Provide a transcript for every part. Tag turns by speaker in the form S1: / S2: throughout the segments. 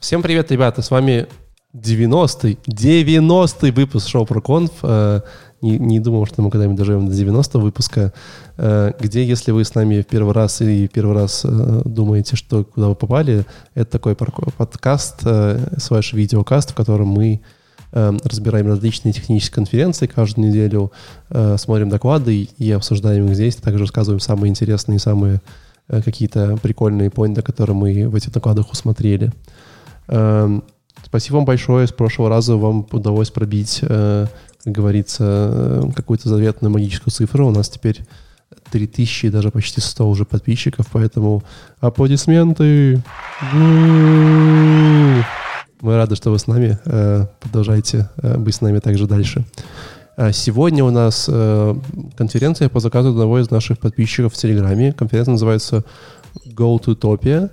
S1: Всем привет, ребята, с вами 90-й, 90-й выпуск шоу про конф. Э, не, не думал, что мы когда-нибудь доживем до 90 выпуска, э, где, если вы с нами в первый раз и первый раз э, думаете, что куда вы попали, это такой подкаст, слэш видеокаст, в котором мы разбираем различные технические конференции каждую неделю, смотрим доклады и обсуждаем их здесь, также рассказываем самые интересные самые какие-то прикольные поинты, которые мы в этих докладах усмотрели. Эм, спасибо вам большое. С прошлого раза вам удалось пробить, э, как говорится, э, какую-то заветную магическую цифру. У нас теперь 3000, даже почти 100 уже подписчиков, поэтому аплодисменты! Мы рады, что вы с нами. Э, продолжайте быть с нами также дальше. Сегодня у нас конференция по заказу одного из наших подписчиков в Телеграме. Конференция называется Go to Topia.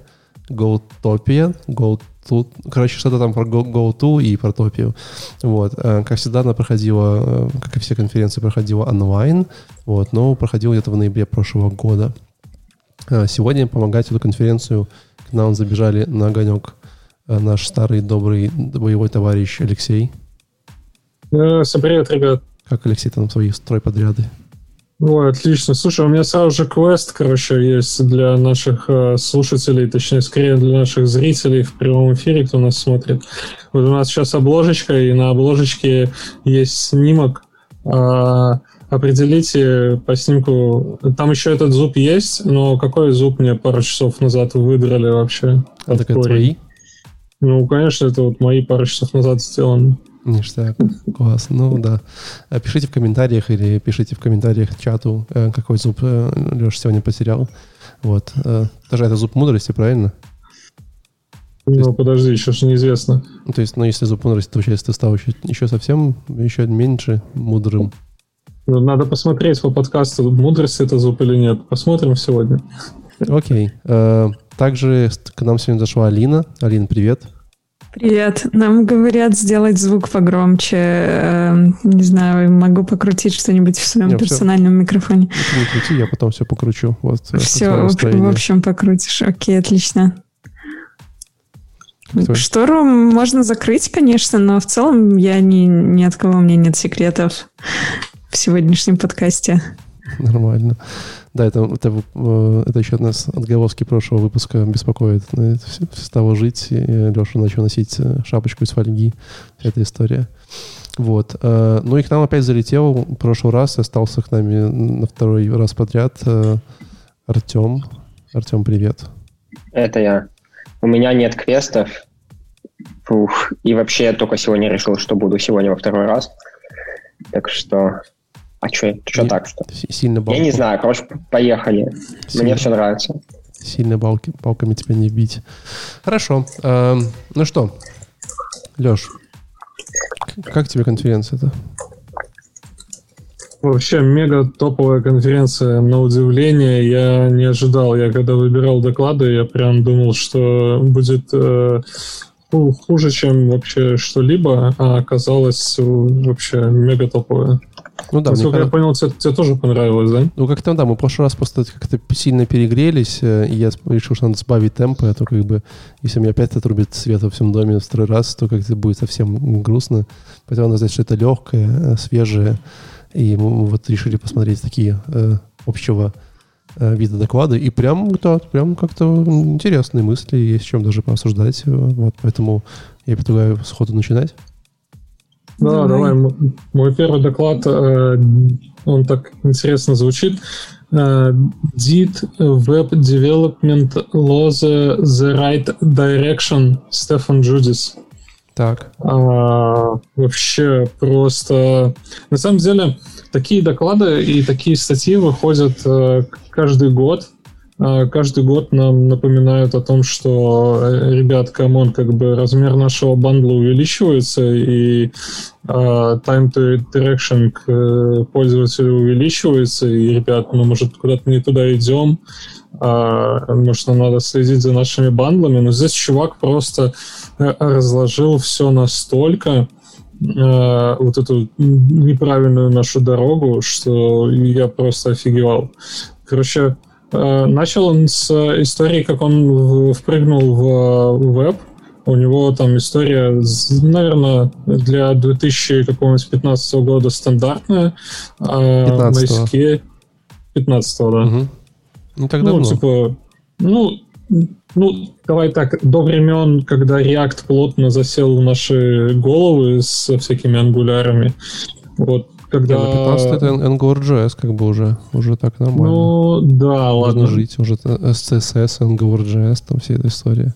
S1: To, короче, что-то там про Go, Go to и про Топию. Вот. Э, как всегда, она проходила, э, как и все конференции, проходила онлайн, вот, но проходила где-то в ноябре прошлого года. Э, сегодня помогать эту конференцию к нам забежали на огонек наш старый добрый боевой товарищ Алексей.
S2: Всем привет, ребят.
S1: Как Алексей там свои стройподряды?
S2: Ой, отлично. Слушай, у меня сразу же квест, короче, есть для наших э, слушателей, точнее, скорее для наших зрителей в прямом эфире, кто нас смотрит. Вот у нас сейчас обложечка, и на обложечке есть снимок. Э, определите по снимку... Там еще этот зуб есть, но какой зуб мне пару часов назад выдрали вообще?
S1: А так это твои?
S2: Ну, конечно, это вот мои пару часов назад сделаны.
S1: Ништяк. Класс. Ну да. Пишите в комментариях или пишите в комментариях чату, э, какой зуб э, Леша сегодня потерял. Вот. Даже это зуб мудрости, правильно?
S2: Ну, есть, подожди, еще же неизвестно.
S1: Ну, то есть, ну, если зуб мудрости, то, получается, ты стал еще, еще совсем, еще меньше мудрым.
S2: Ну, надо посмотреть по подкасту, мудрость это зуб или нет. Посмотрим сегодня.
S1: Окей. Также к нам сегодня зашла Алина. Алина, привет.
S3: Привет. Нам говорят сделать звук погромче. Э, не знаю, могу покрутить что-нибудь в своем Нет, персональном все. микрофоне.
S1: Не крути, я потом все покручу. Вот,
S3: э, все, в общем, покрутишь. Окей, отлично. Кто? Штору можно закрыть, конечно, но в целом я ни, ни от кого у меня нет секретов в сегодняшнем подкасте.
S1: Нормально. Да, это, это, э, это еще нас отголоски прошлого выпуска беспокоит. Стало жить, и Леша начал носить э, шапочку из фольги. Вся эта история. Вот. Э, ну и к нам опять залетел в прошлый раз, остался с нами на второй раз подряд Артем. Артем, привет.
S4: Это я. У меня нет квестов. Фух. И вообще я только сегодня решил, что буду сегодня во второй раз. Так что а что, что так что?
S1: Сильно балку.
S4: Я не знаю, короче, поехали. Сильно. Мне все нравится.
S1: Сильно балки, палками тебя не бить. Хорошо. Эм, ну что, Леш, как тебе конференция-то?
S2: Вообще мега топовая конференция, на удивление. Я не ожидал. Я когда выбирал доклады, я прям думал, что будет э, хуже, чем вообще что-либо, а оказалось вообще мега топовая. Ну да, Насколько я понял, тебе, тебе тоже понравилось, да?
S1: Ну как-то да, мы в прошлый раз просто как-то сильно перегрелись, э, и я решил, что надо сбавить темпы, а то как бы, если мне опять отрубит свет во всем доме в второй раз, то как-то будет совсем грустно. Поэтому надо сказать, что это легкое, э, свежее, и мы вот решили посмотреть такие э, общего э, вида доклады, и прям, да, прям как-то интересные мысли, есть чем даже пообсуждать, вот, поэтому я предлагаю сходу начинать.
S2: Да, давай. давай. Мой первый доклад, э, он так интересно звучит. Э, Did web development lose the right direction? Стефан Джудис.
S1: Так.
S2: А, вообще просто... На самом деле, такие доклады и такие статьи выходят э, каждый год. А, каждый год нам напоминают о том, что, э, ребят, come on, как бы размер нашего бандла увеличивается, и uh, time to interaction к э, пользователю увеличивается, и, ребят, мы, может, куда-то не туда идем, uh, может, нам надо следить за нашими бандлами, но здесь чувак просто э, разложил все настолько, вот эту неправильную нашу дорогу, что я просто офигевал. Короче, Э, начал он с истории, как он впрыгнул в веб, У него там история, наверное, для 2015 года стандартная.
S1: 15
S2: -го. 15 да. Угу.
S1: Ну, давно.
S2: Ну, типа, ну, ну, давай так, до времен, когда React плотно засел в наши головы со всякими ангулярами, вот, когда... Не,
S1: ну 15 это Angular.js как бы уже, уже так нормально.
S2: Ну, да,
S1: Можно
S2: ладно.
S1: жить, уже SCSS, Angular.js, там вся эта история.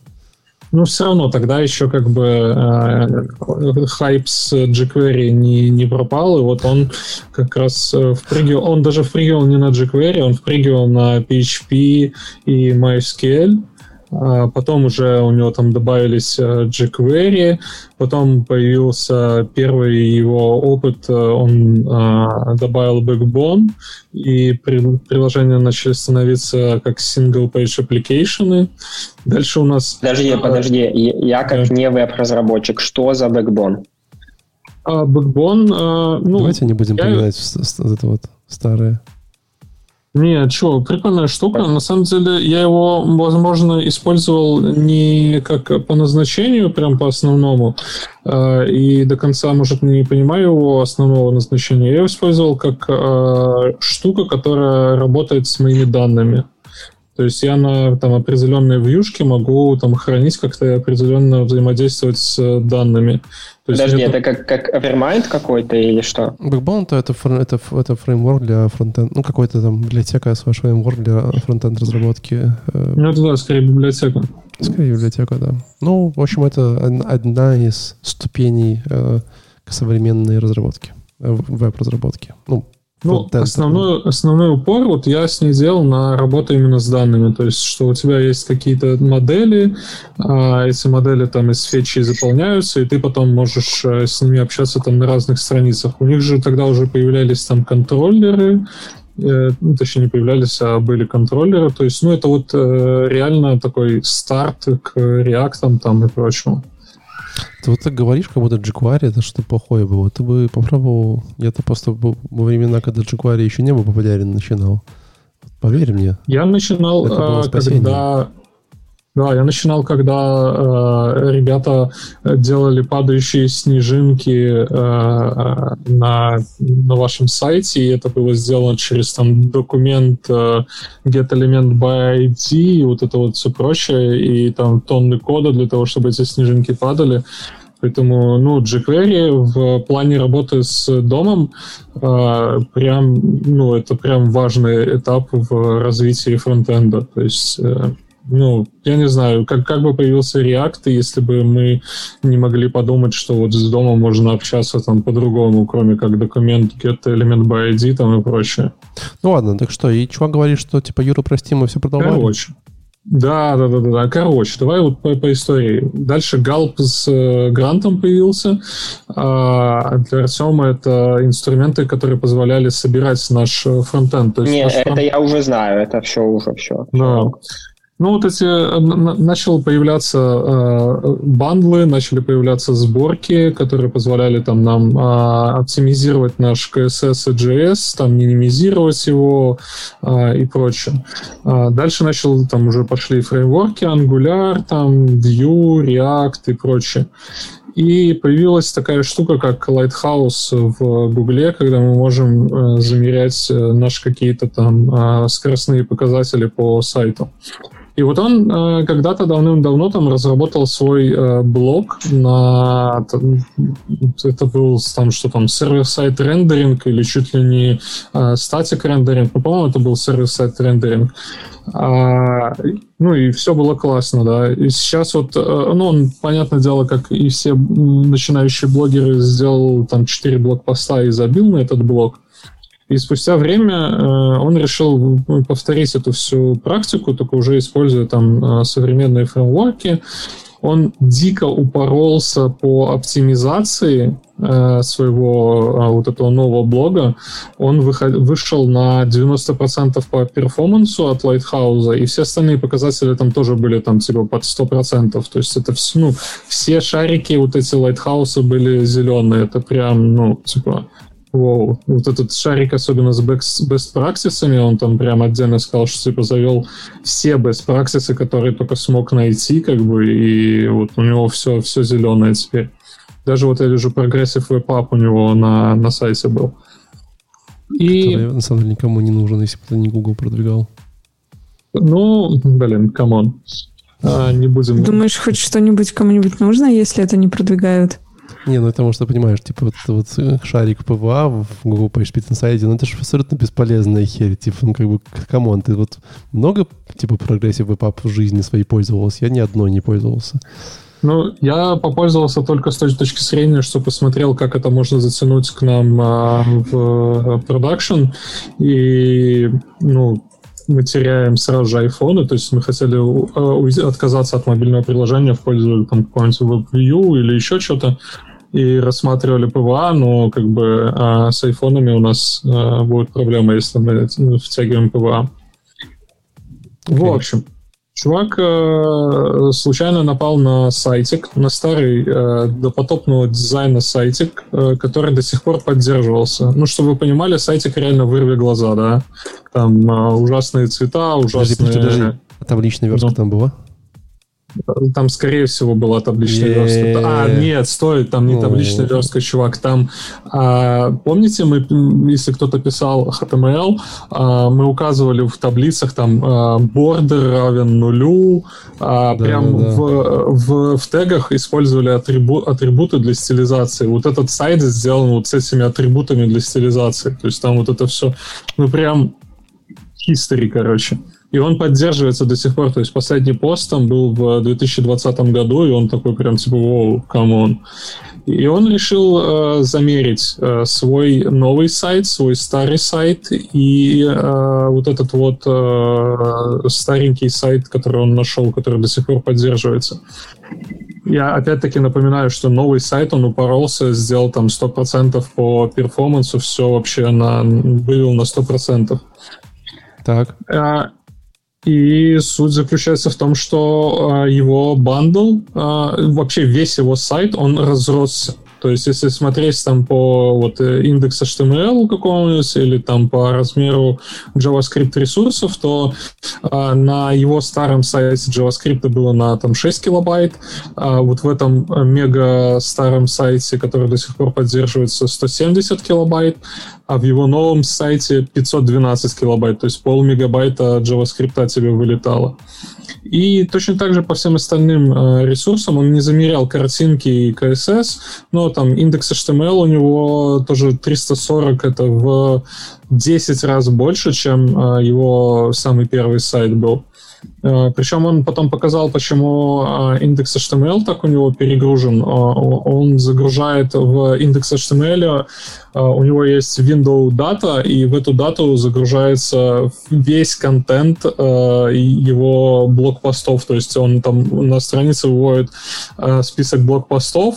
S2: Ну, все равно тогда еще как бы э, хайп с jQuery не, не пропал, и вот он как раз э, впрыгивал, он даже впрыгивал не на jQuery, он впрыгивал на PHP и MySQL, а потом уже у него там добавились э, jQuery, потом появился первый его опыт, э, он а, добавил Backbone, и приложения начали становиться как single-page application. Дальше у нас...
S4: Подожди, подожди, я как не веб-разработчик, что за Backbone?
S2: А, Backbone, ну...
S1: Давайте не будем я... поминать это вот старое.
S2: Не, что, прикольная штука. На самом деле, я его, возможно, использовал не как по назначению, прям по основному, э, и до конца, может, не понимаю его основного назначения. Я его использовал как э, штука, которая работает с моими данными. То есть я на там, определенные вьюшки могу там хранить как-то определенно взаимодействовать с данными.
S4: То Подожди, это... это как, как Evermind какой-то или что?
S1: Backbone то это, это, это фреймворк для фронтенд, ну какой-то там библиотека, свой фреймворк для фронтенд разработки.
S2: Э. Ну это да, скорее библиотека.
S1: Скорее библиотека, да. Ну, в общем, это одна из ступеней э, современной разработки, э, веб-разработки. Ну,
S2: основной, основной упор вот я с ней делал на работу именно с данными. То есть, что у тебя есть какие-то модели, а эти модели там из фетчи заполняются, и ты потом можешь э, с ними общаться там на разных страницах. У них же тогда уже появлялись там контроллеры, э, ну, точнее, не появлялись, а были контроллеры. То есть, ну, это вот э, реально такой старт к реактам там и прочему.
S1: Ты вот так говоришь, как будто jQuery это что-то плохое было. Ты бы попробовал... Я-то просто во времена, когда jQuery еще не был популярен, начинал. Поверь мне.
S2: Я начинал, это было когда да, я начинал, когда э, ребята делали падающие снежинки э, на, на вашем сайте, и это было сделано через там документ э, get element by ID, и вот это вот все прочее, и там тонны кода для того, чтобы эти снежинки падали. Поэтому, ну, jQuery в плане работы с домом э, прям, ну, это прям важный этап в развитии фронтенда. То есть э, ну, я не знаю, как, как бы появился React, если бы мы не могли подумать, что вот с дома можно общаться там по-другому, кроме как документ get element by ID там и прочее.
S1: Ну ладно, так что, и чувак говорит, что типа Юра, прости, мы все продолжали?
S2: Короче. Да, да, да, да, да. Короче, давай вот по, по истории. Дальше Галп с э, грантом появился. А для Артема это инструменты, которые позволяли собирать наш э, фронтенд.
S4: То есть Не, это фронт... я уже знаю, это все уже все.
S2: Да. Ну, вот эти э, начал появляться э, бандлы, начали появляться сборки, которые позволяли там нам э, оптимизировать наш CSS и JS, там минимизировать его э, и прочее. Э, дальше начал, там уже пошли фреймворки, Angular, там Vue, React и прочее. И появилась такая штука, как Lighthouse в Гугле, когда мы можем э, замерять э, наши какие-то там э, скоростные показатели по сайту. И вот он э, когда-то давным-давно там разработал свой э, блог на... Это был там что там, server-side rendering или чуть ли не э, static rendering. Ну, по-моему, это был server-side rendering. А, ну и все было классно, да. И сейчас вот, э, ну, он, понятное дело, как и все начинающие блогеры, сделал там 4 блокпоста и забил на этот блог. И спустя время э, он решил ну, повторить эту всю практику, только уже используя там э, современные фреймворки. Он дико упоролся по оптимизации э, своего вот этого нового блога. Он выход, вышел на 90% по перформансу от Lighthouse, и все остальные показатели там тоже были там типа под 100%. То есть это все, ну, все шарики вот эти Lighthouse были зеленые. Это прям, ну, типа Воу. Вот этот шарик, особенно с practices, он там прям отдельно сказал, что типа завел все best practices, которые только смог найти, как бы, и вот у него все, все зеленое теперь. Даже вот я вижу progressive web у него на, на сайте был.
S1: И... Который, на самом деле, никому не нужен, если бы это не Google продвигал.
S2: Ну, блин, come on. А, не будем...
S3: Думаешь, хоть что-нибудь кому-нибудь нужно, если это не продвигают?
S1: Не, ну может, ты понимаешь, типа вот, вот э, шарик PWA в Google PageSpeed Insight, ну это же абсолютно бесполезная херь. Типа, ну как бы, come on, ты вот много, типа, progressive web в жизни своей пользовался? Я ни одной не пользовался.
S2: Ну, я попользовался только с той точки зрения, что посмотрел, как это можно затянуть к нам а, в продакшн. И, ну, мы теряем сразу же айфоны, то есть мы хотели а, отказаться от мобильного приложения в пользу там, какого-нибудь WebView или еще что-то, и рассматривали PWA, но как бы а, с айфонами у нас а, будет проблема, если мы втягиваем PWA. Okay. В общем, Чувак э, случайно напал на сайтик, на старый э, допотопного дизайна сайтик, э, который до сих пор поддерживался. Ну, чтобы вы понимали, сайтик реально вырви глаза, да. Там э, ужасные цвета, ужасные... Подожди, подожди.
S1: А табличная верстка ну. там была?
S2: Там, скорее всего, была табличная верстка. А, нет, стой, там не табличная верстка, чувак. Там, а, помните, мы, если кто-то писал HTML, а, мы указывали в таблицах там а, border равен нулю, а, да, прям да. В, в, в тегах использовали атрибу, атрибуты для стилизации. Вот этот сайт сделан вот с этими атрибутами для стилизации. То есть там вот это все, ну прям history, короче. И он поддерживается до сих пор. То есть последний пост там был в 2020 году, и он такой прям типа, wow, come on. И он решил э, замерить э, свой новый сайт, свой старый сайт и э, вот этот вот э, старенький сайт, который он нашел, который до сих пор поддерживается. Я опять-таки напоминаю, что новый сайт, он упоролся, сделал там 100% по перформансу, все вообще на, вывел на 100%.
S1: Так.
S2: И суть заключается в том, что э, его бандл, э, вообще весь его сайт, он разросся. То есть, если смотреть там по вот э, индексу HTML какому-нибудь или там по размеру JavaScript ресурсов, то э, на его старом сайте JavaScript было на там 6 килобайт, а вот в этом э, мега старом сайте, который до сих пор поддерживается, 170 килобайт, а в его новом сайте 512 килобайт, то есть пол мегабайта JavaScript тебе вылетало. И точно так же по всем остальным э, ресурсам он не замерял картинки и CSS, но там индекс HTML у него тоже 340, это в 10 раз больше, чем э, его самый первый сайт был. Э, Причем он потом показал, почему э, индекс HTML так у него перегружен. Э, он загружает в индекс HTML, у него есть window data, и в эту дату загружается весь контент его блокпостов. То есть он там на странице выводит список блокпостов,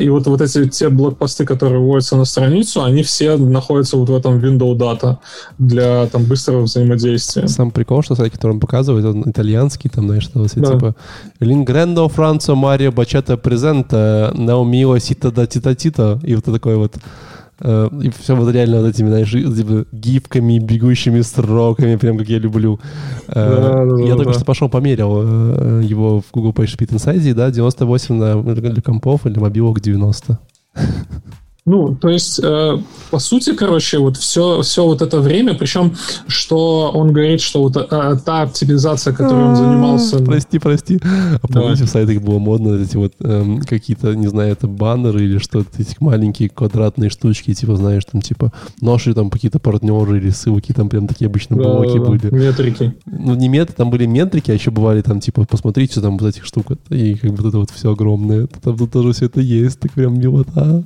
S2: и вот, вот эти те блокпосты, которые выводятся на страницу, они все находятся вот в этом window data для там быстрого взаимодействия.
S1: Сам прикол, что сайт, который он показывает, он итальянский, там, знаешь, что да. типа Лингрендо, Францо, Марио, Бачета, Презента, Наумио, Сита, да, Тита, Тита, и вот такое вот э, и все вот реально вот этими, знаешь, типа, гибками, бегущими строками, прям как я люблю. Э, да, да, я да, только что пошел померил э, его в Google PageSpeed Insight, да, 98 на, для компов или мобилок 90.
S2: Ну, то есть, э, по сути, короче, вот все, все вот это время, причем, что он говорит, что вот э, та оптимизация, которой он занимался...
S1: Прости, прости. А помните, в сайтах было модно эти вот эм, какие-то, не знаю, это баннеры или что-то, эти маленькие квадратные штучки, типа, знаешь, там, типа, наши там какие-то партнеры или ссылки, там прям такие обычно да, блоки да, были.
S2: Метрики.
S1: Ну, не метрики, там были метрики, а еще бывали там, типа, посмотрите, там вот этих штук, и как бы вот это вот все огромное. Там тут тоже все это есть, так прям милота.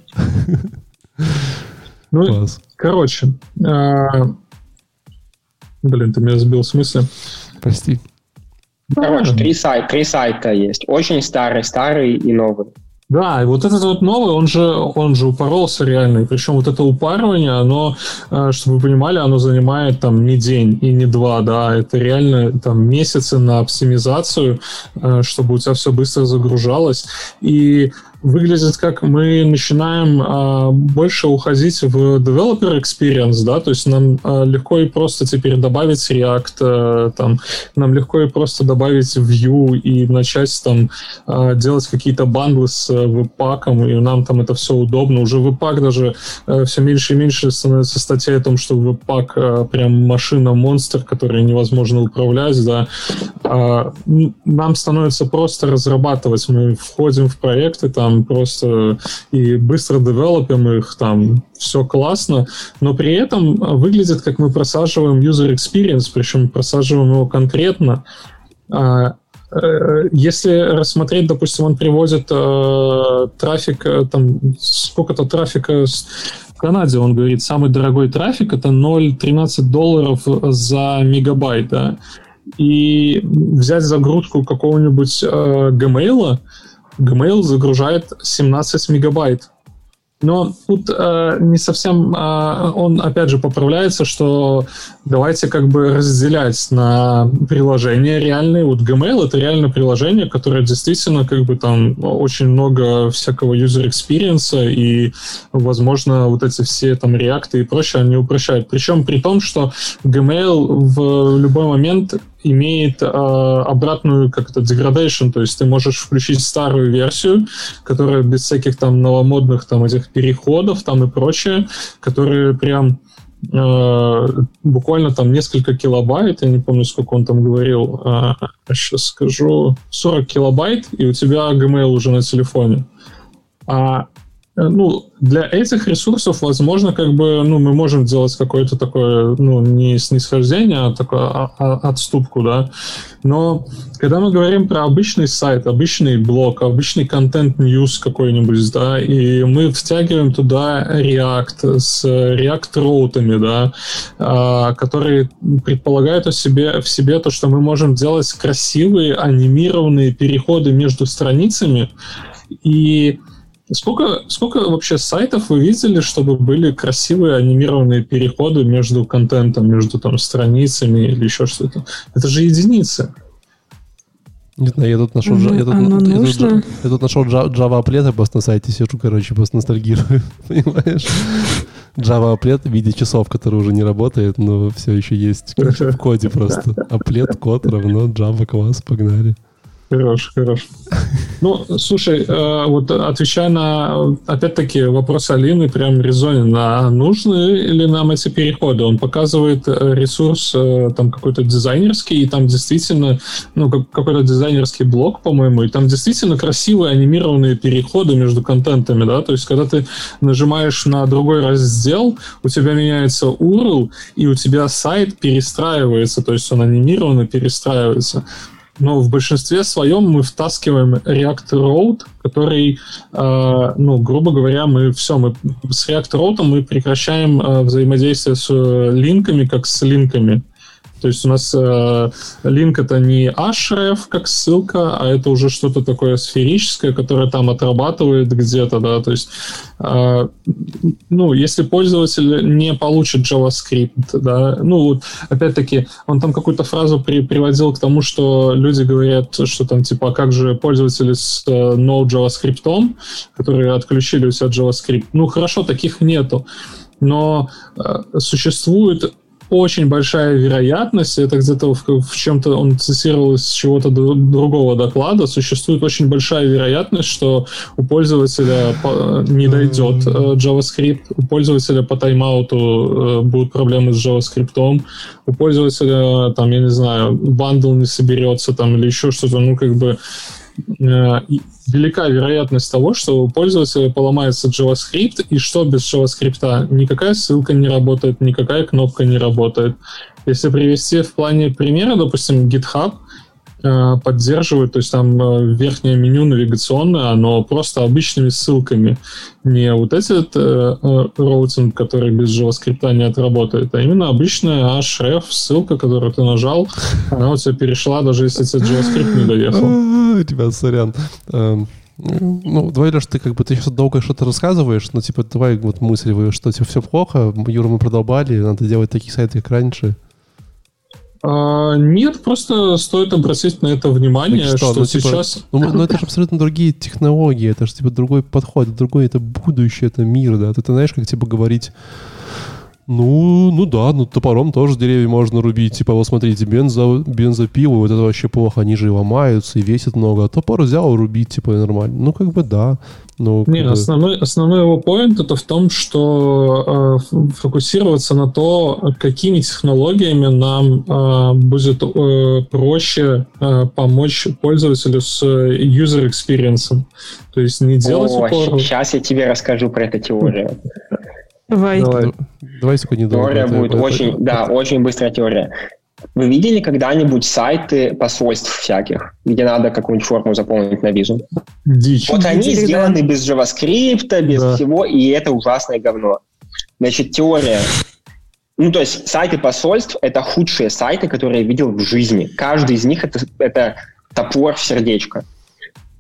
S2: Ну, Класс. короче, а... блин, ты меня сбил с мысли.
S1: Прости.
S4: Короче, три, сайта, три сайта есть. Очень старый, старый и новый.
S2: Да, и вот этот вот новый, он же, он же упоролся реально. И причем вот это упарывание, оно, э, чтобы вы понимали, оно занимает там не день и не два, да, это реально там месяцы на оптимизацию, э, чтобы у тебя все быстро загружалось. И выглядит как мы начинаем а, больше уходить в developer experience, да, то есть нам а, легко и просто теперь добавить React, а, там, нам легко и просто добавить Vue и начать там а, делать какие-то бандлы с веб-паком, и нам там это все удобно. Уже веб-пак даже а, все меньше и меньше становится статья о том, что веб-пак а, прям машина-монстр, который невозможно управлять, да. А, нам становится просто разрабатывать. Мы входим в проекты, там просто и быстро девелопим их, там все классно, но при этом выглядит, как мы просаживаем user experience, причем просаживаем его конкретно. А, э, если рассмотреть, допустим, он приводит э, трафик, э, там сколько-то трафика в Канаде, он говорит, самый дорогой трафик это 0,13 долларов за мегабайт, да? и взять загрузку какого-нибудь э, Gmail, Gmail загружает 17 мегабайт. Но тут э, не совсем э, он опять же поправляется, что давайте как бы разделять на приложения реальные. Вот Gmail это реально приложение, которое действительно как бы там очень много всякого user experience и, возможно, вот эти все там реакты и прочее они упрощают. Причем при том, что Gmail в любой момент имеет э, обратную как это degradation, то есть ты можешь включить старую версию, которая без всяких там новомодных там этих переходов там и прочее, которые прям э, буквально там несколько килобайт, я не помню, сколько он там говорил, э, сейчас скажу, 40 килобайт, и у тебя Gmail уже на телефоне. А ну, для этих ресурсов, возможно, как бы, ну, мы можем делать какое-то такое, ну, не снисхождение, а такое а, а, отступку, да. Но когда мы говорим про обычный сайт, обычный блог, обычный контент news какой-нибудь, да, и мы втягиваем туда React с React-роутами, да, а, которые предполагают в себе, в себе то, что мы можем делать красивые анимированные переходы между страницами, и Сколько, сколько вообще сайтов вы видели, чтобы были красивые анимированные переходы между контентом, между там страницами или еще что-то? Это же единицы.
S1: Не знаю, я тут нашел, ну, я тут, я тут, я тут нашел Java Applet, я просто на сайте сижу, короче, просто ностальгирую, понимаешь? Java Applet в виде часов, который уже не работает, но все еще есть короче, в коде просто. Applet, код равно Java класс, погнали.
S2: Хорош, хорош. Ну, слушай, э, вот отвечая на, опять-таки, вопрос Алины, прям резонен, а нужны ли нам эти переходы? Он показывает э, ресурс э, там какой-то дизайнерский, и там действительно, ну, какой-то дизайнерский блок, по-моему, и там действительно красивые анимированные переходы между контентами, да, то есть когда ты нажимаешь на другой раздел, у тебя меняется URL, и у тебя сайт перестраивается, то есть он анимированно перестраивается но в большинстве своем мы втаскиваем React Road, который, э, ну, грубо говоря, мы все, мы с React Road мы прекращаем э, взаимодействие с э, линками, как с линками. То есть у нас э, линк это не href как ссылка, а это уже что-то такое сферическое, которое там отрабатывает где-то, да. То есть, э, ну, если пользователь не получит JavaScript, да, ну, вот, опять-таки, он там какую-то фразу при, приводил к тому, что люди говорят, что там, типа, а как же пользователи с э, no JavaScript, которые отключили у себя JavaScript? Ну, хорошо, таких нету. Но э, существует очень большая вероятность, это где-то в, в чем-то он цитировал из чего-то другого доклада, существует очень большая вероятность, что у пользователя не дойдет э, JavaScript, у пользователя по тайм-ауту э, будут проблемы с JavaScript, у пользователя, там, я не знаю, бандл не соберется там или еще что-то, ну, как бы велика вероятность того, что у пользователя поломается JavaScript, и что без JavaScript? Никакая ссылка не работает, никакая кнопка не работает. Если привести в плане примера, допустим, GitHub — Э, поддерживают, то есть там э, верхнее меню навигационное, оно просто обычными ссылками. Не вот этот э, э, роутинг, который без JavaScript не отработает, а именно обычная href ссылка, которую ты нажал, она у тебя перешла, даже если тебе JavaScript не доехал.
S1: Тебя, сорян. Эм, ну, давай, Леш, ты как бы ты сейчас долго что-то рассказываешь, но типа давай вот мысль, что типа все плохо, Юра, мы продолбали, надо делать такие сайты, как раньше.
S2: А, нет, просто стоит обратить на это внимание, так что, что ну, типа, сейчас...
S1: Ну, ну, это же абсолютно другие технологии, это же типа другой подход, другой, это будущее, это мир, да. Ты, ты знаешь, как типа говорить ну, ну да, ну топором тоже деревья можно рубить. Типа, вот смотрите, бензо, бензопилы, вот это вообще плохо, они же и ломаются, и весят много. А топор взял и рубить, типа, нормально. Ну, как бы да. Ну,
S2: Не, бы... основной, основной его поинт это в том, что э, фокусироваться на то, какими технологиями нам э, будет э, проще э, помочь пользователю с user experience. То есть не делать
S4: О, упор... Сейчас я тебе расскажу про эту теорию.
S3: Давай.
S1: Давай, давай секунду.
S4: Теория будет это, очень, это, да, это. очень быстрая теория. Вы видели когда-нибудь сайты посольств всяких, где надо какую-нибудь форму заполнить на визу? Дичь. Вот они Дичь, сделаны да. без JavaScript, без да. всего, и это ужасное говно. Значит, теория. Ну, то есть сайты посольств — это худшие сайты, которые я видел в жизни. Каждый из них это, — это топор в сердечко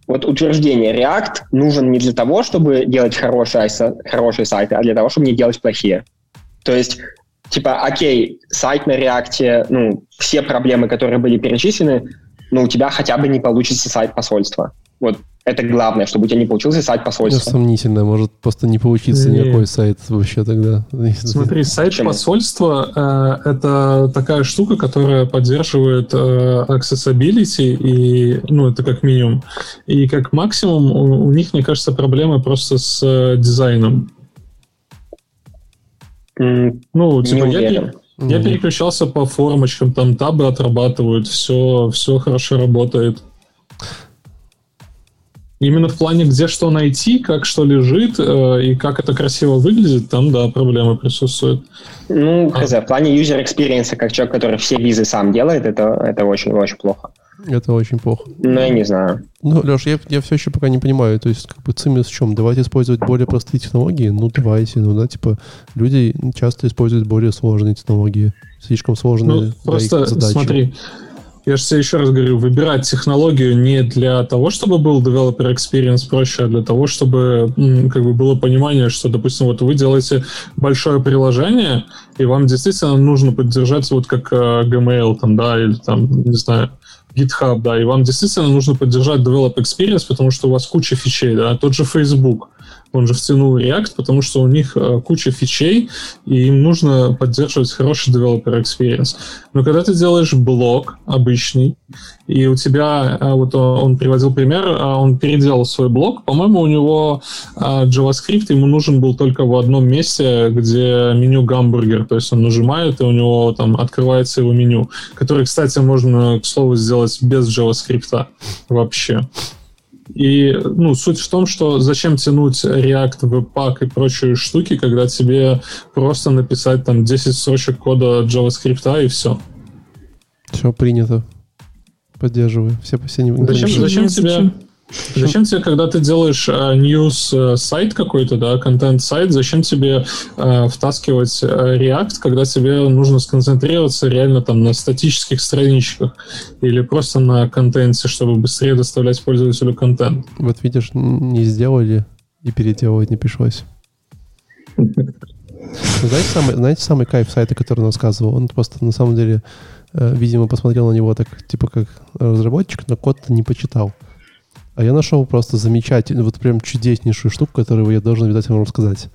S4: вот утверждение React нужен не для того, чтобы делать хорошие, хорошие сайты, а для того, чтобы не делать плохие. То есть, типа, окей, сайт на React, ну, все проблемы, которые были перечислены, ну, у тебя хотя бы не получится сайт посольства. Вот это главное, чтобы у тебя не получился сайт посольства.
S1: Ну, сомнительно, может просто не получиться не. никакой сайт вообще тогда.
S2: Смотри, сайт Почему? посольства э, это такая штука, которая поддерживает э, accessibility, и, ну, это как минимум. И как максимум у, у них, мне кажется, проблемы просто с э, дизайном.
S4: Ну, типа, я, я
S2: mm-hmm. переключался по формочкам, там табы отрабатывают, все, все хорошо работает. Именно в плане, где что найти, как что лежит э, и как это красиво выглядит, там, да, проблемы присутствуют.
S4: Ну, хз, а. в плане user experience, как человек, который все визы сам делает, это, это очень-очень плохо.
S1: Это очень плохо.
S4: Ну, я не знаю.
S1: Ну, Леш, я, я все еще пока не понимаю, то есть, как бы цимис в чем? Давайте использовать более простые технологии? Ну, давайте, ну, да, типа, люди часто используют более сложные технологии, слишком сложные ну,
S2: просто смотри, я же тебе еще раз говорю, выбирать технологию не для того, чтобы был developer experience проще, а для того, чтобы как бы было понимание, что, допустим, вот вы делаете большое приложение, и вам действительно нужно поддержать вот как uh, Gmail там, да, или там, не знаю, GitHub, да, и вам действительно нужно поддержать developer experience, потому что у вас куча фичей, да, тот же Facebook, он же втянул React, потому что у них э, куча фичей, и им нужно поддерживать хороший developer experience. Но когда ты делаешь блок обычный, и у тебя, э, вот он приводил пример, э, он переделал свой блок, по-моему, у него JavaScript ему нужен был только в одном месте, где меню гамбургер, то есть он нажимает, и у него там открывается его меню, которое, кстати, можно, к слову, сделать без JavaScript вообще. И ну, суть в том, что зачем тянуть React, Webpack и прочие штуки, когда тебе просто написать там 10 строчек кода JavaScript и все.
S1: Все принято. Поддерживаю. Все, все не
S2: Зачем, зачем тебе... Зачем тебе, когда ты делаешь uh, news uh, сайт какой-то, да, контент-сайт, зачем тебе uh, втаскивать uh, React, когда тебе нужно сконцентрироваться реально там на статических страничках или просто на контенте, чтобы быстрее доставлять пользователю контент?
S1: Вот видишь, не сделали и переделывать не пришлось. Знаете самый, знаете самый кайф сайта, который он рассказывал? Он просто на самом деле, э, видимо, посмотрел на него так, типа как разработчик, но код не почитал. А я нашел просто замечательную, вот прям чудеснейшую штуку, которую я должен, видать, вам рассказать.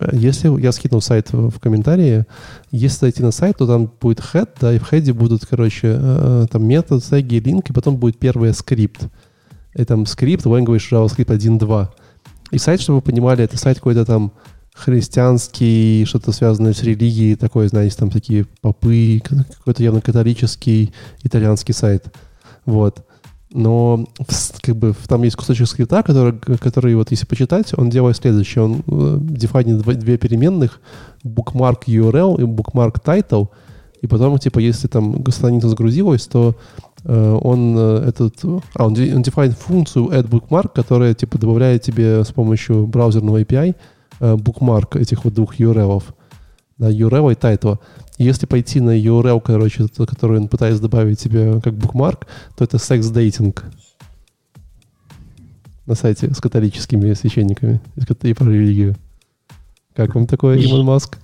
S1: Э, если я скинул сайт в комментарии, если зайти на сайт, то там будет head, да, и в head будут, короче, э, там метод, теги, линк, и потом будет первый скрипт. И там скрипт, language JavaScript 1.2. И сайт, чтобы вы понимали, это сайт какой-то там христианский, что-то связанное с религией, такой, знаете, там такие попы, какой-то явно католический итальянский сайт. Вот. Но как бы там есть кусочек скрипта, который, который вот если почитать, он делает следующее. Он э, дефайнит две переменных, bookmark URL и bookmark title, и потом, типа, если там страница загрузилась, то э, он э, этот... А, он, он функцию add bookmark, которая, типа, добавляет тебе с помощью браузерного API э, bookmark этих вот двух URL. Да, URL и title. Если пойти на URL, короче, который он пытается добавить себе как букмарк, то это секс-дейтинг на сайте с католическими священниками и про религию. Как вам такое, Илон Маск?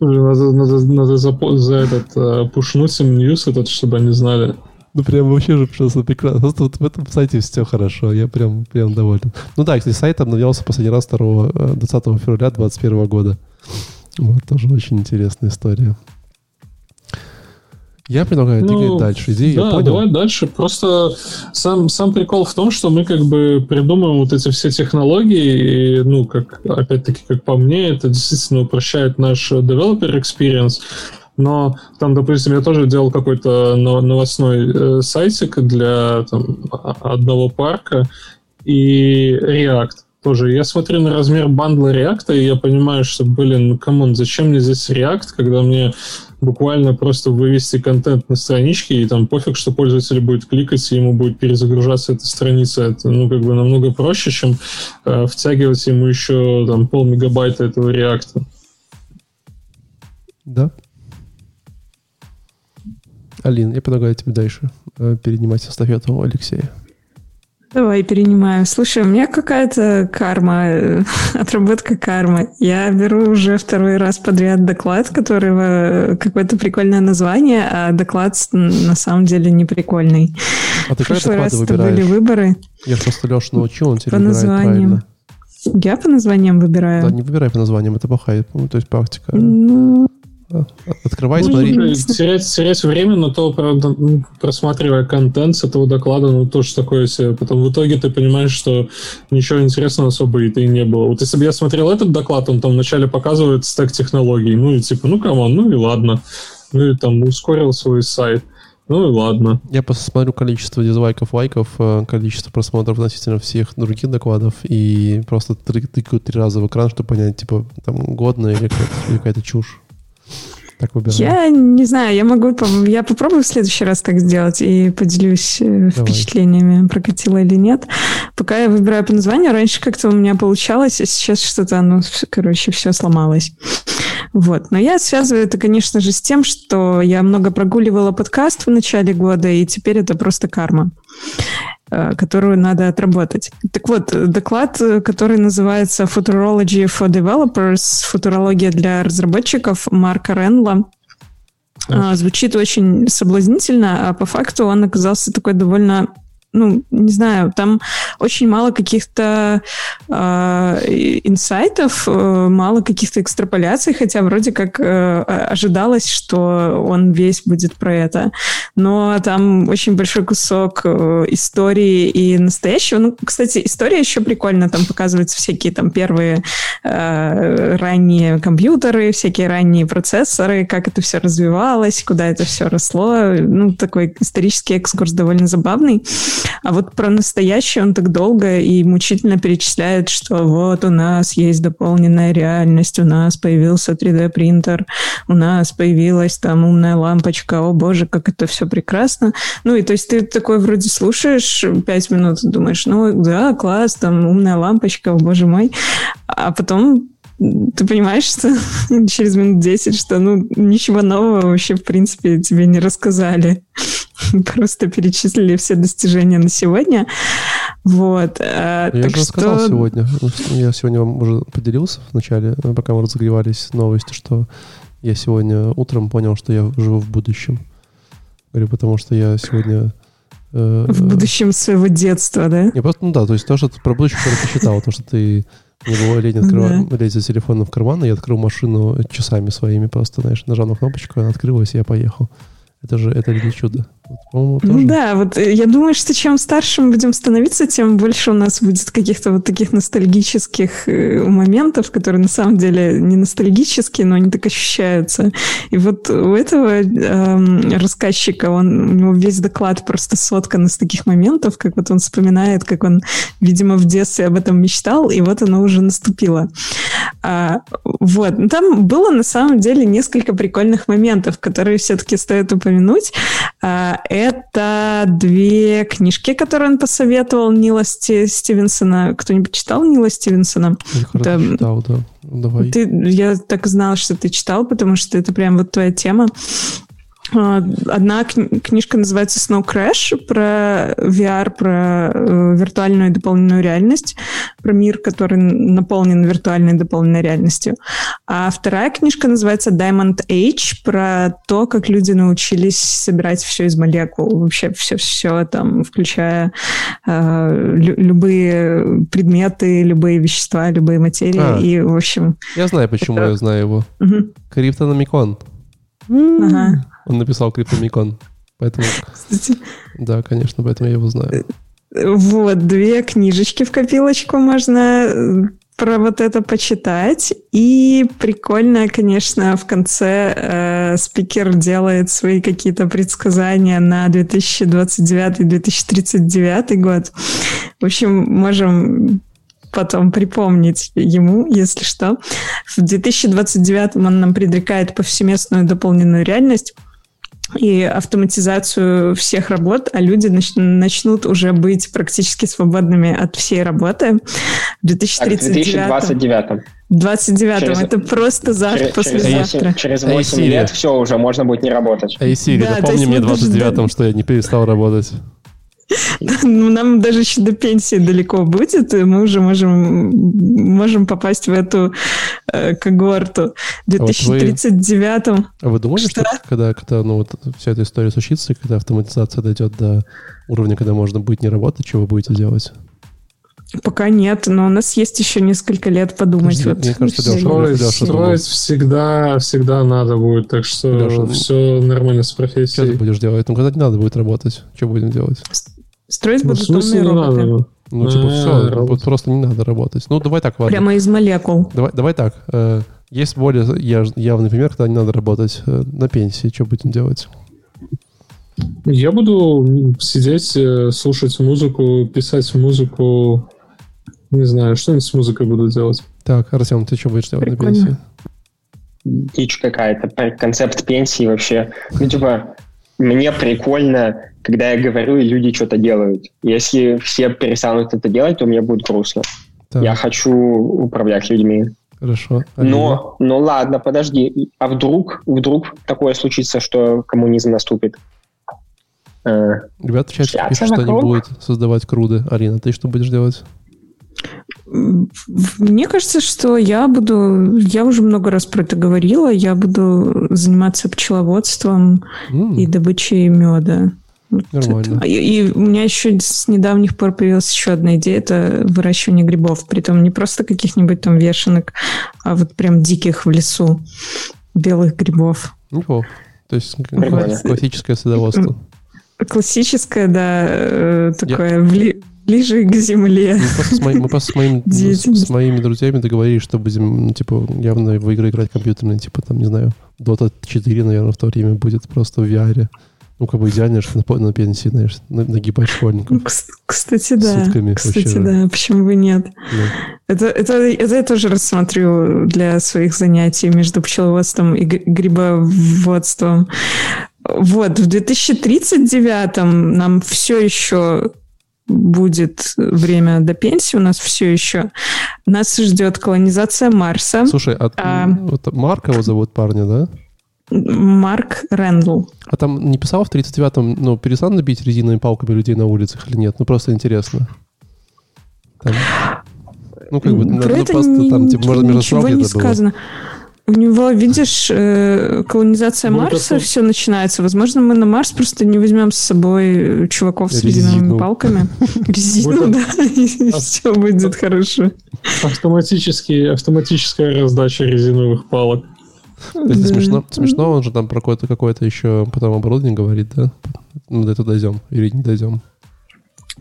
S2: Надо, надо, надо за, за этот uh, пушнуть им ньюс этот, чтобы они знали.
S1: Ну, прям вообще же просто прекрасно. Просто вот в этом сайте все хорошо. Я прям, прям доволен. Ну да, кстати, сайт обновлялся последний раз 2, 20 э, февраля 2021 года. Вот, тоже очень интересная история. Я предлагаю ну, двигать дальше. Идею да, я понял.
S2: давай дальше. Просто сам, сам прикол в том, что мы как бы придумываем вот эти все технологии, и, ну, как, опять-таки, как по мне, это действительно упрощает наш developer experience. Но там, допустим, я тоже делал какой-то новостной э, сайтик для там, одного парка и React тоже. Я смотрю на размер бандла React, и я понимаю, что, блин, ну come on, зачем мне здесь React, когда мне буквально просто вывести контент на страничке, и там пофиг, что пользователь будет кликать, и ему будет перезагружаться эта страница. Это, ну, как бы намного проще, чем э, втягивать ему еще там пол мегабайта этого реакта.
S1: Да. Алин, я предлагаю тебе дальше э, перенимать эстафету Алексея.
S3: Давай перенимаю. Слушай, у меня какая-то карма, э, отработка кармы. Я беру уже второй раз подряд доклад, которого какое-то прикольное название, а доклад на самом деле не прикольный.
S1: А ты как раз это были
S3: выборы.
S1: Я просто Леша научил, он тебе по названиям.
S3: Я по названиям выбираю.
S1: Да, не выбирай по названиям, это плохая, то есть практика. Ну, Открывай, ну, смотри.
S2: Терять, терять время на то, правда, ну, просматривая контент с этого доклада, ну, тоже такое себе. Потом в итоге ты понимаешь, что ничего интересного особо и не было. Вот если бы я смотрел этот доклад, он там вначале показывает стек технологий, ну, и типа, ну, come on, ну, и ладно. Ну, и там ускорил свой сайт. Ну и ладно.
S1: Я просто смотрю количество дизлайков, лайков, э, количество просмотров относительно всех других докладов и просто тыкаю три раза в экран, чтобы понять, типа, там, годно или какая-то чушь.
S3: Так выбираю. Я не знаю, я могу, я попробую в следующий раз так сделать и поделюсь э, Давай. впечатлениями, прокатило или нет. Пока я выбираю по названию, раньше как-то у меня получалось, а сейчас что-то, ну, короче, все сломалось. Вот. Но я связываю это, конечно же, с тем, что я много прогуливала подкаст в начале года, и теперь это просто карма. Э, которую надо отработать. Так вот, доклад, который называется Futurology for Developers, футурология для разработчиков Марка Ренла, э, звучит очень соблазнительно, а по факту он оказался такой довольно ну, не знаю, там очень мало каких-то э, инсайтов, э, мало каких-то экстраполяций, хотя вроде как э, ожидалось, что он весь будет про это. Но там очень большой кусок э, истории и настоящего. Ну, кстати, история еще прикольно, там показываются всякие там первые э, ранние компьютеры, всякие ранние процессоры, как это все развивалось, куда это все росло. Ну, такой исторический экскурс довольно забавный. А вот про настоящее он так долго и мучительно перечисляет, что вот у нас есть дополненная реальность, у нас появился 3D-принтер, у нас появилась там умная лампочка, о боже, как это все прекрасно. Ну и то есть ты такой вроде слушаешь пять минут, думаешь, ну да, класс, там умная лампочка, о боже мой. А потом ты понимаешь, что через минут 10, что ну ничего нового вообще в принципе тебе не рассказали. Просто перечислили все достижения на сегодня. Вот.
S1: А, я так же что... сказал сегодня. Я сегодня вам уже поделился в начале, пока мы разогревались новости, что я сегодня утром понял, что я живу в будущем. Говорю, потому что я сегодня
S3: э, в будущем своего детства, да?
S1: Не, просто, ну да, то есть то, что ты про будущее, которое ты читал, то, что ты мне было лень открывать, да. телефоном в карман, и я открыл машину часами своими, просто, знаешь, нажал на кнопочку, она открылась, и я поехал. Это же это не чудо.
S3: Ну да, вот э, я думаю, что чем старше мы будем становиться, тем больше у нас будет каких-то вот таких ностальгических э, моментов, которые на самом деле не ностальгические, но они так ощущаются. И вот у этого э, рассказчика, он, у него весь доклад просто соткан из таких моментов, как вот он вспоминает, как он, видимо, в детстве об этом мечтал, и вот оно уже наступило. А, вот. Там было на самом деле несколько прикольных моментов, которые все-таки стоит упомянуть. А, это две книжки, которые он посоветовал Нила Стивенсона. Кто-нибудь читал Нила Стивенсона?
S1: Я это... читал, да. Давай.
S3: Ты, я так знала, что ты читал, потому что это прям вот твоя тема. А, одна книжка называется Snow Crash про VR, про э, виртуальную и дополненную реальность, про мир, который наполнен виртуальной и дополненной реальностью. А вторая книжка называется Diamond Age, про то, как люди научились собирать все из молекул, вообще все-все там, включая э, любые предметы, любые вещества, любые материи. А, и, в общем...
S1: Я знаю, почему это... я знаю его. Угу. Криптономикон. Ага. Он написал Криптомикон. Поэтому... Кстати. Да, конечно, поэтому я его знаю.
S3: Вот, две книжечки в копилочку можно э, про вот это почитать. И прикольно, конечно, в конце э, спикер делает свои какие-то предсказания на 2029-2039 год. В общем, можем потом припомнить ему, если что. В 2029 он нам предрекает повсеместную дополненную реальность, и автоматизацию всех работ, а люди нач- начнут уже быть практически свободными от всей работы в 2039. 29 через, это просто завтра, через, послезавтра.
S4: Через 8, через 8 лет все уже, можно будет не работать.
S1: Эй, Сири, да, напомни мне 29-м, что я не перестал работать.
S3: Ну, нам даже еще до пенсии далеко будет, и мы уже можем, можем попасть в эту э, когорту. В 2039 а, вот вы,
S1: а вы думали, что, что когда, когда ну, вот, вся эта история случится, когда автоматизация дойдет до уровня, когда можно будет не работать, что вы будете делать?
S3: Пока нет, но у нас есть еще несколько лет подумать.
S2: вот мне кажется, Леша, строить, Леша строить всегда, всегда надо будет, так что Леша, все нормально с профессией.
S1: Что ты будешь делать? Ну, когда не надо будет работать, что будем делать?
S3: Строить ну, будут умные роботы. Надо.
S1: Ну, типа, все, вот просто не надо работать. Ну, давай так, ладно.
S3: Прямо из молекул.
S1: Давай, давай так. Э, есть более явный пример, когда не надо работать э, на пенсии. Что будем делать?
S2: Я буду сидеть, э, слушать музыку, писать музыку. Не знаю, что-нибудь с музыкой буду делать.
S1: Так, Артем, ты что будешь делать Прикольно. на пенсии?
S4: Дичь какая-то. Концепт пенсии вообще. Ну, типа, мне прикольно, когда я говорю, и люди что-то делают. Если все перестанут это делать, то мне будет грустно. Так. Я хочу управлять людьми.
S1: Хорошо.
S4: Но, но ладно, подожди. А вдруг, вдруг такое случится, что коммунизм наступит?
S1: Э, Ребята в чате пишут, что они будут создавать круды. Арина, ты что будешь делать?
S3: Мне кажется, что я буду, я уже много раз про это говорила, я буду заниматься пчеловодством mm. и добычей меда. Нормально. И, и у меня еще с недавних пор появилась еще одна идея, это выращивание грибов. Притом не просто каких-нибудь там вешенок, а вот прям диких в лесу белых грибов.
S1: Неплохо. То есть Нормально. классическое садоводство.
S3: Классическое, да, э, такое я... вли ближе к земле.
S1: Мы просто с, мои, мы просто с, моим, с моими друзьями договорились, что будем, ну, типа, явно в игры играть компьютерные, типа, там, не знаю, Dota 4, наверное, в то время будет просто в VR. Ну, как бы идеально, что на, на пенсии, знаешь, нагибать школьников. Ну,
S3: кстати, да. Сутками кстати, вообще. да. Почему бы нет? Да. Это, это, это я тоже рассмотрю для своих занятий между пчеловодством и грибоводством. Вот, в 2039 нам все еще будет время до пенсии у нас все еще. Нас ждет колонизация Марса.
S1: Слушай, а, а вот Марк его зовут парня, да?
S3: Марк Рэндл.
S1: А там не писал в 39-м, ну, перестанут бить резиновыми палками людей на улицах или нет? Ну, просто интересно. Там, ну, как бы, Про ну, это просто не, там, типа, можно между строк не сказано. Было.
S3: У него, видишь, э, колонизация ну, Марса, это... все начинается. Возможно, мы на Марс просто не возьмем с собой чуваков с резиновыми палками. Резину, да, и все будет хорошо.
S2: Автоматическая раздача резиновых палок.
S1: Это смешно, смешно, он же там про какое-то какое еще потом оборудование говорит, да? Мы до этого дойдем или не дойдем.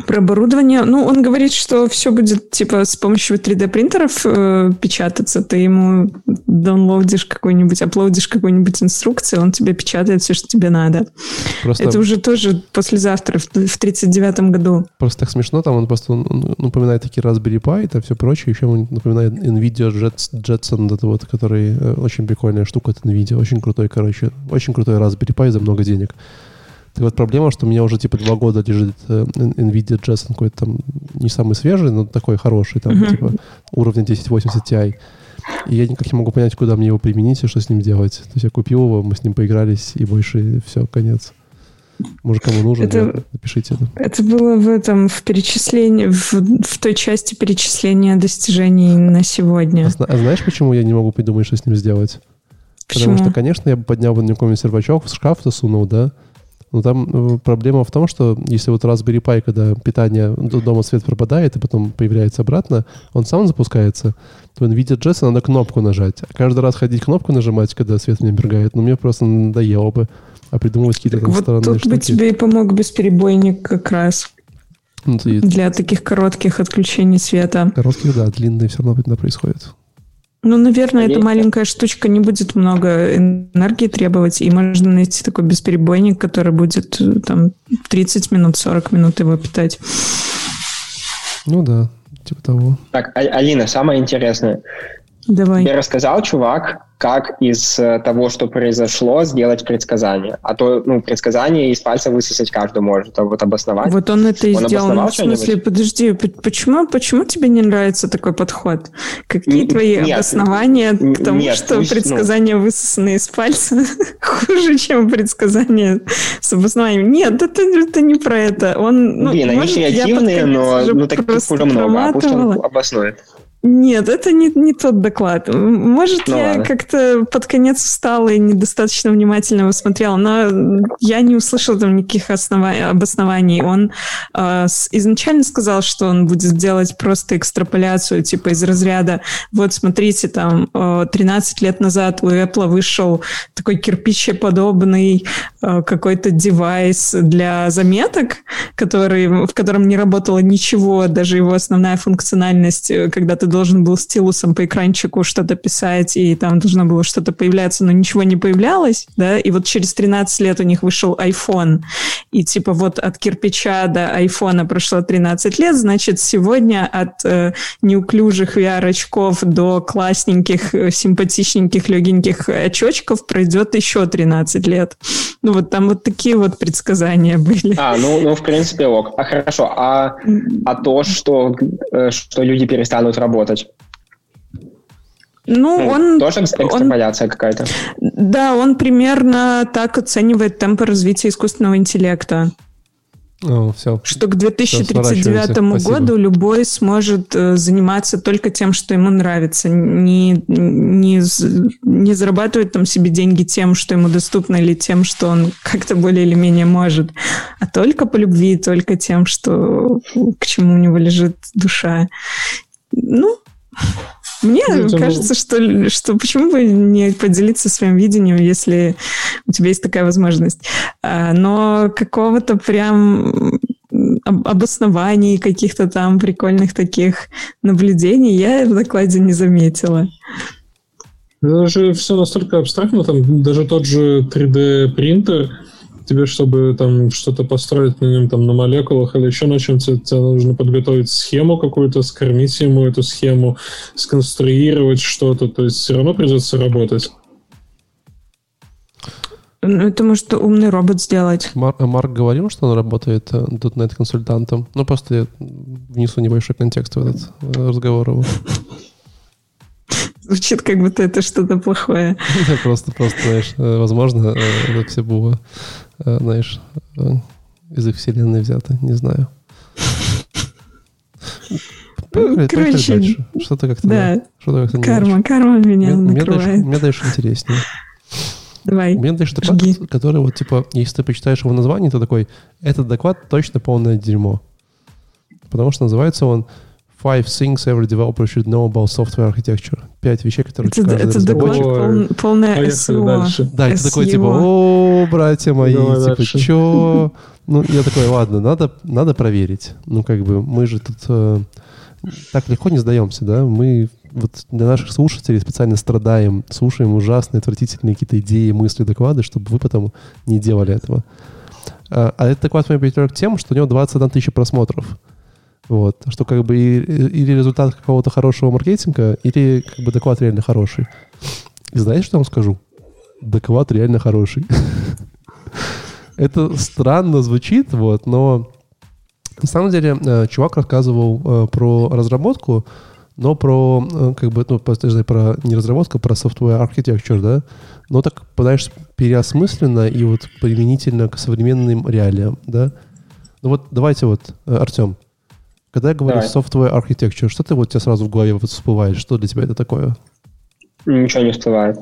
S3: Про оборудование. Ну, он говорит, что все будет типа с помощью 3D-принтеров э, печататься. Ты ему даунлоудишь какой-нибудь, аплодишь какой-нибудь инструкции, он тебе печатает все, что тебе надо. Просто... Это уже тоже послезавтра, в 39-м году.
S1: Просто так смешно, там он просто он, напоминает такие Raspberry Pi и все прочее. Еще он напоминает NVIDIA Jetson, это вот, который э, очень прикольная штука, это NVIDIA. Очень крутой, короче, очень крутой Raspberry Pi за много денег. Так вот, проблема, что у меня уже типа два года лежит э, NVIDIA Jetson какой-то там не самый свежий, но такой хороший, там uh-huh. типа уровня 1080 Ti. И я никак не могу понять, куда мне его применить и что с ним делать. То есть я купил его, мы с ним поигрались, и больше все, конец. Может, кому нужен, это, напишите это.
S3: Это было в этом, в перечислении, в, в той части перечисления достижений на сегодня.
S1: А, а знаешь, почему я не могу придумать, что с ним сделать? Почему? Потому что, конечно, я бы поднял бы на какой-нибудь сервачок, в шкаф засунул, да, но там э, проблема в том, что если вот Raspberry Pi, когда питание дома свет пропадает и потом появляется обратно, он сам запускается, то NVIDIA надо кнопку нажать. А каждый раз ходить кнопку нажимать, когда свет не мигает, ну, мне просто надоело бы. А придумывать какие-то там
S3: вот странные тут штуки. бы тебе и помог бесперебойник как раз. Ну, ты... Для таких коротких отключений света.
S1: Коротких, да, длинные все равно происходит.
S3: Ну, наверное, эта маленькая штучка не будет много энергии требовать, и можно найти такой бесперебойник, который будет э, там 30 минут, 40 минут его питать.
S1: Ну да, типа того.
S4: Так, а, Алина, самое интересное.
S3: Давай.
S4: Я рассказал, чувак, как из э, того, что произошло, сделать предсказание. А то, ну, предсказание из пальца высосать каждый может, а вот обосновать.
S3: Вот он это и он сделал. Ну, в смысле, подожди, почему, почему тебе не нравится такой подход? Какие Н- твои нет, обоснования к тому, нет, что пусть, предсказание ну... высосано из пальца хуже, чем предсказание с обоснованием? Нет, это, это не про это. Он,
S4: ну, Блин, они креативные, но ну, таких уже много, а пусть он обоснует.
S3: Нет, это не, не тот доклад. Может, ну, я как-то под конец встала и недостаточно внимательно его смотрела, но я не услышала там никаких основа- обоснований. Он э, с, изначально сказал, что он будет делать просто экстраполяцию, типа из разряда, вот смотрите, там э, 13 лет назад у Apple вышел такой кирпичеподобный э, какой-то девайс для заметок, который, в котором не работало ничего, даже его основная функциональность, э, когда ты должен был стилусом по экранчику что-то писать, и там должно было что-то появляться, но ничего не появлялось, да, и вот через 13 лет у них вышел iPhone, и типа вот от кирпича до айфона прошло 13 лет, значит, сегодня от э, неуклюжих VR-очков до классненьких, э, симпатичненьких, легеньких очочков пройдет еще 13 лет. Ну вот там вот такие вот предсказания были.
S4: А, ну, ну в принципе, ок. А хорошо, а, а то, что, э, что люди перестанут работать, работать.
S3: Ну, ну он...
S4: Тоже экстраполяция он, какая-то?
S3: Да, он примерно так оценивает темпы развития искусственного интеллекта.
S1: О, все.
S3: Что к 2039 году любой сможет э, заниматься только тем, что ему нравится. Не, не, не зарабатывать там себе деньги тем, что ему доступно, или тем, что он как-то более или менее может, а только по любви, только тем, что к чему у него лежит душа. Ну, мне ну, кажется, что, что почему бы не поделиться своим видением, если у тебя есть такая возможность. А, но какого-то прям обоснований, каких-то там прикольных таких наблюдений я в докладе не заметила.
S2: Это же все настолько абстрактно, там даже тот же 3D-принтер, тебе, чтобы там что-то построить на нем там на молекулах или еще на чем-то, тебе нужно подготовить схему какую-то, скормить ему эту схему, сконструировать что-то, то есть все равно придется работать.
S3: Ну, это может умный робот сделать.
S1: Мар- Марк говорил, что он работает .NET консультантом. Ну, просто я внесу небольшой контекст в этот э, разговор его.
S3: Звучит, как будто это что-то плохое.
S1: Просто, просто, знаешь, э, возможно, э, это все было Э, знаешь, э, из их вселенной взято, не знаю.
S3: Поехали, Короче,
S1: дальше. Что-то как-то,
S3: да. Что-то как-то карма, карма меня мне, накрывает.
S1: Мне дальше, мне дальше интереснее.
S3: Давай,
S1: У меня дальше доклад, жги. который вот, типа, если ты почитаешь его название, то такой, этот доклад точно полное дерьмо. Потому что называется он Five things every developer should know about software architecture. Пять вещей, которые
S3: это, каждый это разработчик... Пол, полное СО.
S1: Да, это такой типа, о, братья мои, Давай типа, дальше. чё? Ну, я такой, ладно, надо, надо проверить. Ну, как бы, мы же тут э, так легко не сдаемся, да? Мы вот для наших слушателей специально страдаем, слушаем ужасные, отвратительные какие-то идеи, мысли, доклады, чтобы вы потом не делали этого. А, а этот доклад мой приведет к тем, что у него 21 тысяча просмотров. Вот. Что как бы или результат какого-то хорошего маркетинга, или как бы доклад реально хороший. И знаете, что я вам скажу? Доклад реально хороший. Это странно звучит, вот, но на самом деле э, чувак рассказывал э, про разработку, но про, э, как бы, ну, подожди, про не разработку, про software architecture, да, но так, знаешь, переосмысленно и вот применительно к современным реалиям, да. Ну вот давайте вот, Артем, когда я говорю Давай. software architecture, что ты вот тебе сразу в голове вот всплывает? Что для тебя это такое?
S4: Ничего не всплывает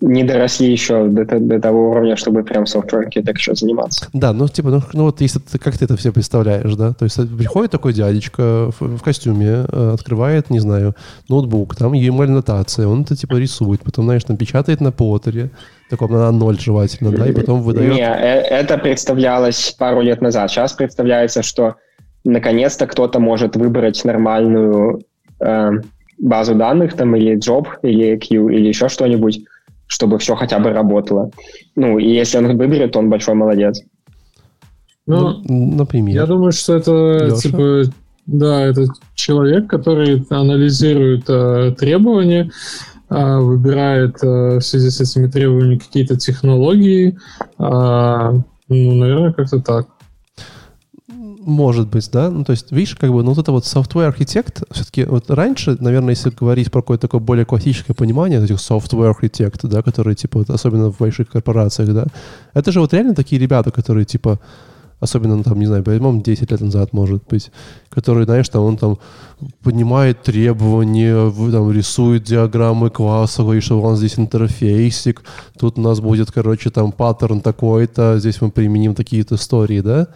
S4: не доросли еще до, до того уровня, чтобы прям software architecture заниматься.
S1: Да, ну типа, ну, ну вот если ты, как ты это все представляешь, да, то есть приходит такой дядечка в, в костюме, э, открывает, не знаю, ноутбук, там UML-нотация, он это типа рисует, потом, знаешь, там печатает на поттере, таком на ноль желательно, да, и потом выдает...
S4: Не, э, это представлялось пару лет назад. Сейчас представляется, что наконец-то кто-то может выбрать нормальную э, базу данных, там, или job, или Q, или еще что-нибудь, чтобы все хотя бы работало. Ну, и если он выберет, то он большой молодец.
S2: Ну, ну например. Я думаю, что это Леша? типа да, это человек, который анализирует э, требования, э, выбирает э, в связи с этими требованиями какие-то технологии. Э, ну, наверное, как-то так.
S1: Может быть, да. Ну, то есть, видишь, как бы, ну, вот это вот software архитект, все-таки вот раньше, наверное, если говорить про какое-то такое более классическое понимание этих software архитект, да, которые, типа, вот, особенно в больших корпорациях, да, это же вот реально такие ребята, которые, типа, особенно, ну, там, не знаю, возьмем 10 лет назад, может быть, который, знаешь, там, он там поднимает требования, там, рисует диаграммы класса, говорит, что у нас здесь интерфейсик, тут у нас будет, короче, там, паттерн такой-то, здесь мы применим такие-то истории, да,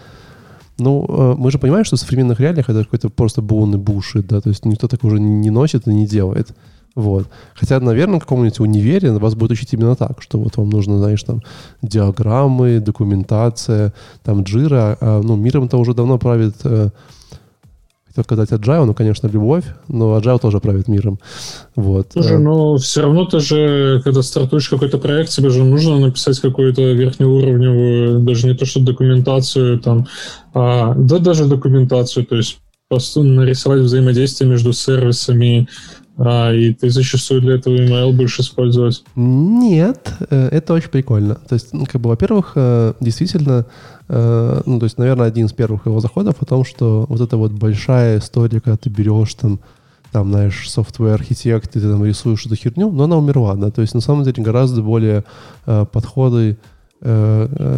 S1: ну, э, мы же понимаем, что в современных реалиях это какой-то просто бунный бушит, да, то есть никто так уже не носит и не делает. Вот. Хотя, наверное, в каком-нибудь универе вас будет учить именно так, что вот вам нужно, знаешь, там, диаграммы, документация, там, джира. А, ну, миром это уже давно правит хотел сказать Agile, ну, конечно, любовь, но Agile тоже правит миром. Вот.
S2: Слушай, э, но все равно ты же, когда стартуешь какой-то проект, тебе же нужно написать какую-то верхнеуровневую, даже не то что документацию, там, а, да даже документацию, то есть просто нарисовать взаимодействие между сервисами, а, и ты зачастую для этого email будешь использовать?
S1: Нет, э, это очень прикольно. То есть, ну, как бы, во-первых, э, действительно, э, ну, то есть, наверное, один из первых его заходов о том, что вот эта вот большая история, когда ты берешь там, там, знаешь, software архитект, и ты там рисуешь эту херню, но она умерла, да, то есть, на самом деле, гораздо более подходы,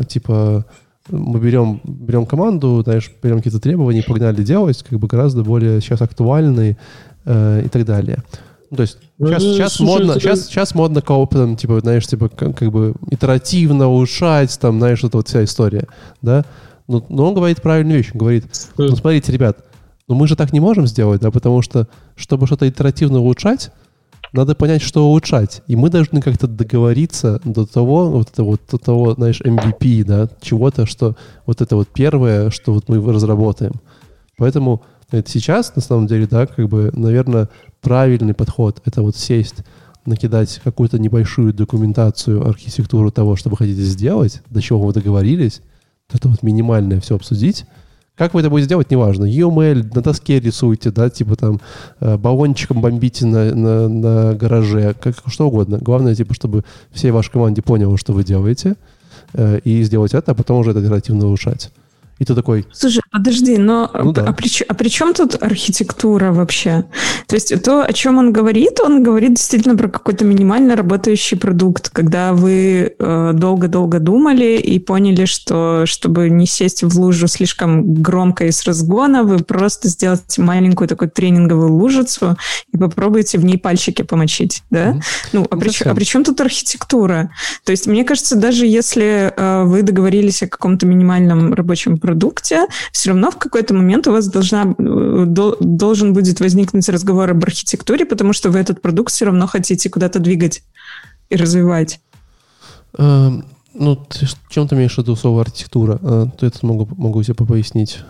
S1: типа, мы берем, берем команду, знаешь, берем какие-то требования, погнали делать, как бы гораздо более сейчас актуальные э, и так далее. Ну, то есть сейчас, ну, сейчас, слушай, модно, сейчас, сейчас модно кооп, там, типа, знаешь, типа, как, как бы итеративно улучшать, там, знаешь, это вот вся история, да. Но, но он говорит правильную вещь, он говорит, ну, смотрите, ребят, ну мы же так не можем сделать, да, потому что, чтобы что-то итеративно улучшать, надо понять, что улучшать. И мы должны как-то договориться до того, вот это вот, до того, знаешь, MVP, да, чего-то, что вот это вот первое, что вот мы разработаем. Поэтому это сейчас, на самом деле, да, как бы, наверное, правильный подход — это вот сесть, накидать какую-то небольшую документацию, архитектуру того, что вы хотите сделать, до чего вы договорились, это вот минимальное все обсудить, как вы это будете делать, неважно. UML на доске рисуйте, да, типа там э, баллончиком бомбите на, на, на гараже, как, что угодно. Главное, типа, чтобы все в вашей команде поняли, что вы делаете, э, и сделать это, а потом уже это оперативно улучшать. И ты такой...
S3: Слушай, подожди, но ну, да. а, при, а при чем тут архитектура вообще? То есть то, о чем он говорит, он говорит действительно про какой-то минимально работающий продукт, когда вы э, долго-долго думали и поняли, что чтобы не сесть в лужу слишком громко и с разгона, вы просто сделаете маленькую такую тренинговую лужицу и попробуйте в ней пальчики помочить, да? Mm-hmm. Ну, а при, а при чем тут архитектура? То есть мне кажется, даже если э, вы договорились о каком-то минимальном рабочем продукте, продукте, все равно в какой-то момент у вас должна, э, должен будет возникнуть разговор об архитектуре, потому что вы этот продукт все равно хотите куда-то двигать и развивать.
S1: Uh, ну, ты, чем ты имеешь в виду слово архитектура? Uh, то это могу, могу себе пояснить.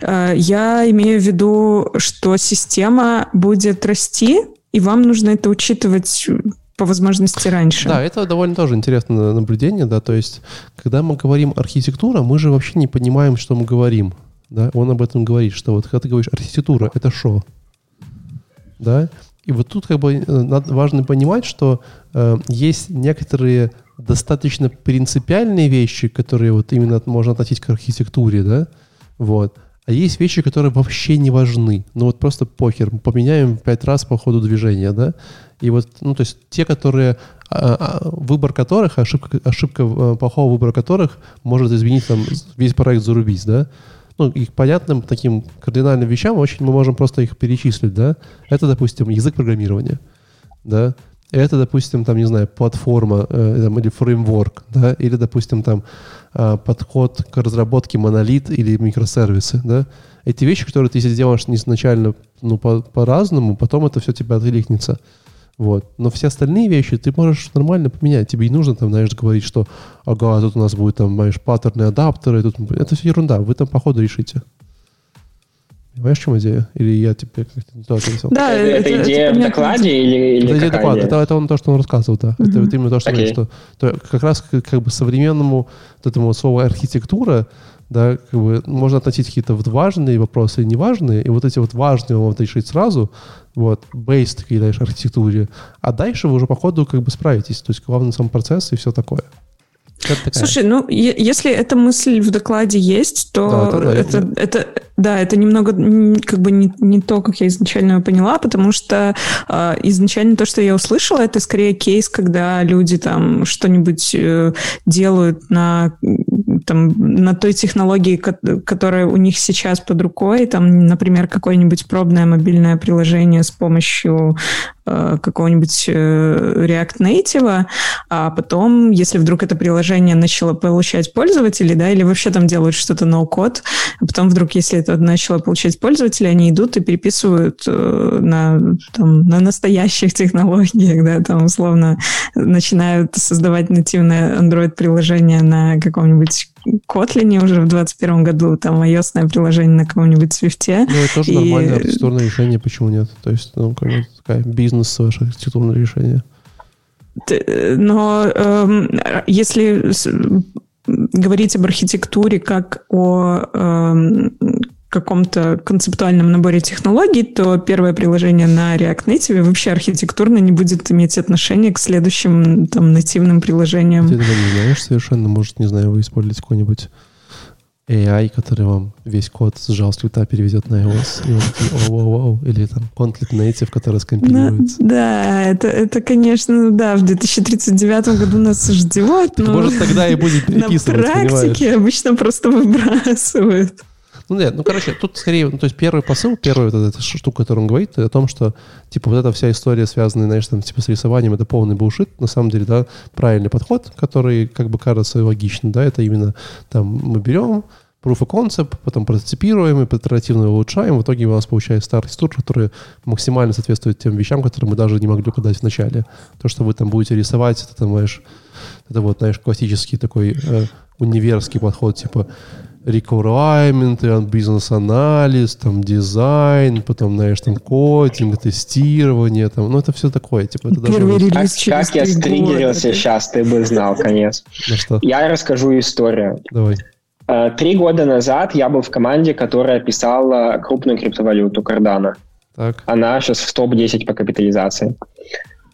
S3: Uh, я имею в виду, что система будет расти, и вам нужно это учитывать по возможности раньше.
S1: Да, это довольно тоже интересное наблюдение, да, то есть, когда мы говорим архитектура, мы же вообще не понимаем, что мы говорим, да, он об этом говорит, что вот когда ты говоришь архитектура, это что, да, и вот тут как бы э, важно понимать, что э, есть некоторые достаточно принципиальные вещи, которые вот именно можно относить к архитектуре, да, вот, А есть вещи, которые вообще не важны. Ну вот просто похер. Поменяем пять раз по ходу движения, да? И вот, ну то есть те, которые, а, а, выбор которых, ошибка, ошибка а, плохого выбора которых может изменить там весь проект зарубить, да? Ну, их понятным таким кардинальным вещам очень мы можем просто их перечислить, да? Это, допустим, язык программирования, да? Это, допустим, там, не знаю, платформа э, или фреймворк, да, или, допустим, там э, подход к разработке монолит или микросервисы, да. Эти вещи, которые ты сделаешь изначально ну, по- по-разному, потом это все тебя откликнется. Вот. Но все остальные вещи ты можешь нормально поменять. Тебе не нужно там, знаешь, говорить, что ага, тут у нас будет там, знаешь, паттерны, адаптеры. Тут... Это все ерунда. Вы там по ходу решите. Понимаешь, в чем идея? Или я тебе как-то не то
S4: ответил? Да, это, это, идея это в докладе или, или
S1: Это
S4: идея
S1: доклада. Это, это он то, что он рассказывал, да. Mm-hmm. Это вот именно то, что, okay. что то, как раз как, как бы современному вот этому слову архитектура, да, как бы можно относить какие-то вот важные вопросы и неважные, и вот эти вот важные вам решить сразу, вот, based, когда архитектуре, а дальше вы уже по ходу как бы справитесь, то есть главный сам процесс и все такое.
S3: Слушай, ну, если эта мысль в докладе есть, то да, это, это, это, да, это немного как бы не, не то, как я изначально поняла, потому что э, изначально то, что я услышала, это скорее кейс, когда люди там что-нибудь э, делают на, там, на той технологии, которая у них сейчас под рукой, там, например, какое-нибудь пробное мобильное приложение с помощью Э, какого-нибудь э, React Native, а потом, если вдруг это приложение начало получать пользователей, да, или вообще там делают что-то no-код, а потом вдруг, если это начало получать пользователей, они идут и переписывают э, на, там, на настоящих технологиях, да, там условно начинают создавать нативное Android-приложение на каком-нибудь Kotlin уже в 2021 году, там ios приложение на каком-нибудь Swift.
S1: Ну, это тоже и... нормальное архитектурное решение, почему нет? То есть, ну, как бы такая бизнес архитектурное решение.
S3: Но э, если говорить об архитектуре как о э, каком-то концептуальном наборе технологий, то первое приложение на React Native вообще архитектурно не будет иметь отношения к следующим там нативным приложениям.
S1: Ты этого не знаешь совершенно. Может, не знаю, вы используете какой-нибудь AI, который вам весь код с JavaScript переведет на iOS, и вот такие, оу, оу, оу, или там Kotlin Native, который скомпилируется.
S3: Ну, да, это, это, конечно, да, в 2039 году нас ждет, но...
S1: Может, тогда и будет переписывать,
S3: На практике понимаешь? обычно просто выбрасывают.
S1: Ну, нет, ну, короче, тут скорее, ну, то есть первый посыл, первая вот эта штука, которую он говорит, о том, что, типа, вот эта вся история, связанная, знаешь, там, типа, с рисованием, это полный булшит, на самом деле, да, правильный подход, который, как бы, кажется логичным, да, это именно, там, мы берем, proof of concept, потом прототипируем и итеративно улучшаем. В итоге у нас получается старый тур, который максимально соответствует тем вещам, которые мы даже не могли угадать в начале. То, что вы там будете рисовать, это, знаешь, это вот, знаешь, классический такой э, универский подход, типа requirement, бизнес-анализ, там, дизайн, потом, знаешь, там, кодинг, тестирование, там, ну, это все такое, типа, это
S4: Первый даже... Как, как я стригерился сейчас, ты бы знал, конец. На что? Я расскажу историю.
S1: Давай.
S4: Э, три года назад я был в команде, которая писала крупную криптовалюту Cardano. Так. Она сейчас в топ-10 по капитализации.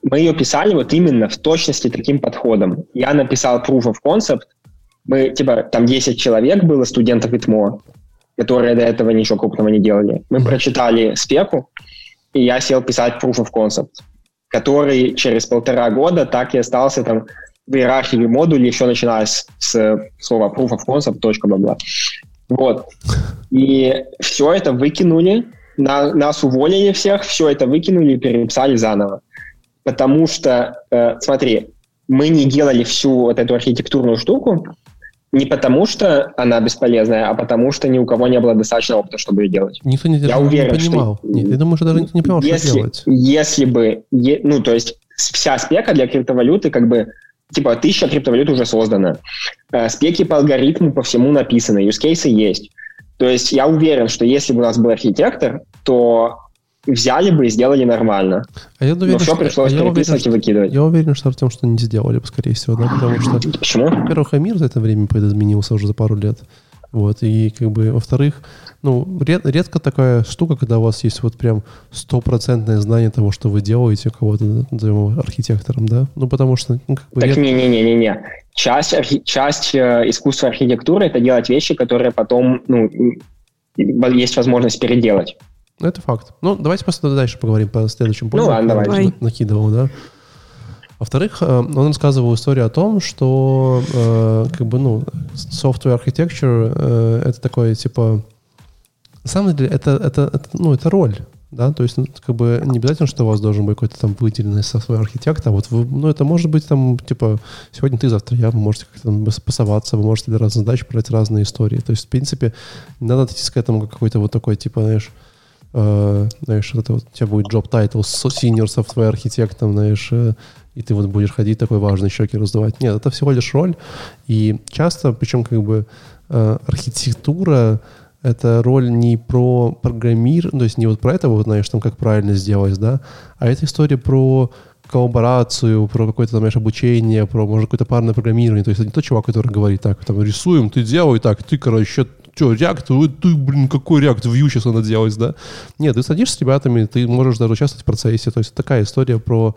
S4: Мы ее писали вот именно в точности таким подходом. Я написал proof of concept, мы, типа, там 10 человек было, студентов ИТМО, которые до этого ничего крупного не делали. Мы прочитали спеку, и я сел писать proof of concept, который через полтора года так и остался там в иерархии модулей, еще начиная с, с слова proof of concept, точка, бла-бла. Вот. И все это выкинули, на, нас уволили всех, все это выкинули и переписали заново. Потому что, э, смотри, мы не делали всю вот эту архитектурную штуку, не потому, что она бесполезная, а потому, что ни у кого не было достаточно опыта, чтобы ее делать.
S1: Никто не, я уверен, не понимал. Что... Нет, я думаю, что даже не понимал, если, что делать.
S4: Если бы... Е, ну, то есть вся спека для криптовалюты как бы... Типа, тысяча криптовалют уже создана. Э, спеки по алгоритму по всему написаны, cases есть. То есть я уверен, что если бы у нас был архитектор, то взяли бы и сделали нормально. А я уверен, Но все пришлось что, переписывать
S1: уверен,
S4: и выкидывать.
S1: Я уверен, что Артем что не сделали бы, скорее всего, да, потому что...
S4: Почему?
S1: Во-первых, мир за это время изменился уже за пару лет. Вот, и как бы, во-вторых, ну, ред, редко такая штука, когда у вас есть вот прям стопроцентное знание того, что вы делаете, кого-то назовем архитектором, да? Ну, потому что... Ну, как
S4: бы так ред... не-не-не-не-не. Часть, архи... часть э, искусства архитектуры — это делать вещи, которые потом, ну, есть возможность переделать.
S1: Это факт. Ну, давайте просто дальше поговорим по следующему
S4: пункту. Ну ладно, давай.
S1: Накидывал, да. Во-вторых, э, он рассказывал историю о том, что э, как бы, ну, software architecture э, это такое, типа, на самом деле, это, это, это, ну, это роль, да, то есть, ну, как бы не обязательно, что у вас должен быть какой-то там выделенный software архитектор, а вот вы, ну, это может быть там, типа, сегодня ты, завтра я, вы можете как-то там пасоваться, вы можете для разных задач брать разные истории. То есть, в принципе, не надо отнестись к этому как какой-то вот такой, типа, знаешь, знаешь, это вот у тебя будет job title senior software архитектор, знаешь, э, и ты вот будешь ходить такой важный щеки раздавать. Нет, это всего лишь роль. И часто, причем как бы э, архитектура это роль не про программирование, то есть не вот про это, вот, знаешь, там, как правильно сделать, да, а это история про коллаборацию, про какое-то, там, знаешь, обучение, про, может, какое-то парное программирование. То есть это не тот чувак, который говорит, так, там, рисуем, ты делай так, ты, короче, что, React, ты, блин, какой React, Vue сейчас надо делать, да? Нет, ты садишься с ребятами, ты можешь даже участвовать в процессе. То есть такая история про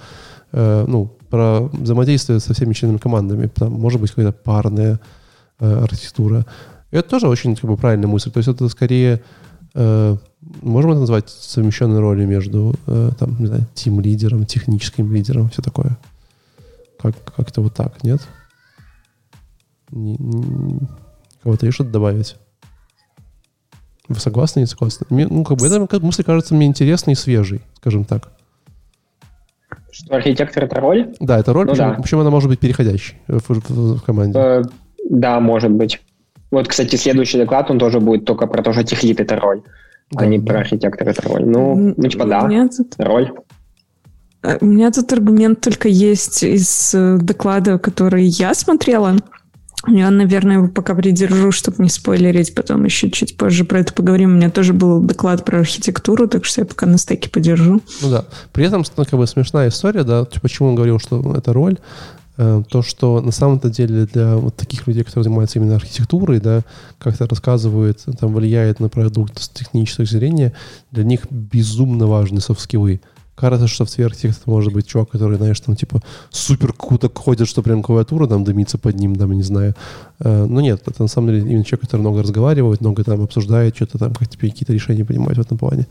S1: Э, ну, про взаимодействие со всеми членами командами. Там может быть какая-то парная э, архитектура. И это тоже очень как бы, правильная мысль. То есть это скорее, э, можем это назвать совмещенной ролью между э, там, не знаю, тим-лидером, техническим лидером, все такое. Как, как-то вот так, нет? Не, не, кого-то что-то добавить? Вы согласны, не согласны? Мне, ну, как бы эта мысль кажется мне интересной и свежей, скажем так.
S4: Что архитектор это роль?
S1: Да, это роль, ну, причем, да. причем она может быть переходящей в, в, в команде. Э,
S4: да, может быть. Вот, кстати, следующий доклад, он тоже будет только про то, что техлит это роль, а да, а не да. про архитектор это роль. Ну, ну типа да, тут... роль.
S3: Э, у меня тут аргумент только есть из э, доклада, который я смотрела. Я, наверное, его пока придержу, чтобы не спойлерить, потом еще чуть позже про это поговорим. У меня тоже был доклад про архитектуру, так что я пока на стеке подержу.
S1: Ну да. При этом, ну, как бы, смешная история, да, почему он говорил, что это роль, э, то, что на самом-то деле для вот таких людей, которые занимаются именно архитектурой, да, как-то рассказывают, там, влияет на продукт с технической зрения, для них безумно важны софт-скиллы кажется, что в сверхтекст может быть чувак, который, знаешь, там, типа, супер круто ходит, что прям клавиатура там дымится под ним, там, не знаю. Э, но нет, это на самом деле именно человек, который много разговаривает, много там обсуждает, что-то там, как теперь какие-то решения принимать в этом плане.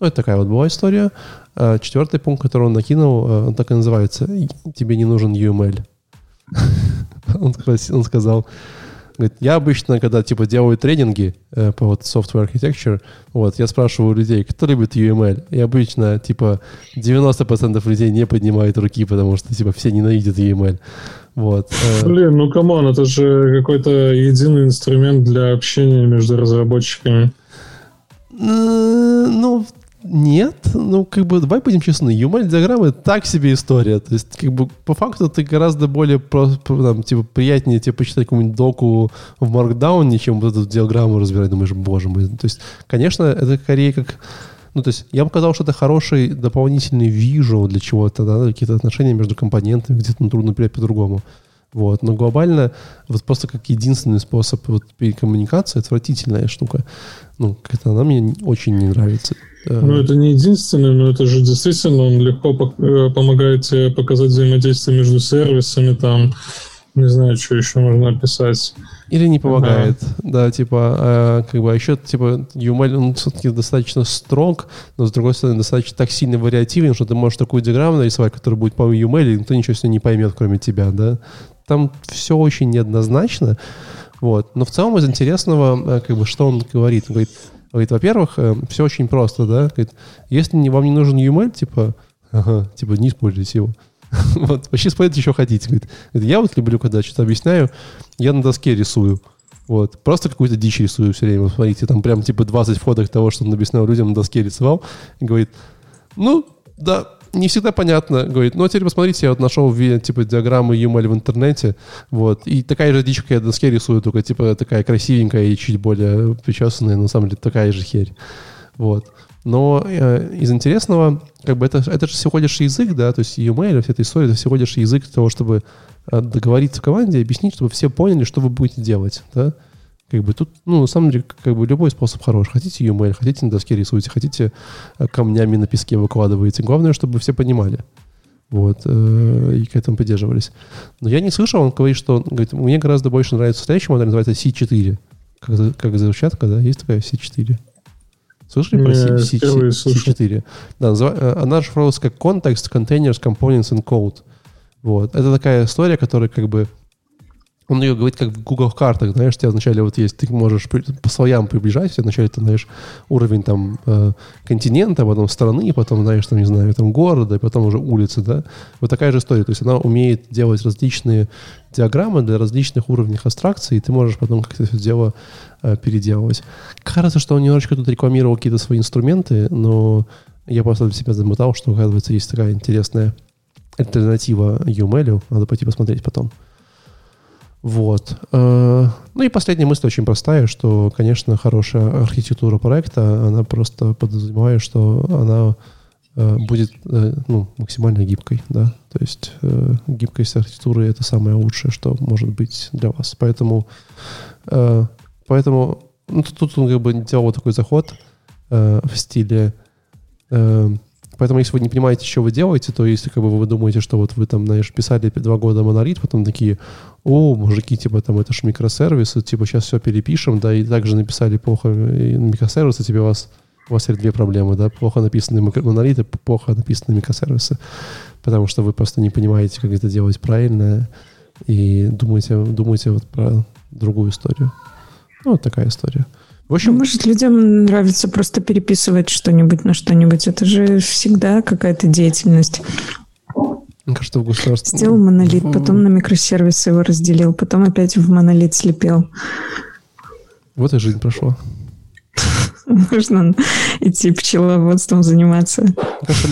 S1: Ну, это такая вот была история. Э, четвертый пункт, который он накинул, э, он так и называется «Тебе не нужен UML». он сказал, Говорит, я обычно, когда типа делаю тренинги э, по вот software architecture, вот, я спрашиваю людей, кто любит UML. И обычно типа 90% людей не поднимают руки, потому что типа все ненавидят UML. Вот.
S2: Э. Блин, ну come on, это же какой-то единый инструмент для общения между разработчиками.
S1: Ну, нет, ну, как бы, давай будем честны, UML-диаграммы так себе история. То есть, как бы, по факту ты гораздо более, там, типа, приятнее тебе почитать какую-нибудь доку в Markdown, чем вот эту диаграмму разбирать. Думаешь, боже мой. То есть, конечно, это скорее как... Ну, то есть, я бы сказал, что это хороший дополнительный вижу для чего-то, да, какие-то отношения между компонентами, где-то трудно принять по-другому. Вот. Но глобально вот просто как единственный способ вот, коммуникации отвратительная штука. Ну, как-то она мне очень не нравится.
S2: Ну, это не единственный, но это же действительно он легко э, помогает тебе показать взаимодействие между сервисами, там, не знаю, что еще можно описать.
S1: Или не помогает, да, да типа, э, как бы, а еще, типа, UML, он все-таки достаточно строг, но, с другой стороны, достаточно так сильно вариативен, что ты можешь такую диаграмму нарисовать, которая будет по UML, и никто ничего с ней не поймет, кроме тебя, да. Там все очень неоднозначно, вот. Но в целом из интересного, э, как бы, что он говорит? Он говорит, говорит во-первых, э, все очень просто, да, говорит, если вам не нужен UML, типа, ага, типа, не используйте его. вот, вообще используйте, еще хотите. Говорит, я вот люблю, когда что-то объясняю, я на доске рисую. Вот. Просто какую-то дичь рисую все время. Смотрите, там прям типа 20 фоток того, что он объяснял людям на доске рисовал. И говорит, ну, да, не всегда понятно. Говорит, ну, а теперь посмотрите, я вот нашел типа диаграммы UML в интернете, вот, и такая же дичь, как я на доске рисую, только типа такая красивенькая и чуть более причесанная, на самом деле такая же херь. Вот. Но э, из интересного, как бы это, это же всего лишь язык, да, то есть UML, вся эта история, это всего лишь язык того, чтобы э, договориться в команде, объяснить, чтобы все поняли, что вы будете делать, да. Как бы тут, ну, на самом деле, как бы любой способ хорош. Хотите UML, хотите на доске рисуете, хотите э, камнями на песке выкладываете. Главное, чтобы все понимали. Вот, э, и к этому придерживались. Но я не слышал, он говорит, что он говорит, мне гораздо больше нравится следующий модель, называется C4. как, как взрывчатка, да? Есть такая C4? Слышали про C, C, C, 4 Да, э, она расшифровывается как Context, Containers, Components and Code. Вот. Это такая история, которая как бы он ее говорит как в Google картах, знаешь, тебя вначале вот есть, ты можешь по слоям приближать, вначале ты знаешь уровень там э, континента, потом страны, потом, знаешь, там, не знаю, там города, и потом уже улицы, да. Вот такая же история, то есть она умеет делать различные диаграммы для различных уровней абстракции, и ты можешь потом как-то все дело э, переделывать. Кажется, что он немножечко тут рекламировал какие-то свои инструменты, но я просто для себя замотал, что, оказывается, есть такая интересная альтернатива UML, надо пойти посмотреть потом. Вот. Э, ну и последняя мысль очень простая, что, конечно, хорошая архитектура проекта, она просто подразумевает, что она э, будет э, ну, максимально гибкой, да, то есть гибкость архитектуры это самое лучшее, что может быть для вас. Поэтому, поэтому ну, тут, он как бы делал такой заход в стиле Поэтому, если вы не понимаете, что вы делаете, то если как бы вы думаете, что вот вы там, знаешь, писали два года монолит, потом такие, о, мужики, типа там это же микросервисы, типа сейчас все перепишем, да, и также написали плохо микросервисы, тебе у вас у вас есть две проблемы, да, плохо написанные монолиты, плохо написанные микросервисы, потому что вы просто не понимаете, как это делать правильно, и думаете, думаете вот про другую историю. Ну, вот такая история.
S3: В общем... Может, людям нравится просто переписывать что-нибудь на что-нибудь. Это же всегда какая-то деятельность.
S1: Мне кажется, в государстве...
S3: Сделал монолит, потом на микросервисы его разделил, потом опять в монолит слепил.
S1: Вот и жизнь прошла.
S3: Можно идти пчеловодством заниматься.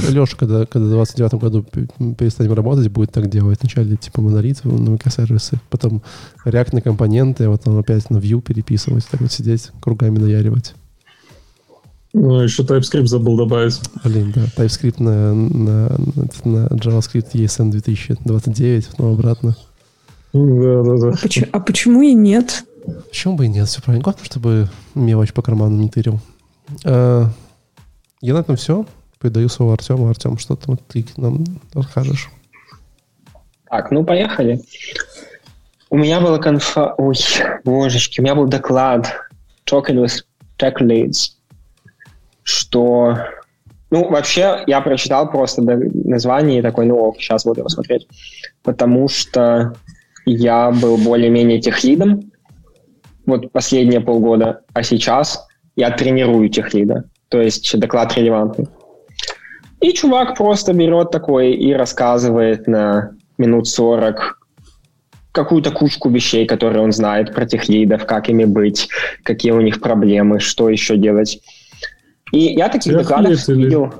S1: Леша, когда, когда в 29 году перестанем работать, будет так делать. Вначале типа монолит на микросервисы, потом React на компоненты, а потом опять на Vue переписывать, так вот сидеть, кругами наяривать.
S2: Ну, еще TypeScript забыл добавить.
S1: Блин, да, TypeScript на, на, на JavaScript ESN 2029, но обратно.
S2: Да, да, да.
S3: А почему, а почему и нет?
S1: Почему бы и нет, все правильно. Главное, чтобы мелочь по карману не тырил. А, я на этом все. Передаю слово Артему. Артем, что там ты нам расскажешь?
S4: Так, ну поехали. У меня была конфа... Ой, божечки, у меня был доклад Chocolates Tech Leads, что... Ну, вообще, я прочитал просто название и такой, ну, сейчас буду его смотреть. Потому что я был более-менее техлидом, вот последние полгода, а сейчас я тренирую техлида, то есть доклад релевантный. И чувак просто берет такой и рассказывает на минут 40 какую-то кучку вещей, которые он знает про техлидов, как ими быть, какие у них проблемы, что еще делать. И я таких тех докладов видел...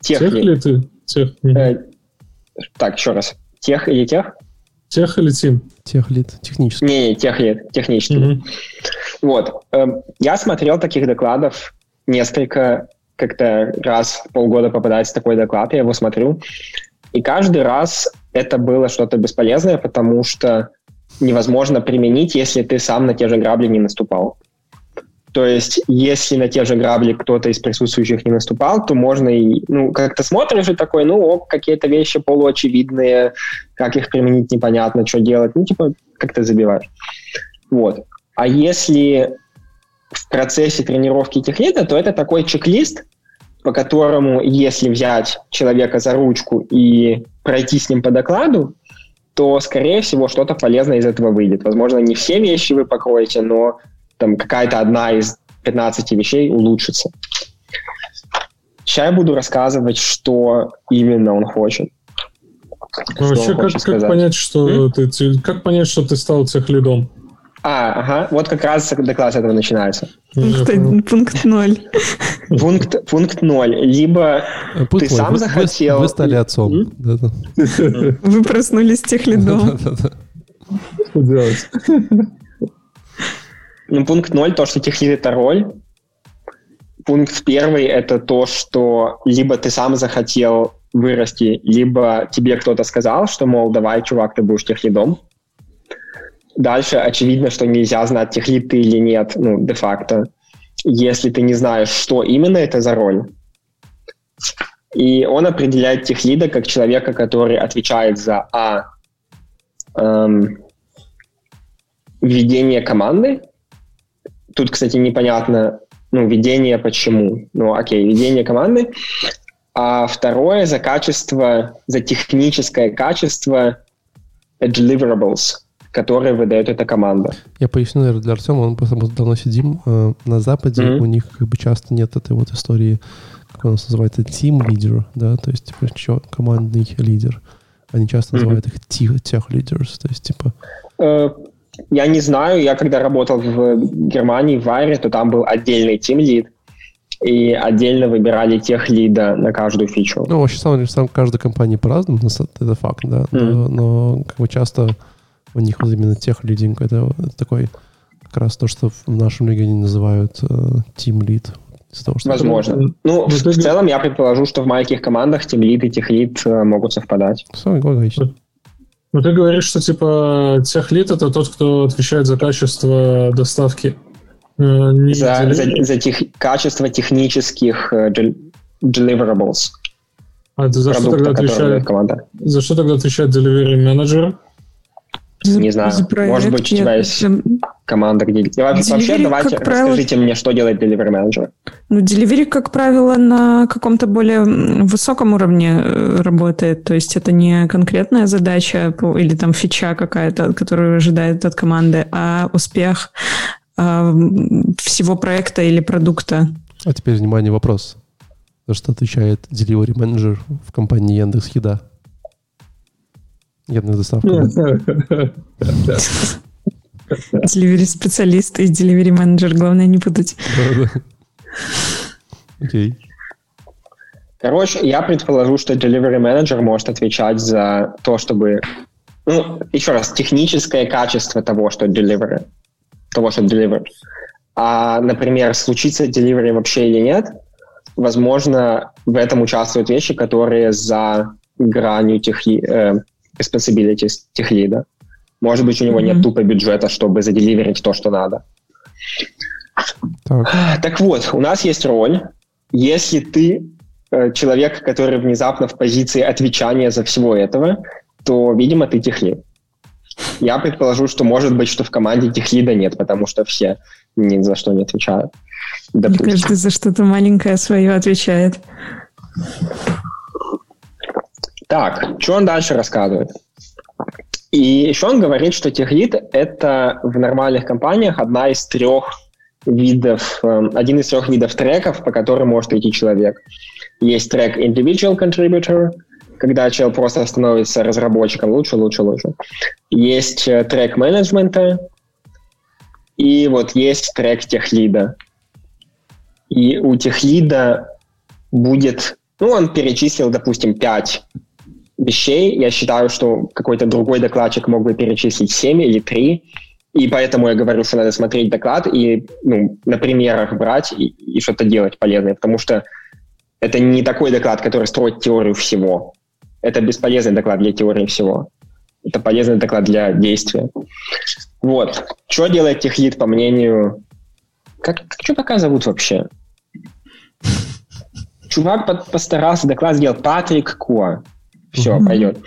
S2: Техлид. Тех Тех.
S4: Э, так, еще раз. Тех или тех?
S2: Тех или тим?
S1: Техлит, технический.
S4: Не, не, техлит, технический. Угу. Вот. Эм, я смотрел таких докладов несколько, как-то раз в полгода попадается такой доклад, я его смотрю. И каждый раз это было что-то бесполезное, потому что невозможно применить, если ты сам на те же грабли не наступал. То есть, если на те же грабли кто-то из присутствующих не наступал, то можно и, ну, как-то смотришь и такой, ну, ок, какие-то вещи полуочевидные, как их применить непонятно, что делать, ну, типа, как-то забиваешь. Вот. А если в процессе тренировки технита, то это такой чек-лист, по которому, если взять человека за ручку и пройти с ним по докладу, то, скорее всего, что-то полезное из этого выйдет. Возможно, не все вещи вы покроете, но там какая-то одна из 15 вещей улучшится. Сейчас я буду рассказывать, что именно он хочет.
S2: Ну, вообще, как, как понять, что ты, как понять, что ты стал тех лидом?
S4: А, ага, вот как раз доклад с этого начинается.
S3: Пункт, пункт ноль.
S4: Пункт, пункт ноль. Либо э, пункт ты 0. сам вы, захотел...
S1: Вы, вы стали отцом.
S3: Вы проснулись тех лидом.
S2: Что делать?
S4: Ну, пункт ноль, то, что техлид — это роль. Пункт первый — это то, что либо ты сам захотел вырасти, либо тебе кто-то сказал, что, мол, давай, чувак, ты будешь техлидом. Дальше очевидно, что нельзя знать, техлид ты или нет, ну, де-факто, если ты не знаешь, что именно это за роль. И он определяет техлида как человека, который отвечает за А. Эм, ведение команды, тут, кстати, непонятно, ну, ведение почему. Ну, окей, ведение команды. А второе за качество, за техническое качество deliverables, которые выдает эта команда.
S1: Я поясню, наверное, для Артема, он просто давно сидим э, на Западе, mm-hmm. у них как бы часто нет этой вот истории, как у нас называется, team leader, да, то есть типа еще командный лидер. Они часто mm-hmm. называют их тех leaders, то есть типа...
S4: Uh, я не знаю, я когда работал в Германии, в Вайре, то там был отдельный team lead, и отдельно выбирали тех лида на каждую фичу.
S1: Ну, вообще, сам, сам каждой компании по-разному, это факт, да. Mm. Но, но как бы часто у них вот именно тех лидинг, это, это такой как раз то, что в нашем регионе называют э, team lead.
S4: Того, что Возможно. Это... Ну, в, в целом я предположу, что в маленьких командах team lead и тех лид э, могут совпадать.
S2: Логично. Ну, ты говоришь, что типа тех лид это тот, кто отвечает за качество доставки
S4: Э, не за, за, за тех, качество технических uh, deliverables.
S2: А за продукта, что тогда отвечает? За что тогда отвечает delivery менеджер?
S4: Не знаю. Может быть, у тебя есть команда, где... Вообще, давайте расскажите мне, что делает delivery менеджер.
S3: Ну, delivery, как правило, на каком-то более высоком уровне э, работает. То есть это не конкретная задача или там фича какая-то, которую ожидает от команды, а успех а, всего проекта или продукта.
S1: А теперь, внимание, вопрос. За что отвечает delivery менеджер в компании Яндекс Еда? Яндекс доставка.
S3: Delivery специалист и delivery менеджер. Главное не путать.
S1: Окей.
S4: Короче, я предположу, что delivery менеджер может отвечать за то, чтобы... Ну, еще раз, техническое качество того, что delivery того, что deliver. А, например, случится delivery вообще или нет, возможно, в этом участвуют вещи, которые за гранью тех, э, responsibilities техлида. Может быть, у него mm-hmm. нет тупо бюджета, чтобы заделиверить то, что надо. Так. так вот, у нас есть роль. Если ты э, человек, который внезапно в позиции отвечания за всего этого, то, видимо, ты техлид. Я предположу, что может быть, что в команде техлида нет, потому что все ни за что не отвечают.
S3: Допустим. Каждый за что-то маленькое свое отвечает.
S4: Так, что он дальше рассказывает? И еще он говорит, что техлид — это в нормальных компаниях одна из трех видов, эм, один из трех видов треков, по которым может идти человек. Есть трек individual contributor — когда человек просто становится разработчиком лучше, лучше, лучше. Есть э, трек менеджмента, и вот есть трек техлида. И у техлида будет, ну, он перечислил, допустим, 5 вещей. Я считаю, что какой-то другой докладчик мог бы перечислить 7 или 3. И поэтому я говорю, что надо смотреть доклад и ну, на примерах брать и, и что-то делать полезное, потому что это не такой доклад, который строит теорию всего. Это бесполезный доклад для теории всего. Это полезный доклад для действия. Вот. Что делает техлит, по мнению... Как, как чувака зовут вообще? Чувак под, постарался, доклад сделал Патрик Куа. Все, mm-hmm. пойдет.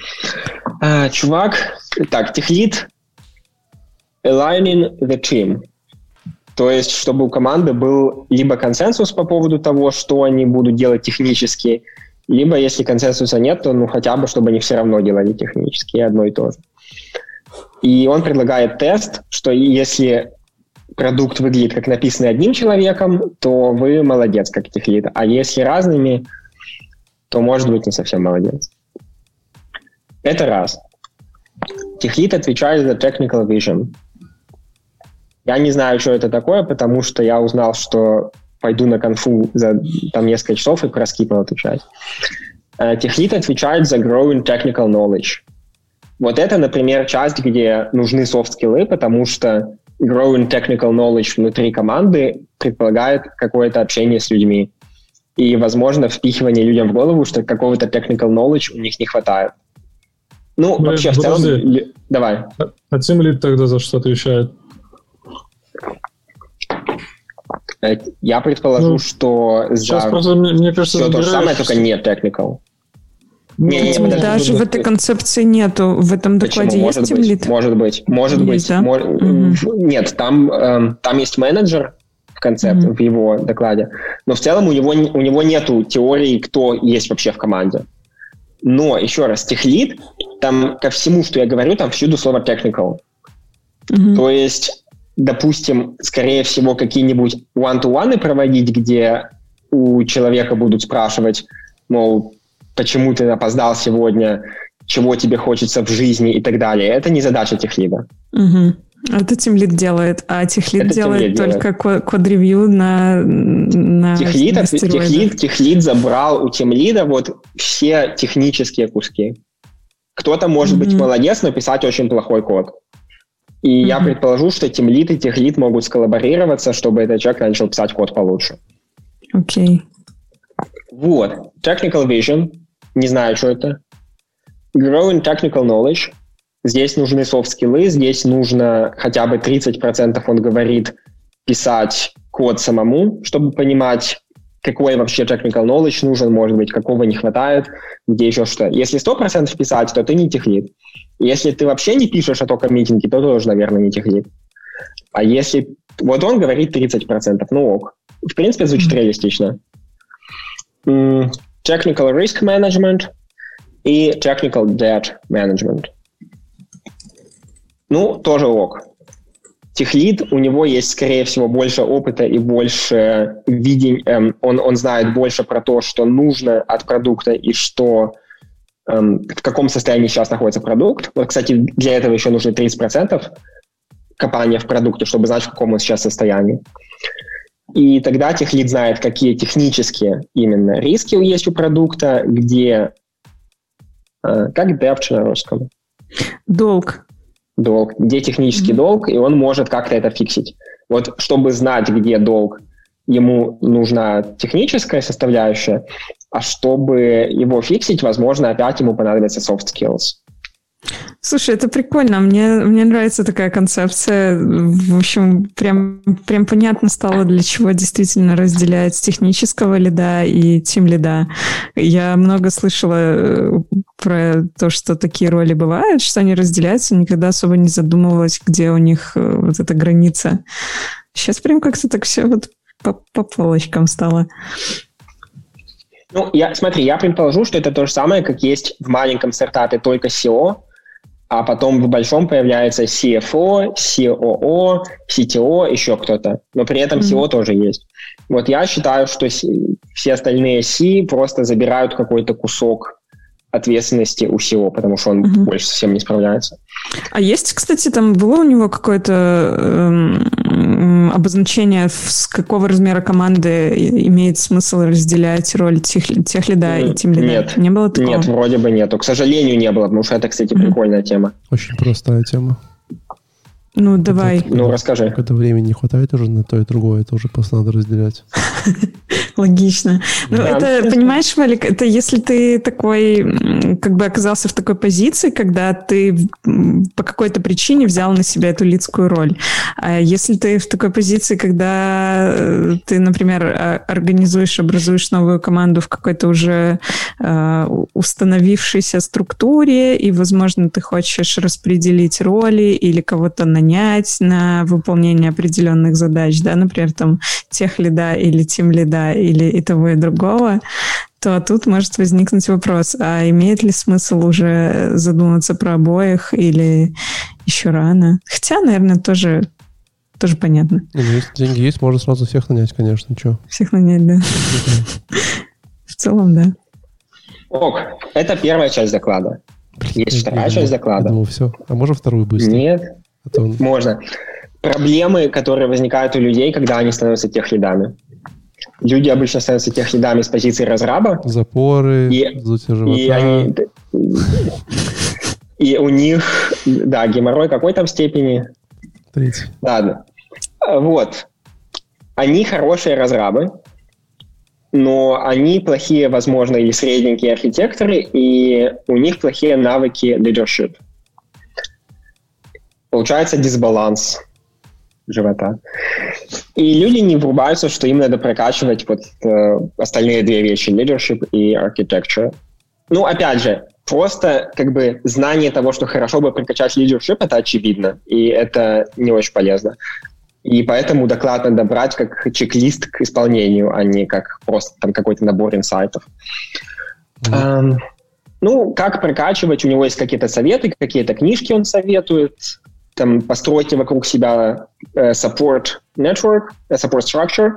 S4: А, чувак, так, техлит aligning the team. То есть, чтобы у команды был либо консенсус по поводу того, что они будут делать технически, либо, если консенсуса нет, то ну хотя бы, чтобы они все равно делали технически одно и то же. И он предлагает тест, что если продукт выглядит как написанный одним человеком, то вы молодец, как техлит. А если разными, то, может быть, не совсем молодец. Это раз. Техлит отвечает за technical vision. Я не знаю, что это такое, потому что я узнал, что пойду на конфу за там несколько часов и про скипы отвечать. Uh, Техлит отвечает за growing technical knowledge. Вот это, например, часть, где нужны софт-скиллы, потому что growing technical knowledge внутри команды предполагает какое-то общение с людьми. И, возможно, впихивание людям в голову, что какого-то technical knowledge у них не хватает. Ну, ну вообще, в целом... Давай.
S2: А, а Тимлит тогда за что отвечает?
S4: Э, я предположу, ну, что
S2: сейчас за просто, мне кажется,
S4: все то же самое, только не technical.
S3: Не, не, не, даже в этой концепции нету, в этом докладе
S4: Почему? есть может быть, Может быть, может есть, быть. Да? Мож... Угу. Нет, там, э, там есть менеджер в концепте, угу. в его докладе, но в целом у него, у него нету теории, кто есть вообще в команде. Но, еще раз, техлит, там ко всему, что я говорю, там всюду слово technical. Угу. То есть, допустим, скорее всего, какие-нибудь one-to-one проводить, где у человека будут спрашивать, мол, почему ты опоздал сегодня, чего тебе хочется в жизни и так далее. Это не задача техлида.
S3: Угу. Это Тимлит делает, а Техлит делает только код-ревью на, на
S4: техлит, на техлит, техлит забрал у Тимлида вот все технические куски. Кто-то может mm-hmm. быть молодец, но писать очень плохой код. И mm-hmm. я предположу, что Тимлит и Техлит могут сколлаборироваться, чтобы этот человек начал писать код получше.
S3: Окей. Okay.
S4: Вот. Technical Vision — не знаю, что это. Growing technical knowledge. Здесь нужны софт-скиллы, здесь нужно хотя бы 30%, он говорит, писать код самому, чтобы понимать, какой вообще technical knowledge нужен, может быть, какого не хватает, где еще что. Если 100% писать, то ты не техлит. Если ты вообще не пишешь, а только митинги, то тоже, наверное, не техлит. А если... Вот он говорит 30%, ну ок. В принципе, звучит реалистично. Technical Risk Management и Technical Debt Management. Ну, тоже ок. Техлид, у него есть, скорее всего, больше опыта и больше видений, эм, он, он знает больше про то, что нужно от продукта и что эм, в каком состоянии сейчас находится продукт. Вот, кстати, для этого еще нужно 30% копания в продукте, чтобы знать, в каком он сейчас состоянии. И тогда техлид знает, какие технические именно риски есть у продукта, где... Э, как депч на русском?
S3: Долг.
S4: Долг. Где технический mm-hmm. долг, и он может как-то это фиксить. Вот чтобы знать, где долг, ему нужна техническая составляющая, а чтобы его фиксить, возможно, опять ему понадобится soft skills.
S3: Слушай, это прикольно. Мне, мне нравится такая концепция. В общем, прям, прям понятно стало, для чего действительно разделяется технического лида и тим лида. Я много слышала э, про то, что такие роли бывают, что они разделяются, никогда особо не задумывалась, где у них э, вот эта граница. Сейчас прям как-то так все вот по, по полочкам стало.
S4: Ну, я, смотри, я предположу, что это то же самое, как есть в маленьком стартапе только SEO, а потом в большом появляется CFO, COO, CTO, еще кто-то. Но при этом mm-hmm. тоже есть. Вот я считаю, что все остальные C просто забирают какой-то кусок ответственности у всего, потому что он угу. больше совсем не справляется.
S3: А есть, кстати, там было у него какое-то эм, обозначение, с какого размера команды имеет смысл разделять роль тех, тех лида и тем лида?
S4: Нет.
S3: Не было такого?
S4: Нет, вроде бы нету. К сожалению, не было, потому что это, кстати, прикольная угу. тема.
S1: Очень простая тема.
S3: Ну, давай.
S4: Это, ну, расскажи.
S1: Когда времени не хватает уже на то и другое, тоже просто надо разделять.
S3: Логично. Ну, да. это, понимаешь, Валик, это если ты такой, как бы оказался в такой позиции, когда ты по какой-то причине взял на себя эту лидскую роль. А если ты в такой позиции, когда э, ты, например, а, организуешь, образуешь новую команду в какой-то уже э, установившейся структуре, и, возможно, ты хочешь распределить роли или кого-то на нанять на выполнение определенных задач, да, например, там тех лида или тем лида или и того, и другого, то тут может возникнуть вопрос, а имеет ли смысл уже задуматься про обоих или еще рано? Хотя, наверное, тоже тоже понятно.
S1: Если деньги есть, можно сразу всех нанять, конечно. Че?
S3: Всех нанять, да. В целом, да.
S4: Ок, это первая часть доклада. Есть вторая часть доклада.
S1: Ну все. А можно вторую быстро?
S4: Нет. Это он... Можно. Проблемы, которые возникают у людей, когда они становятся тех лидами. Люди обычно становятся тех лидами с позиции разраба.
S1: Запоры, и, живота. И, они,
S4: и у них, да, геморрой какой там степени?
S1: Третий.
S4: Ладно. Вот. Они хорошие разрабы, но они плохие, возможно, или средненькие архитекторы, и у них плохие навыки leadership. Получается дисбаланс живота. И люди не врубаются, что им надо прокачивать вот э, остальные две вещи, leadership и architecture. ну, опять же, просто как бы знание того, что хорошо бы прокачать лидершип, это очевидно, и это не очень полезно. И поэтому доклад надо брать как чек-лист к исполнению, а не как просто там какой-то набор инсайтов. Mm-hmm. Um, ну, как прокачивать, у него есть какие-то советы, какие-то книжки он советует. Там постройте вокруг себя э, support network, э, support structure,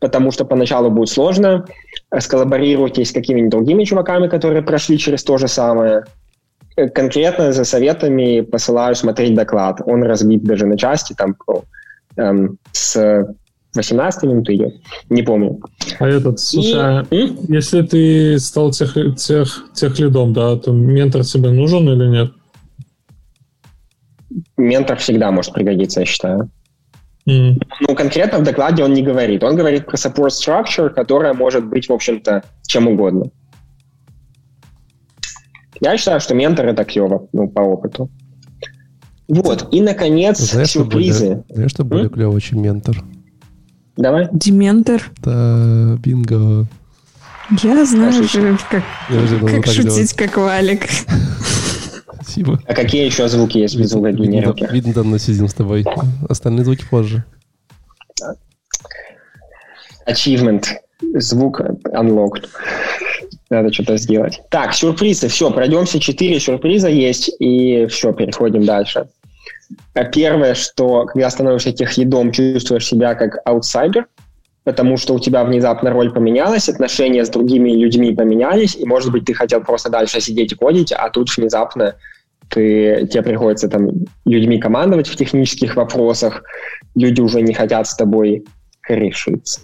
S4: потому что поначалу будет сложно. Сколлаборируйтесь с какими-нибудь другими чуваками, которые прошли через то же самое. Э, конкретно за советами посылаю смотреть доклад. Он разбит даже на части, там эм, с 18 минут идет, не помню.
S2: А этот, слушай, и... а если ты стал тех, тех, тех лидом, да, то ментор тебе нужен или нет?
S4: Ментор всегда может пригодиться, я считаю. Mm. Ну, конкретно в докладе он не говорит. Он говорит про support structure, которая может быть, в общем-то, чем угодно. Я считаю, что ментор это клево, ну, по опыту. Вот, и, наконец, знаешь, сюрпризы.
S1: Что более, знаешь, что более клево, чем ментор?
S4: Давай.
S3: Дементор.
S1: Да, бинго.
S3: Я знаю же, как, как шутить, как Валик.
S1: Спасибо.
S4: А какие еще звуки есть без звукогенераторки?
S1: Видно, видно, давно сидим с тобой. Остальные звуки позже.
S4: Achievement. Звук unlocked. Надо что-то сделать. Так, сюрпризы. Все, пройдемся. Четыре сюрприза есть. И все, переходим дальше. А первое, что когда становишься техлидом, чувствуешь себя как аутсайдер, потому что у тебя внезапно роль поменялась, отношения с другими людьми поменялись, и, может быть, ты хотел просто дальше сидеть и кодить, а тут внезапно ты, тебе приходится там людьми командовать в технических вопросах, люди уже не хотят с тобой корешиться.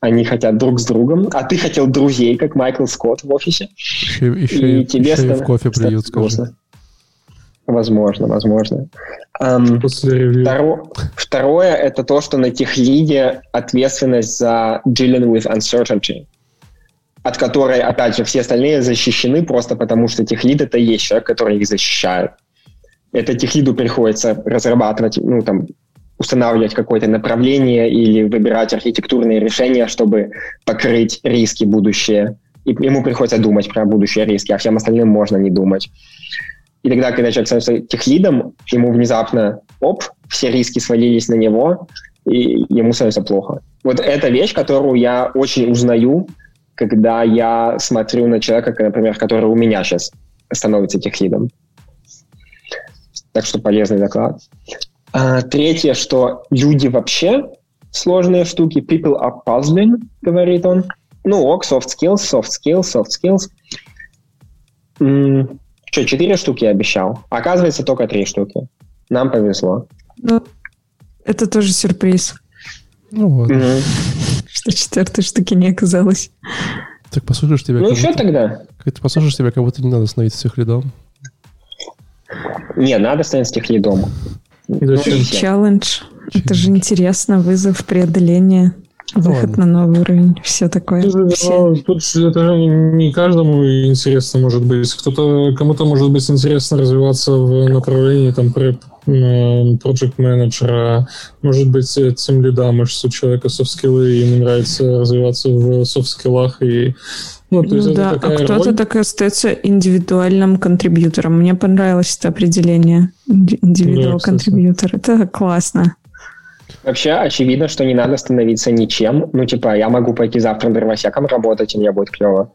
S4: Они хотят друг с другом, а ты хотел друзей, как Майкл Скотт в офисе.
S1: Еще, еще, и тебе еще стан- и в кофе приют, скажи.
S4: Возможно, возможно. Um, второ, второе — это то, что на техлиде ответственность за dealing with uncertainty, от которой, опять же, все остальные защищены просто потому, что техлид — это есть человек, который их защищает. Это техлиду приходится разрабатывать, ну, там, устанавливать какое-то направление или выбирать архитектурные решения, чтобы покрыть риски будущее. И ему приходится думать про будущие риски, а всем остальным можно не думать. И тогда, когда человек становится техлидом, ему внезапно, оп, все риски свалились на него, и ему становится плохо. Вот это вещь, которую я очень узнаю, когда я смотрю на человека, например, который у меня сейчас становится техлидом. Так что полезный доклад. А, третье, что люди вообще сложные штуки. People are puzzling, говорит он. Ну ок, soft skills, soft skills, soft skills. Что, четыре штуки я обещал? Оказывается, только три штуки. Нам повезло.
S3: Ну, это тоже сюрприз.
S1: Ну вот. Угу.
S3: Четвертой штуки не оказалось.
S1: Так послушаешь тебя...
S4: Ну что тогда?
S1: Как ты послушаешь тебя, как будто не надо становиться тех лидом.
S4: Не, надо становиться тех лидом.
S3: Ну, челлендж. Это же интересно, вызов, преодоление. Выход на новый уровень, все такое.
S2: Все. Тут это же не каждому интересно может быть. Кто-то, кому-то может быть интересно развиваться в направлении там project менеджера, может быть тем лида, может у человека софт-скиллы, ему нравится развиваться в софт-скиллах и
S3: ну, то есть ну да, а кто-то так и остается индивидуальным контрибьютором. Мне понравилось это определение. Индивидуал да, контрибьютор. Это классно.
S4: Вообще, очевидно, что не надо становиться ничем. Ну, типа, я могу пойти завтра дровосеком работать, и мне будет клево.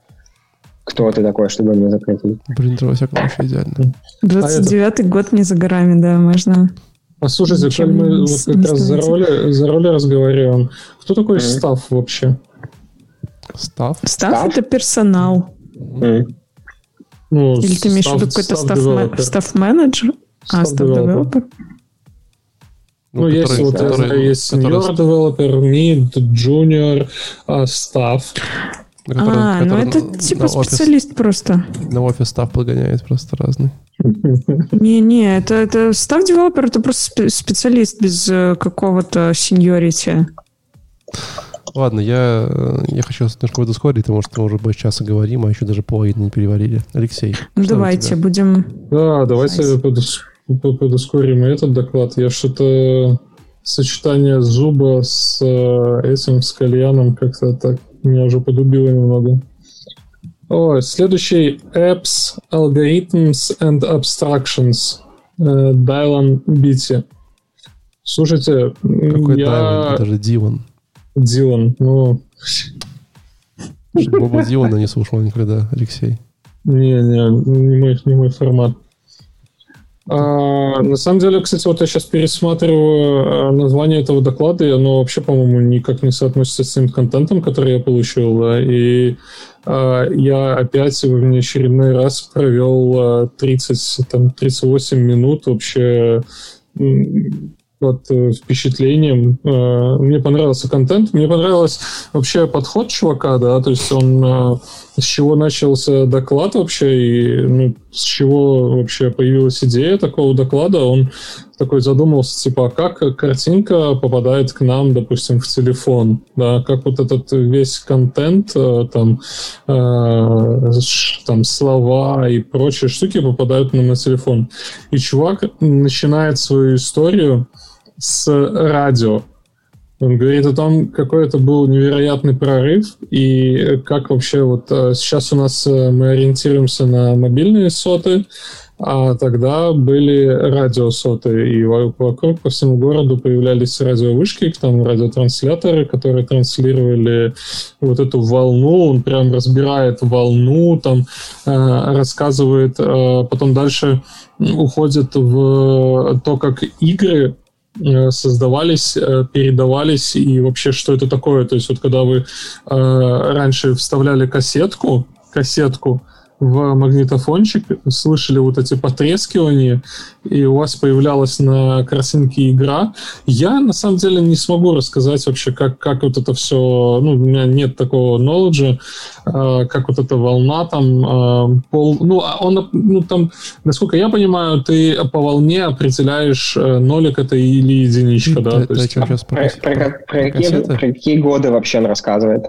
S4: Кто ты такой, чтобы мне запретить?
S1: Блин, дровосеком вообще идеально.
S3: 29-й а год не за горами, да, можно...
S2: А слушайте, коль мы вот как раз за роли, за роли разговариваем, кто такой mm-hmm. став вообще?
S1: Став?
S3: Став — это персонал. Mm-hmm. Ну, Или ты имеешь в виду какой-то став-менеджер? А, став-девелопер?
S2: Ну, ну есть вот который, есть senior который... developer, mid, junior, uh, staff.
S3: Который, а, ну который ну это типа специалист офис, просто.
S1: На офис став погоняет просто разный.
S3: Не-не, это, это став девелопер, это просто специалист без э, какого-то сеньорити.
S1: Ладно, я, я хочу немножко ускорить, потому что мы уже больше часа говорим, а еще даже половину не переварили. Алексей.
S3: Ну давайте, будем...
S2: Да, давайте подускорим этот доклад. Я что-то сочетание зуба с э, этим, с кальяном как-то так меня уже подубило немного. О, следующий Apps, Algorithms and Abstractions. Э, Дайлан Бити. Слушайте,
S1: Какой я... Дайлан? Это же Дилан.
S2: Дилан, ну...
S1: Боба Дилана не слушал никогда, Алексей.
S2: Не-не, не мой, не мой формат. А, на самом деле, кстати, вот я сейчас пересматриваю а, название этого доклада, и оно вообще, по-моему, никак не соотносится с тем контентом, который я получил, да, и а, я опять в очередной раз провел а, 30, там, 38 минут вообще под э, впечатлением. Э, мне понравился контент, мне понравился вообще подход чувака, да, то есть он э, с чего начался доклад вообще и ну, с чего вообще появилась идея такого доклада, он такой задумался, типа, а как картинка попадает к нам, допустим, в телефон, да, как вот этот весь контент, там, э, там слова и прочие штуки попадают нам на телефон. И чувак начинает свою историю с радио. Он говорит о том, какой это был невероятный прорыв и как вообще вот э, сейчас у нас э, мы ориентируемся на мобильные соты, а тогда были радиосоты, и вокруг по всему городу появлялись радиовышки, там радиотрансляторы, которые транслировали вот эту волну, он прям разбирает волну, там э, рассказывает, э, потом дальше уходит в то, как игры Э, создавались, э, передавались и вообще что это такое. То есть вот когда вы э, раньше вставляли кассетку, кассетку, в магнитофончик, слышали вот эти потрескивания, и у вас появлялась на картинке игра. Я, на самом деле, не смогу рассказать вообще, как, как вот это все... Ну, у меня нет такого knowledge, э, как вот эта волна там... Э, пол, ну, а он, ну, там, насколько я понимаю, ты по волне определяешь, э, нолик это или единичка, да?
S4: да, то есть, про, про, про, про, какие, про какие годы вообще он рассказывает?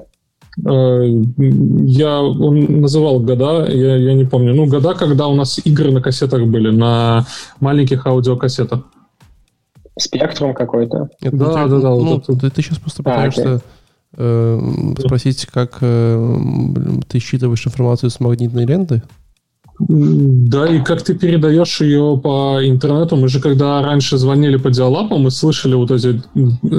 S2: Э, я, он называл года, я, я не помню. Ну, года, когда у нас игры на кассетах были, на маленьких аудиокассетах.
S4: Спектрум какой-то?
S1: да, ну, да, да, да. Ну, вот ты, ты сейчас просто пытаешься а, э, спросить, как э, ты считываешь информацию с магнитной ленты?
S2: Да, и как ты передаешь ее по интернету. Мы же когда раньше звонили по диалапу, мы слышали вот эти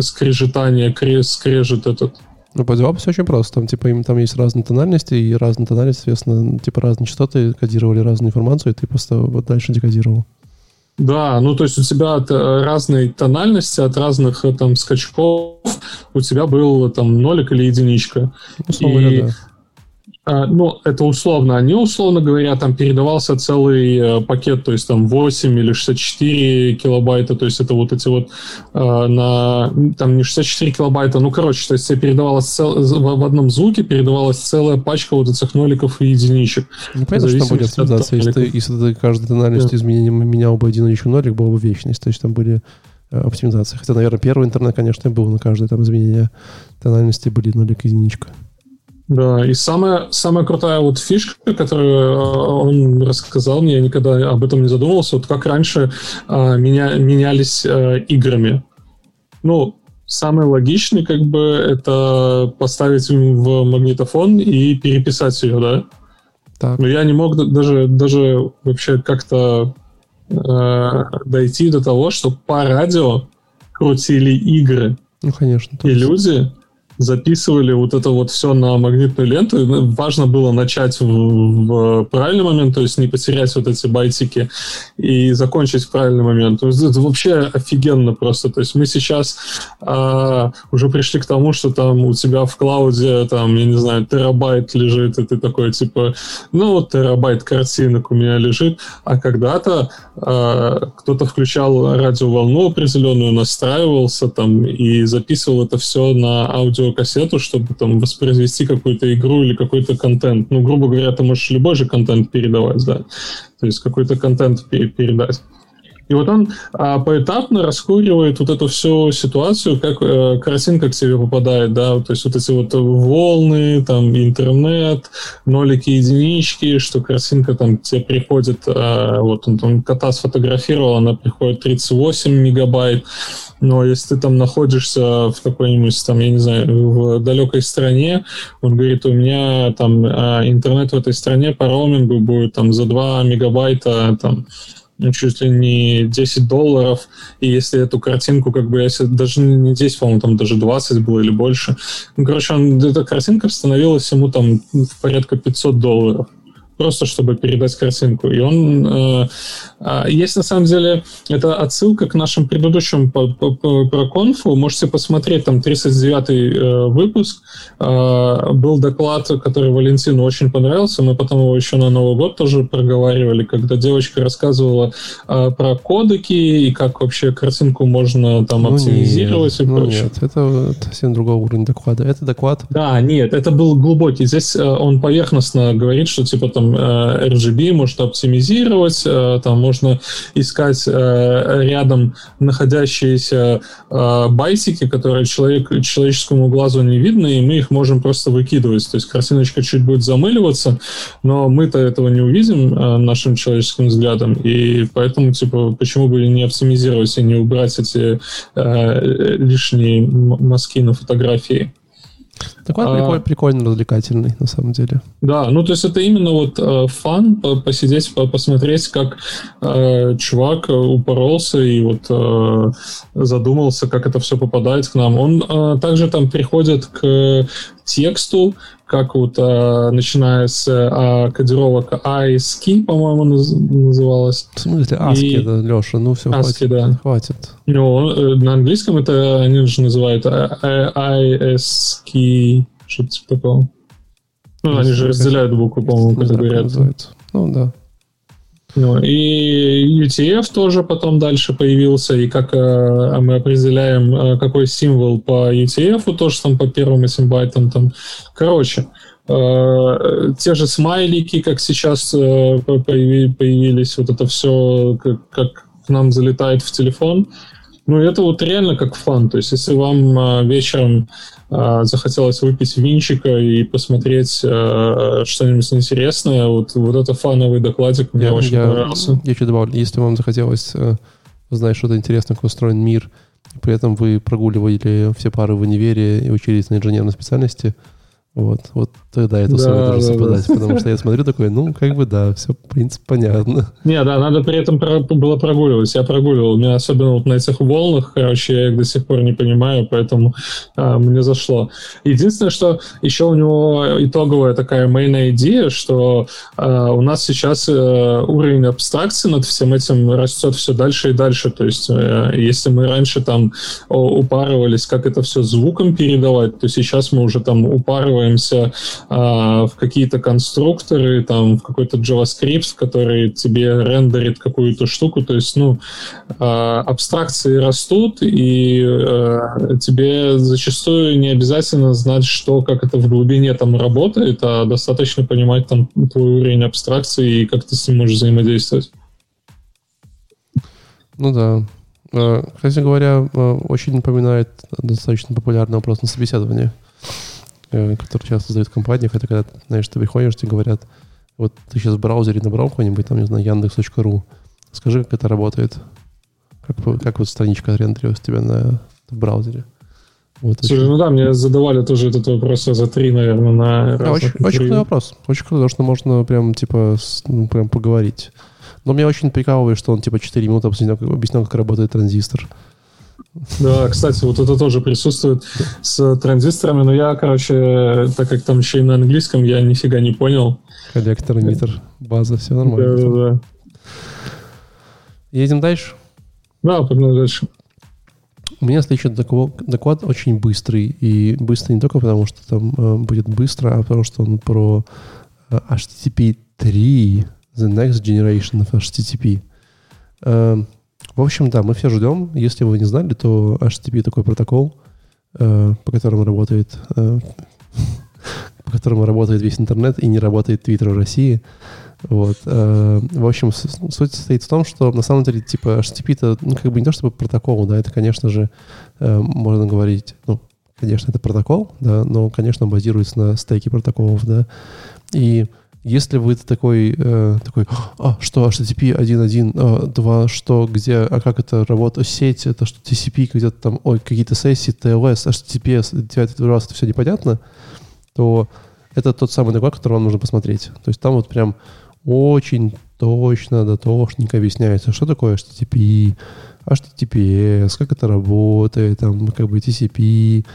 S2: скрежетания, скрежет этот.
S1: Ну, по DevOps очень просто. Там, типа, им там есть разные тональности, и разные тональности, соответственно, типа, разные частоты кодировали разную информацию, и ты просто вот дальше декодировал.
S2: Да, ну то есть у тебя от э, разной тональности, от разных э, там скачков у тебя был там нолик или единичка. Ну, и, да. А, ну, это условно. Они, условно говоря, там передавался целый э, пакет, то есть там 8 или 64 килобайта, то есть это вот эти вот э, на, там не 64 килобайта, ну, короче, то есть тебе передавалось цел, в одном звуке передавалась целая пачка вот этих ноликов и единичек.
S1: Ну, понятно, что будет оптимизация. Если ты, если ты каждую тональность да. изменения менял бы один или еще нолик, была бы вечность, то есть там были э, оптимизации. Хотя, наверное, первый интернет, конечно, был на каждое там изменение тональности были нолик и единичка.
S2: Да, и самая, самая крутая вот фишка, которую э, он рассказал мне, я никогда об этом не задумывался, вот как раньше а, меня, менялись а, играми. Ну, самый логичный, как бы, это поставить в магнитофон и переписать ее, да? Так. Но я не мог даже, даже вообще как-то э, дойти до того, что по радио крутили игры.
S1: Ну, конечно.
S2: И люди записывали вот это вот все на магнитную ленту. Ну, важно было начать в, в правильный момент, то есть не потерять вот эти байтики и закончить в правильный момент. Это вообще офигенно просто. То есть мы сейчас а, уже пришли к тому, что там у тебя в клауде там, я не знаю, терабайт лежит, и ты такой типа, ну вот терабайт картинок у меня лежит, а когда-то а, кто-то включал радиоволну определенную, настраивался там и записывал это все на аудио видеокассету, чтобы там воспроизвести какую-то игру или какой-то контент. Ну, грубо говоря, ты можешь любой же контент передавать, да. То есть какой-то контент передать. И вот он а, поэтапно раскуривает вот эту всю ситуацию, как э, картинка к тебе попадает, да, то есть вот эти вот волны, там, интернет, нолики, единички, что картинка там тебе приходит, а, вот он там кота сфотографировал, она приходит 38 мегабайт, но если ты там находишься в какой-нибудь там, я не знаю, в далекой стране, он говорит, у меня там а, интернет в этой стране по роумингу будет там за 2 мегабайта там чуть ли не 10 долларов, и если эту картинку, как бы, если даже не 10, по-моему, там даже 20 было или больше, ну, короче, он, эта картинка становилась ему там в порядка 500 долларов просто чтобы передать картинку. И он... Э, э, есть, на самом деле, это отсылка к нашим предыдущим по, по, по, про конфу. Можете посмотреть, там 39-й э, выпуск. Э, был доклад, который Валентину очень понравился. Мы потом его еще на Новый год тоже проговаривали, когда девочка рассказывала э, про кодеки и как вообще картинку можно там ну, оптимизировать
S1: нет,
S2: и
S1: ну, прочее. Нет, это совсем другой уровень доклада. Это доклад...
S2: Да, нет, это был глубокий. Здесь э, он поверхностно говорит, что типа там Э, RGB можно оптимизировать, э, там можно искать э, рядом находящиеся байтики, которые человек, человеческому глазу не видны, и мы их можем просто выкидывать. То есть картиночка чуть будет замыливаться, но мы-то этого не увидим нашим человеческим взглядом, и поэтому, типа, почему бы не оптимизировать и не убрать эти лишние мазки на фотографии?
S1: Такой а, прикольный, прикольно развлекательный, на самом деле.
S2: Да, ну то есть это именно вот э, фан, посидеть, посмотреть, как э, чувак упоролся и вот э, задумался, как это все попадает к нам. Он э, также там приходит к тексту, как вот а, начиная с а, кодировок ASCII, по-моему, наз, называлось.
S1: В смысле ASCII, и... да, Леша, ну все, ASCII, хватит. Да. хватит.
S2: Ну, э, на английском это они же называют ASCII, что-то типа такого. Ну, они же разделяют буквы, по-моему, когда говорят.
S1: Ну, да.
S2: Ну, и UTF тоже потом дальше появился, и как э, мы определяем, э, какой символ по UTF, тоже там по первым этим байтам. Там. Короче, э, те же смайлики, как сейчас э, появились, вот это все, как, как к нам залетает в телефон. Ну, это вот реально как фан. То есть, если вам э, вечером э, захотелось выпить винчика и посмотреть э, что-нибудь интересное, вот, вот это фановый докладик мне я, очень
S1: я,
S2: понравился.
S1: Я еще добавлю, если вам захотелось узнать что-то интересное, как устроен мир, при этом вы прогуливали все пары в универе и учились на инженерной специальности – вот, вот тогда это да, самое должно да, совпадать, да. потому что я смотрю такой, ну, как бы да, все, в принципе, понятно.
S2: Не, да, надо при этом про- было прогуливать. Я прогуливал. У меня особенно вот на этих волнах, короче, я их до сих пор не понимаю, поэтому а, мне зашло. Единственное, что еще у него итоговая такая main идея, что а, у нас сейчас а, уровень абстракции над всем этим растет все дальше и дальше. То есть, а, если мы раньше там упарывались, как это все звуком передавать, то сейчас мы уже там упарываем вкладываемся а, в какие-то конструкторы, там, в какой-то JavaScript, который тебе рендерит какую-то штуку. То есть, ну, а, абстракции растут, и а, тебе зачастую не обязательно знать, что, как это в глубине там работает, а достаточно понимать там твой уровень абстракции и как ты с ним можешь взаимодействовать.
S1: Ну да. А, кстати говоря, а, очень напоминает достаточно популярный вопрос на собеседовании. Э, который часто задают в компаниях, это когда, знаешь, ты приходишь, тебе говорят, вот ты сейчас в браузере набрал какой-нибудь, там, не знаю, Яндекс.ру, скажи, как это работает, как, как вот страничка рендерилась у тебя на, в браузере.
S2: Вот, Слушай, очень... ну да, мне задавали тоже этот вопрос за три, наверное, на
S1: да, очень, очень крутой вопрос. Очень круто, что можно прям, типа, с, ну, прям поговорить. Но меня очень прикалывает, что он, типа, 4 минуты объяснял, объяснял, как работает транзистор.
S2: Да, кстати, вот это тоже присутствует с транзисторами, но я, короче, так как там еще и на английском, я нифига не понял.
S1: Коллектор, эмиттер, база, все нормально. Да, да, да. Едем дальше?
S2: Да, погнали дальше.
S1: У меня следующий доклад, доклад очень быстрый. И быстрый не только потому, что там э, будет быстро, а потому что он про э, HTTP 3, the next generation of HTTP. Э, в общем, да, мы все ждем. Если вы не знали, то HTTP такой протокол, э, по которому работает э, по которому работает весь интернет и не работает Твиттер в России. Вот. Э, в общем, суть состоит в том, что на самом деле, типа, HTTP-то, ну, как бы не то чтобы протокол, да, это, конечно же, э, можно говорить, ну, конечно, это протокол, да, но, конечно, базируется на стейке протоколов, да. И если вы такой, э, такой, а, что HTTP 1.1, а, 2, что, где, а как это работает, сеть, это что, TCP, где-то там, ой, какие-то сессии, TLS, HTTPS, 9 раз это все непонятно, то это тот самый доклад, который вам нужно посмотреть. То есть там вот прям очень точно, дотошненько объясняется, что такое HTTP, HTTPS, как это работает, там как бы TCP,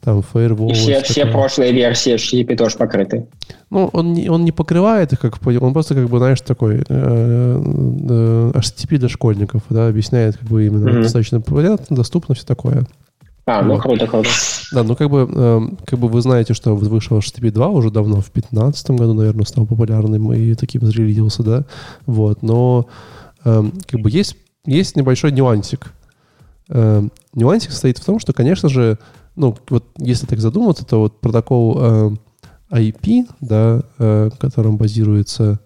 S1: там Firewall.
S4: И все, все прошлые версии HTTP тоже покрыты.
S1: Ну, он не, он не покрывает их, как он просто, как бы, знаешь, такой э, э, HTTP для школьников, да, объясняет, как бы, именно mm-hmm. достаточно понятно, доступно, все такое.
S4: А, ну круто, круто.
S1: Да, ну как бы, э, как бы вы знаете, что вышел HTTP 2 уже давно, в 2015 году, наверное, стал популярным и таким зарелизился, да, вот, но э, как бы есть, есть небольшой нюансик. Э, нюансик состоит в том, что, конечно же, ну, вот если так задуматься, то вот протокол IP, да, э, которым базируется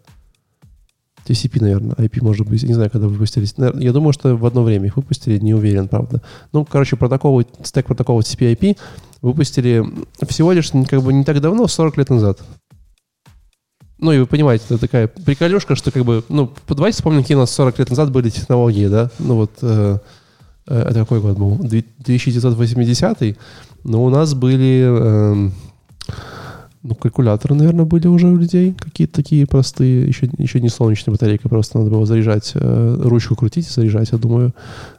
S1: TCP, наверное, IP, может быть. Не знаю, когда выпустились. Я думаю, что в одно время их выпустили, не уверен, правда. Ну, короче, протоколы, стек протоколов TCP IP выпустили всего лишь как бы не так давно, 40 лет назад. Ну, и вы понимаете, это такая приколюшка, что как бы, ну, давайте вспомним, какие у нас 40 лет назад были технологии, да? Ну, вот, э, э, это какой год был? 1980 но у нас были... Э, ну, калькуляторы, наверное, были уже у людей. Какие-то такие простые. Еще, еще не солнечная батарейка, просто надо было заряжать, э, ручку крутить и заряжать, я думаю.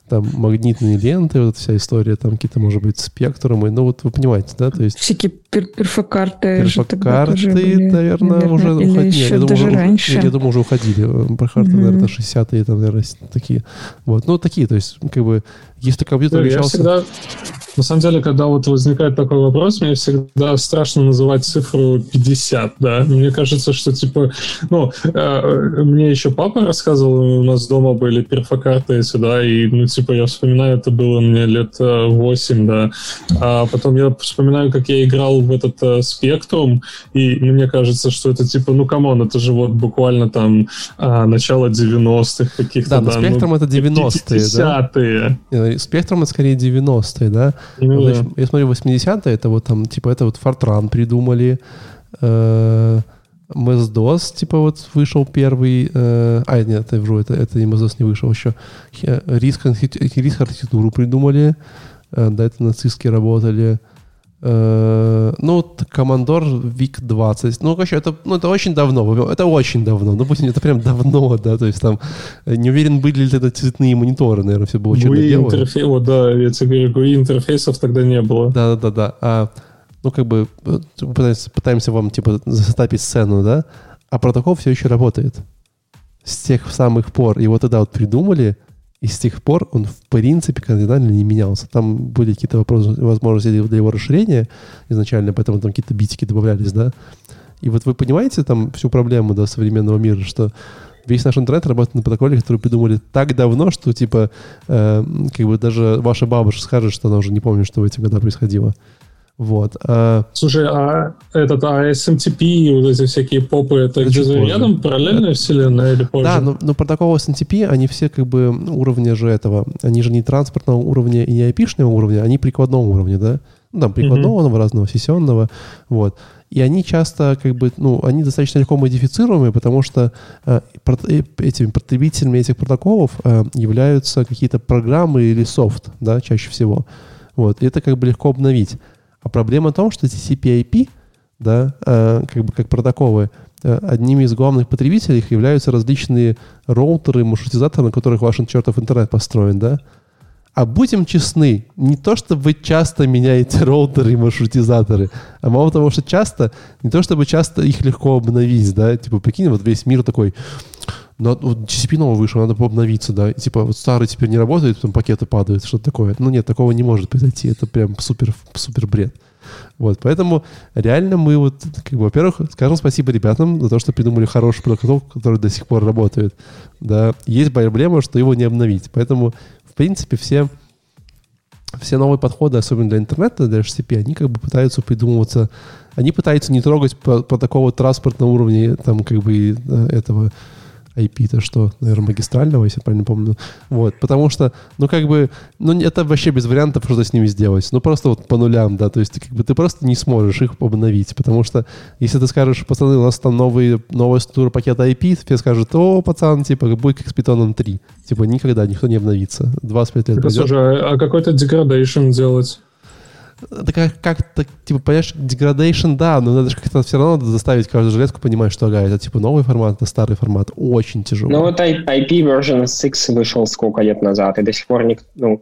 S1: Там магнитные ленты, вот вся история, там какие-то, может быть, спектрумы. Ну, вот вы понимаете, да? То есть...
S3: Всякие пер перфокарты.
S1: Перфокарты, были, наверное, наверное, уже уходили. Я думаю, даже уже, раньше. Я, я думаю, уже уходили. Перфокарты, mm-hmm. наверное, 60-е, там, наверное, такие. Вот, ну, такие, то есть, как бы, если компьютер
S2: решался... Я всегда на самом деле, когда вот возникает такой вопрос, мне всегда страшно называть цифру 50, да. Мне кажется, что, типа, ну, э, мне еще папа рассказывал, у нас дома были перфокарты сюда, и, ну, типа, я вспоминаю, это было мне лет 8, э, да. А потом я вспоминаю, как я играл в этот э, спектрум, и мне кажется, что это, типа, ну, come on, это же вот буквально там э, начало 90-х каких-то,
S1: да. Да, но спектрум ну, это 90-е, да? Спектрум это скорее 90-е, да? Ну, да. Я смотрю, 80-е, это вот там, типа, это вот Fortran придумали, э, MS-DOS, типа, вот вышел первый, э, а, нет, это вру, это, это не MS-DOS не вышел еще, RISC, RISC архитектуру придумали, э, да, это нацистские работали, э, ну, вот Командор VIC-20. Ну, короче, это, ну, это очень давно. Это очень давно. Ну, пусть это прям давно, да. То есть там э, не уверен, были ли это цветные мониторы, наверное, все было очень
S2: интерфей... О, да, я тебе говорю, интерфейсов тогда не было.
S1: Да, да, да, да. А, ну, как бы пытаемся, пытаемся вам, типа, застапить сцену, да, а протокол все еще работает. С тех самых пор. Его тогда вот придумали, и с тех пор он, в принципе, кардинально не менялся. Там были какие-то вопросы, возможности для его расширения изначально, поэтому там какие-то битики добавлялись, да. И вот вы понимаете там всю проблему да, современного мира, что весь наш интернет работает на протоколе, который придумали так давно, что типа э, как бы даже ваша бабушка скажет, что она уже не помнит, что в эти года происходило. Вот. А...
S2: Слушай, а этот а SMTP и вот эти всякие попы, это, где-то рядом параллельная это... вселенная или позже?
S1: Да, но, но протоколы SMTP, они все как бы уровня же этого, они же не транспортного уровня и не IP-шного уровня, они прикладного уровня, да? Ну, там, прикладного, mm-hmm. разного, сессионного, вот. И они часто, как бы, ну, они достаточно легко модифицируемые, потому что э, э этими потребителями этих протоколов э, являются какие-то программы или софт, да, чаще всего. Вот. И это как бы легко обновить. А проблема в том, что TCP/IP, да, э, как бы как протоколы, э, одними из главных потребителей их являются различные роутеры, маршрутизаторы, на которых ваш чертов интернет построен, да. А будем честны, не то, чтобы вы часто меняете роутеры и маршрутизаторы, а мало того, что часто, не то, чтобы часто их легко обновить, да, типа, прикинь, вот весь мир такой, ну, вот TCP новый вышел, надо обновиться, да, и, типа, вот старый теперь не работает, потом пакеты падают, что-то такое. Ну, нет, такого не может произойти, это прям супер, супер бред. Вот, поэтому реально мы вот, как бы, во-первых, скажем спасибо ребятам за то, что придумали хороший протокол, который до сих пор работает. Да, есть проблема, что его не обновить. Поэтому, принципе, все все новые подходы, особенно для интернета, для HTTP, они как бы пытаются придумываться, они пытаются не трогать по, такого транспортного уровня, там, как бы, э, этого IP-то что, наверное, магистрального, если я правильно помню. Вот, потому что, ну, как бы, ну, это вообще без вариантов что-то с ними сделать. Ну, просто вот по нулям, да, то есть, как бы, ты просто не сможешь их обновить, потому что, если ты скажешь, пацаны, у нас там новые, новая структура пакета IP, тебе скажут, о, пацан, типа, будет как с питоном 3. Типа, никогда никто не обновится. 25 лет
S2: так, Слушай, а, какой-то degradation делать?
S1: Это как, как-то, типа, понимаешь, degradation, да, но надо же как-то все равно надо заставить каждую железку понимать, что, ага, это, типа, новый формат, это старый формат. Очень тяжело.
S4: Ну, вот IP version 6 вышел сколько лет назад, и до сих пор, не, ну,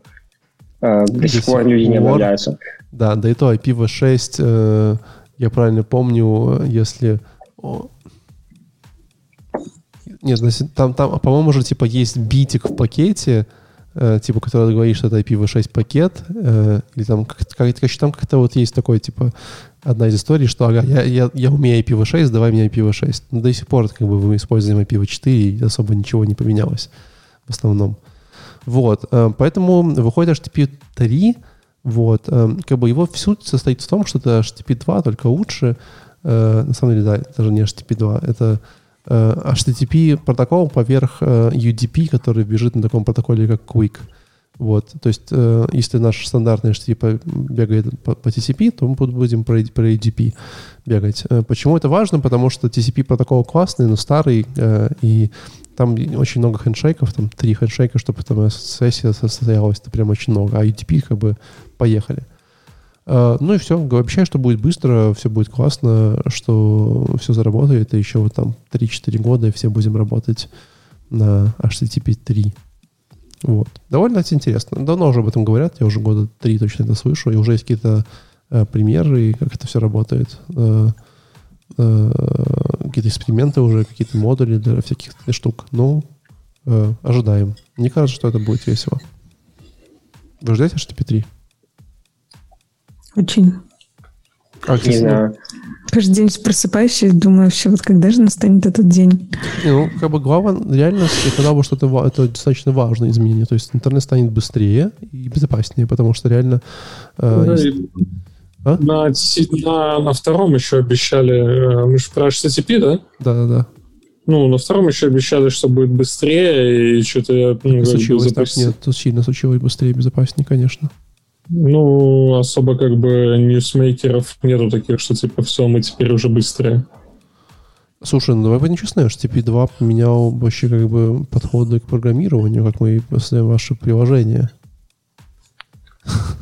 S4: э, до, до сих пор люди не обновляются.
S1: Да, да и то IPv6, э, я правильно помню, если... Нет, там, там по-моему, уже, типа, есть битик в пакете, типа, который говорит, что это IPv6 пакет, э, или там, как, как, там как-то вот есть такой, типа, одна из историй, что, ага, я, я, я умею IPv6, давай мне IPv6. Но до сих пор, как бы, мы используем IPv4, и особо ничего не поменялось в основном. Вот, э, поэтому выходит HTTP 3, вот, э, как бы его суть состоит в том, что это HTTP 2, только лучше, э, на самом деле, да, даже не HTTP 2, это Э, HTTP протокол поверх э, UDP, который бежит на таком протоколе, как Quick. Вот, то есть, э, если наш стандартный HTTP бегает по, TCP, то мы будем про UDP бегать. Почему это важно? Потому что TCP протокол классный, но старый, и там очень много хендшейков, там три хендшейка, чтобы там сессия состоялась, это прям очень много. А UDP как бы поехали. А, ну и все. Обещаю, что будет быстро, все будет классно, что все заработает, и еще вот там 3-4 года, и все будем работать на HTTP 3. Вот. Довольно интересно. Давно уже об этом говорят, я уже года три точно это слышу, и уже есть какие-то э, примеры, как это все работает. Э, э, какие-то эксперименты уже, какие-то модули для всяких штук. Ну, э, ожидаем. Мне кажется, что это будет весело. Вы ждете HTTP 3?
S3: Очень.
S4: А не знаю.
S3: Каждый день просыпаюсь и думаю, все, вот когда же настанет этот день?
S1: Ну, как бы глава реальности, когда бы что-то, это достаточно важное изменение. То есть интернет станет быстрее и безопаснее, потому что реально... Э,
S2: ну, есть... а? на, на, на втором еще обещали, э, мы же про HTTP, да?
S1: Да-да-да.
S2: Ну, на втором еще обещали, что будет быстрее, и что-то...
S1: Ну, случилось так, нет, тут сильно случилось быстрее и безопаснее, конечно.
S2: Ну, особо как бы ньюсмейкеров нету таких, что типа все, мы теперь уже быстрые.
S1: Слушай, ну давай будем честны, HTTP 2 поменял вообще как бы подходы к программированию, как мы создаем ваши приложения.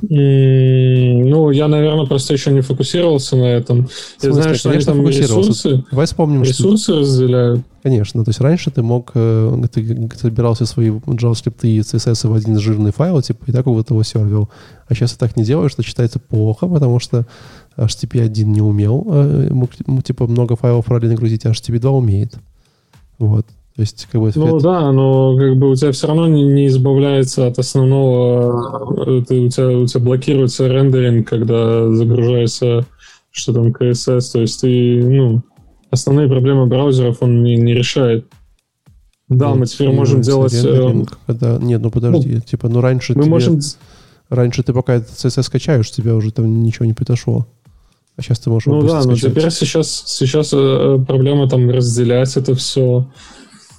S2: Ну, я, наверное, просто еще не фокусировался на этом. Я знаю, что они там ресурсы,
S1: Давай вспомним,
S2: ресурсы что... разделяют.
S1: Конечно, то есть раньше ты мог, э, ты, собирал все свои JavaScript и CSS в один жирный файл, типа, и так вот его сервил. А сейчас ты так не делаешь, что читается плохо, потому что HTTP 1 не умел, э, типа, много файлов параллельно грузить, а HTTP 2 умеет. Вот. То есть, как бы,
S2: ну это... да, но как бы у тебя все равно не, не избавляется от основного, ты, у, тебя, у тебя блокируется рендеринг, когда загружается что там CSS, то есть ты, ну, основные проблемы браузеров он не, не решает. Да, нет, мы теперь можем делать... Рендеринг,
S1: э, когда... Нет, ну подожди, ну, типа, ну раньше мы тебе... можем... Раньше ты пока CSS скачаешь, тебя уже там ничего не произошло. А сейчас ты можешь
S2: Ну да, но теперь сейчас, сейчас э, проблема там разделять это все.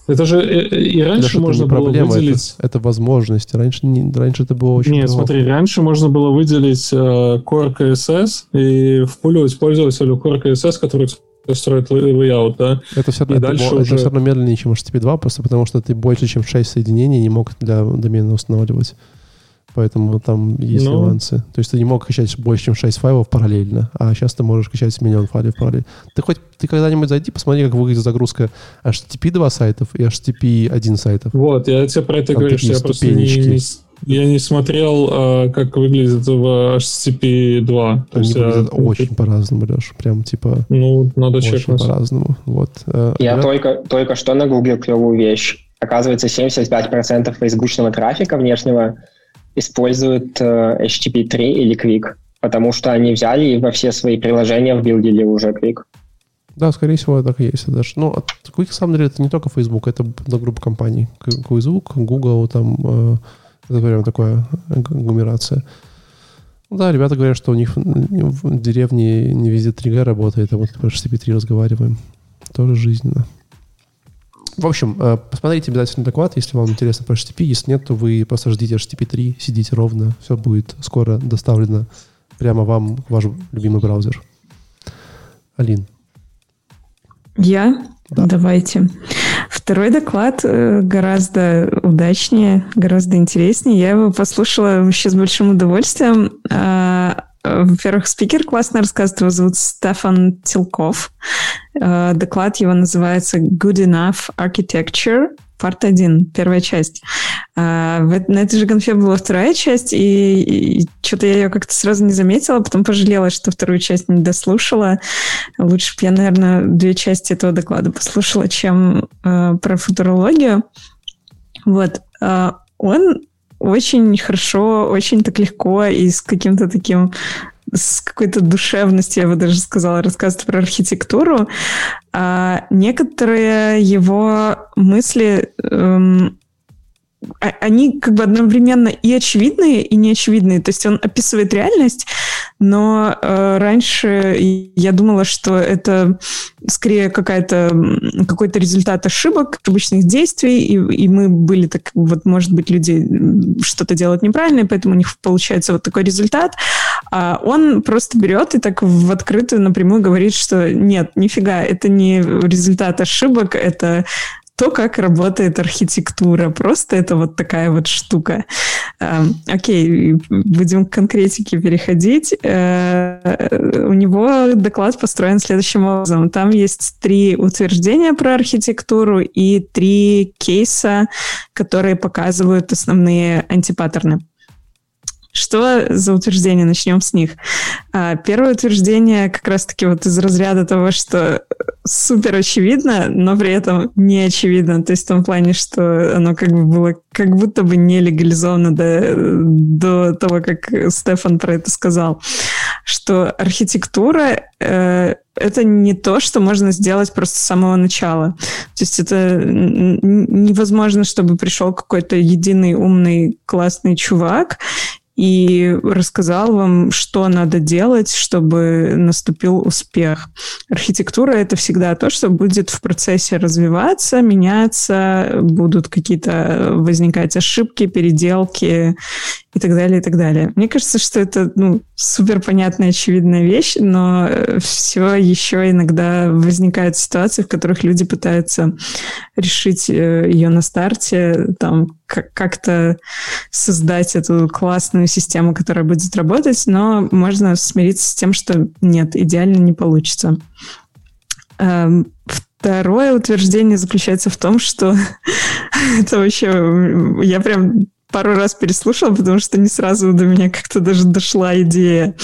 S2: Это же э, э, и раньше это можно было проблема, выделить...
S1: Это, это возможность. Раньше, не, раньше это было очень
S2: Нет, плохо. смотри, раньше можно было выделить э, Core CSS и впуливать пользователю Core CSS, который строит layout, да?
S1: Это все, равно, это, дальше это, уже... это все равно медленнее, чем HTTP 2, просто потому что ты больше, чем 6 соединений не мог для домена устанавливать. Поэтому там есть ну, нюансы. То есть ты не мог качать больше, чем 6 файлов параллельно, а сейчас ты можешь качать миллион файлов параллельно. Ты хоть ты когда-нибудь зайди, посмотри, как выглядит загрузка HTTP 2 сайтов и HTTP 1 сайтов.
S2: Вот, я тебе про это там говорю, что я просто не, не, я не смотрел, а, как выглядит в HTTP 2.
S1: Они есть, выглядят я... очень по-разному, Леш. Прям типа...
S2: Ну, надо
S1: очень
S2: чекнуть.
S1: по-разному. Вот.
S4: Э, я да? только, только что нагуглил клевую вещь. Оказывается, 75% фейсбучного трафика внешнего используют э, HTTP 3 или Quick, потому что они взяли и во все свои приложения вбилдили уже Quick.
S1: Да, скорее всего, так и есть. Даже. Ну, Quick, на самом деле, это не только Facebook, это группа компаний. Facebook, Google, там, э, это прям такая агломерация. Ну да, ребята говорят, что у них в деревне не везде 3G работает, а вот про HTTP3 разговариваем. Тоже жизненно. В общем, э, посмотрите обязательно доклад, если вам интересно про HTTP. Если нет, то вы просто ждите HTTP3, сидите ровно, все будет скоро доставлено прямо вам ваш любимый браузер. Алин.
S3: Я? Да. Давайте. Второй доклад э, гораздо удачнее, гораздо интереснее. Я его послушала вообще с большим удовольствием. А, во-первых, спикер классно рассказывает, его зовут Стефан Тилков. А, доклад его называется Good Enough Architecture Парт 1, первая часть. А, на этой же конфе была вторая часть, и, и что-то я ее как-то сразу не заметила, потом пожалела, что вторую часть не дослушала. Лучше бы я, наверное, две части этого доклада послушала, чем э, про футурологию. Вот. Э, он очень хорошо, очень так легко и с каким-то таким с какой-то душевностью, я бы даже сказала, рассказывает про архитектуру. А некоторые его мысли эм, они как бы одновременно и очевидные, и неочевидные. То есть он описывает реальность, но э, раньше я думала, что это скорее какая-то, какой-то результат ошибок, обычных действий, и, и мы были так, вот, может быть, люди что-то делают неправильно, и поэтому у них получается вот такой результат. А он просто берет и так в открытую напрямую говорит, что нет, нифига, это не результат ошибок, это то, как работает архитектура. Просто это вот такая вот штука. Эм, окей, будем к конкретике переходить. Э, у него доклад построен следующим образом. Там есть три утверждения про архитектуру и три кейса, которые показывают основные антипаттерны. Что за утверждение? Начнем с них. А, первое утверждение как раз-таки вот из разряда того, что супер очевидно, но при этом не очевидно. То есть в том плане, что оно как бы было как будто бы не легализовано до, до того, как Стефан про это сказал. Что архитектура э, это не то, что можно сделать просто с самого начала. То есть это невозможно, чтобы пришел какой-то единый умный классный чувак и рассказал вам, что надо делать, чтобы наступил успех. Архитектура — это всегда то, что будет в процессе развиваться, меняться, будут какие-то возникать ошибки, переделки и так далее, и так далее. Мне кажется, что это ну, супер понятная, очевидная вещь, но э, все еще иногда возникают ситуации, в которых люди пытаются решить э, ее на старте, там как-то создать эту классную систему, которая будет работать, но можно смириться с тем, что нет, идеально не получится. Эм, второе утверждение заключается в том, что это вообще... Я прям пару раз переслушала, потому что не сразу до меня как-то даже дошла идея,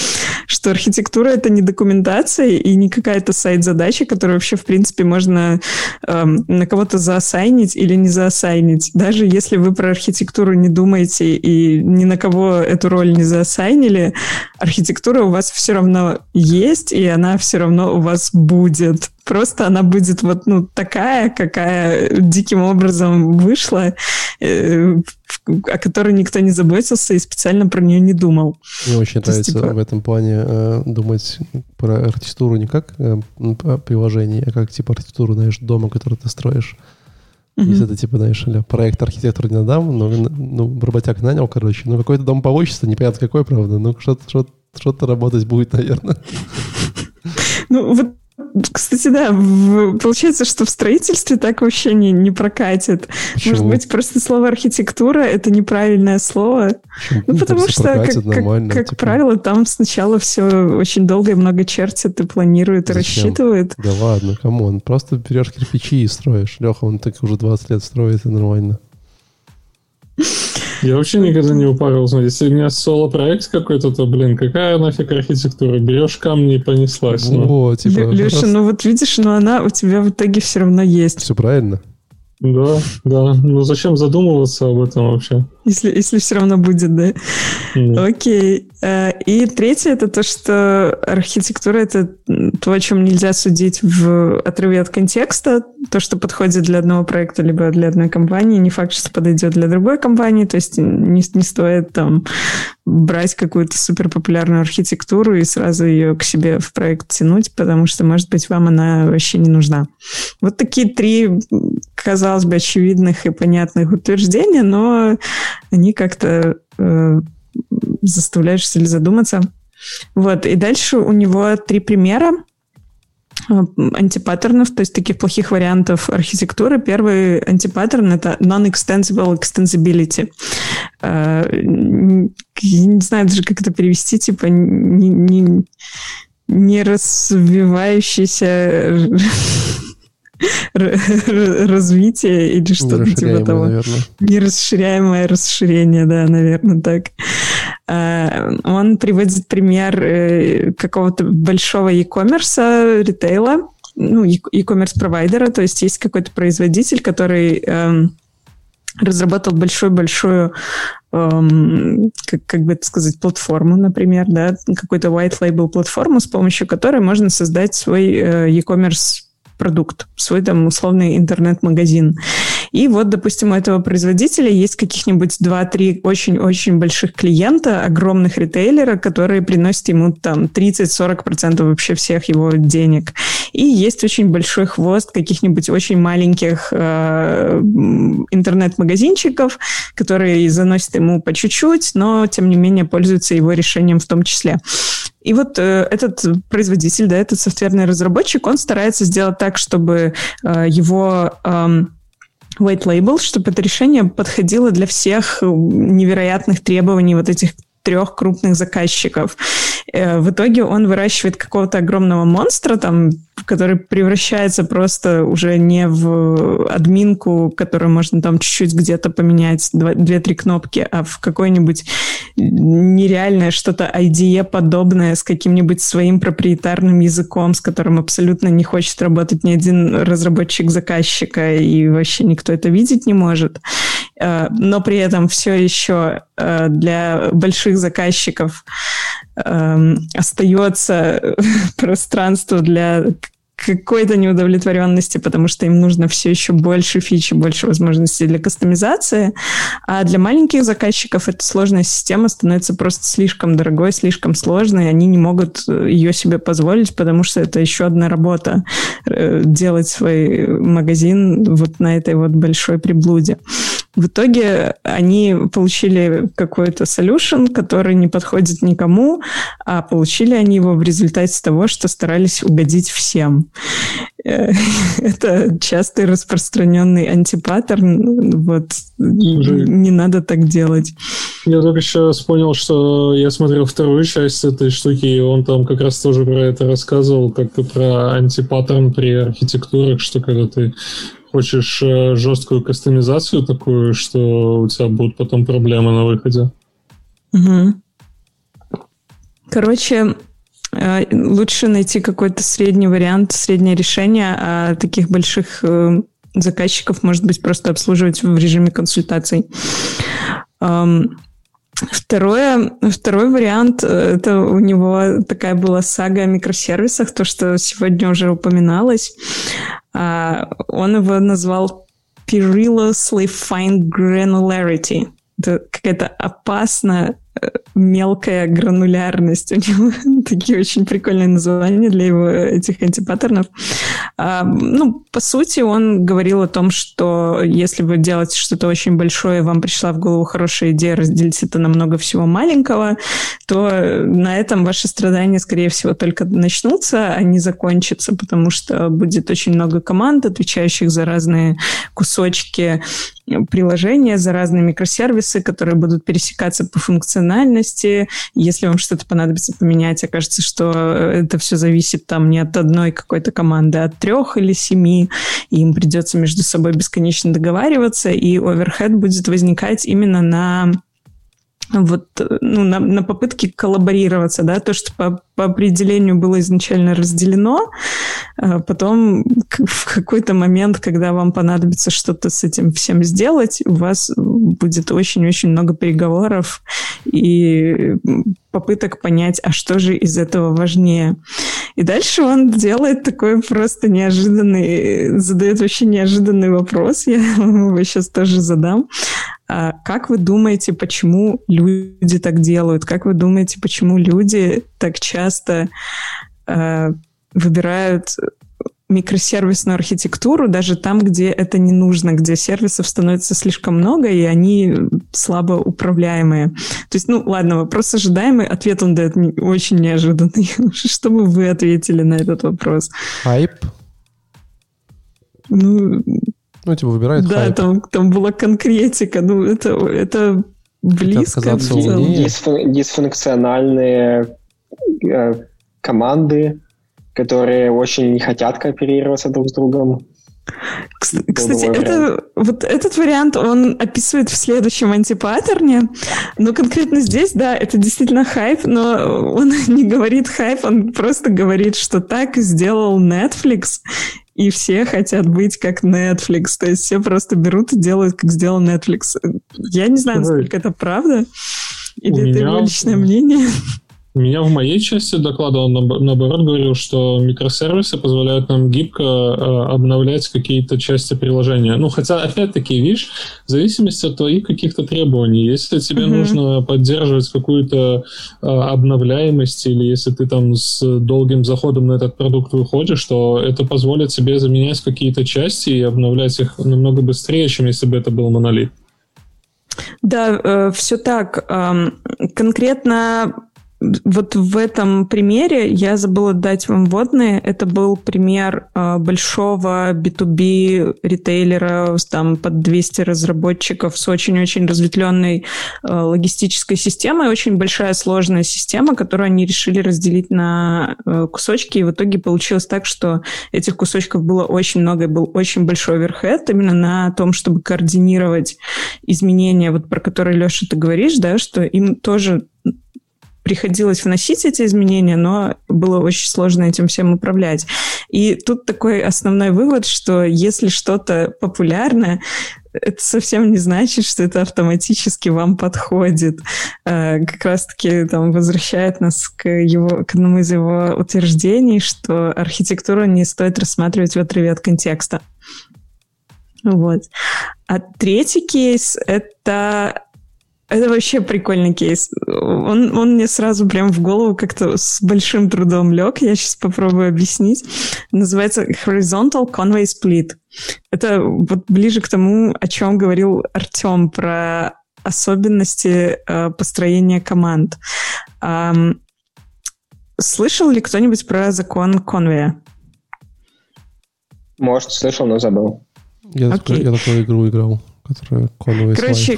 S3: что архитектура — это не документация и не какая-то сайт-задача, которую вообще, в принципе, можно эм, на кого-то заосайнить или не заосайнить. Даже если вы про архитектуру не думаете и ни на кого эту роль не заосайнили, архитектура у вас все равно есть, и она все равно у вас будет. Просто она будет вот ну, такая, какая диким образом вышла, э, о которой никто не заботился и специально про нее не думал.
S1: Мне очень То нравится типа... в этом плане э, думать про архитектуру не как э, приложение, а как типа архитектуру, знаешь, дома, который ты строишь. Mm-hmm. Если это, типа, знаешь, проект архитектора не надам, но ну, работяг нанял, короче, ну, какой-то дом получится, непонятно какой, правда, ну, что-то, что-то работать будет, наверное.
S3: Ну, вот кстати, да, в, получается, что в строительстве так вообще не, не прокатит. Почему? Может быть, просто слово архитектура это неправильное слово. Почему? Ну, потому что, как, как, как типа... правило, там сначала все очень долго и много чертят и планируют, и рассчитывают.
S1: Да ладно, come on. Просто берешь кирпичи и строишь. Леха, он так уже 20 лет строит, и нормально.
S2: Я вообще никогда не упарился. Если у меня соло-проект какой-то, то, блин, какая нафиг архитектура? Берешь камни и понеслась.
S1: Ну. О, типа,
S3: Леша, раз... ну вот видишь, но она у тебя в итоге все равно есть.
S1: Все правильно.
S2: Да, да. Ну зачем задумываться об этом вообще?
S3: Если, если все равно будет, да? Mm. Окей. Э, и третье это то, что архитектура это то, о чем нельзя судить в отрыве от контекста. То, что подходит для одного проекта либо для одной компании, не факт, что подойдет для другой компании. То есть не, не стоит там брать какую-то суперпопулярную архитектуру и сразу ее к себе в проект тянуть, потому что, может быть, вам она вообще не нужна. Вот такие три, казалось бы, очевидных и понятных утверждения, но они как-то э, заставляют что задуматься. Вот, и дальше у него три примера э, антипаттернов, то есть таких плохих вариантов архитектуры. Первый антипаттерн — это non-extensible extensibility. Э, я не знаю даже, как это перевести, типа не, не, не развивающийся развитие или что-то типа того. Наверное. Нерасширяемое расширение, да, наверное, так. А, он приводит пример э, какого-то большого e-commerce, ритейла, ну, e-commerce провайдера, то есть есть какой-то производитель, который эм, разработал большую-большую эм, как, как бы это сказать, платформу, например, да, какой-то white label платформу, с помощью которой можно создать свой э, e-commerce продукт, свой там условный интернет-магазин. И вот, допустим, у этого производителя есть каких-нибудь 2-3 очень-очень больших клиента, огромных ритейлера, которые приносят ему там 30-40% вообще всех его денег. И есть очень большой хвост каких-нибудь очень маленьких э, интернет-магазинчиков, которые заносят ему по чуть-чуть, но тем не менее пользуются его решением в том числе. И вот э, этот производитель, да, этот софтверный разработчик, он старается сделать так, чтобы э, его э, white label, чтобы это решение подходило для всех невероятных требований вот этих трех крупных заказчиков. Э, в итоге он выращивает какого-то огромного монстра, там, который превращается просто уже не в админку, которую можно там чуть-чуть где-то поменять, две-три кнопки, а в какое-нибудь нереальное что-то IDE подобное с каким-нибудь своим проприетарным языком, с которым абсолютно не хочет работать ни один разработчик заказчика, и вообще никто это видеть не может. Э, но при этом все еще э, для больших заказчиков остается пространство для какой-то неудовлетворенности, потому что им нужно все еще больше фичи, больше возможностей для кастомизации. А для маленьких заказчиков эта сложная система становится просто слишком дорогой, слишком сложной, они не могут э, ее себе позволить, потому что это еще одна работа э, делать свой магазин вот на этой вот большой приблуде. В итоге они получили какой-то solution, который не подходит никому, а получили они его в результате того, что старались угодить всем. Э, это частый распространенный антипаттерн. Вот Слушай, не надо так делать.
S2: Я только сейчас понял, что я смотрел вторую часть этой штуки, и он там как раз тоже про это рассказывал, как про антипаттерн при архитектурах, что когда ты хочешь э, жесткую кастомизацию такую, что у тебя будут потом проблемы на выходе.
S3: Угу. Короче, э, лучше найти какой-то средний вариант, среднее решение, а таких больших э, заказчиков, может быть, просто обслуживать в режиме консультаций. Второе, второй вариант, это у него такая была сага о микросервисах, то, что сегодня уже упоминалось. А, он его назвал perilously fine granularity. Это какая-то опасная мелкая гранулярность. У него такие очень прикольные названия для его этих антипаттернов. А, ну, по сути, он говорил о том, что если вы делаете что-то очень большое, вам пришла в голову хорошая идея разделить это на много всего маленького, то на этом ваши страдания, скорее всего, только начнутся, а не закончатся, потому что будет очень много команд, отвечающих за разные кусочки приложения, за разные микросервисы, которые будут пересекаться по функциональности. Если вам что-то понадобится поменять, окажется, что это все зависит там не от одной какой-то команды, а от трех или семи, и им придется между собой бесконечно договариваться, и оверхед будет возникать именно на вот, ну, на, на попытке коллаборироваться, да, то, что по, по определению было изначально разделено, а потом в какой-то момент, когда вам понадобится что-то с этим всем сделать, у вас будет очень-очень много переговоров и попыток понять, а что же из этого важнее. И дальше он делает такой просто неожиданный, задает вообще неожиданный вопрос, я его сейчас тоже задам. А как вы думаете, почему люди так делают? Как вы думаете, почему люди так часто э, выбирают микросервисную архитектуру даже там, где это не нужно, где сервисов становится слишком много, и они слабо управляемые. То есть, ну, ладно, вопрос ожидаемый, ответ он дает очень неожиданный. Что бы вы ответили на этот вопрос?
S1: Хайп?
S3: Ну,
S1: ну, типа, выбирает
S3: Да, хайп. там, там была конкретика. Ну, это, это близко.
S4: Дисфун- дисфункциональные э, команды, которые очень не хотят кооперироваться друг с другом.
S3: Кстати, это, вот этот вариант, он описывает в следующем антипаттерне, но конкретно здесь, да, это действительно хайп, но он не говорит хайп, он просто говорит, что так сделал Netflix, и все хотят быть как Netflix. То есть все просто берут и делают, как сделал Netflix. Я не знаю, насколько это правда. Или У это меня... его личное мнение.
S2: Меня в моей части доклада он наоборот говорил, что микросервисы позволяют нам гибко э, обновлять какие-то части приложения. Ну, хотя, опять-таки, видишь, в зависимости от твоих каких-то требований. Если тебе mm-hmm. нужно поддерживать какую-то э, обновляемость, или если ты там с долгим заходом на этот продукт выходишь, то это позволит тебе заменять какие-то части и обновлять их намного быстрее, чем если бы это был монолит.
S3: Да, э, все так. Эм, конкретно вот в этом примере я забыла дать вам вводные. Это был пример э, большого B2B ритейлера там под 200 разработчиков с очень-очень разветвленной э, логистической системой. Очень большая сложная система, которую они решили разделить на э, кусочки. И в итоге получилось так, что этих кусочков было очень много, и был очень большой оверхед именно на том, чтобы координировать изменения, вот про которые, Леша, ты говоришь, да, что им тоже приходилось вносить эти изменения, но было очень сложно этим всем управлять. И тут такой основной вывод, что если что-то популярное, это совсем не значит, что это автоматически вам подходит. Э, как раз-таки там возвращает нас к, его, к одному из его утверждений, что архитектуру не стоит рассматривать в отрыве от контекста. Вот. А третий кейс — это это вообще прикольный кейс. Он, он мне сразу прям в голову как-то с большим трудом лег. Я сейчас попробую объяснить. Называется Horizontal Conway Split. Это вот ближе к тому, о чем говорил Артем про особенности э, построения команд. Эм, слышал ли кто-нибудь про закон Конвея?
S4: Может, слышал, но забыл.
S1: Я, okay. такой, я такую игру играл, которая Conway
S3: Короче,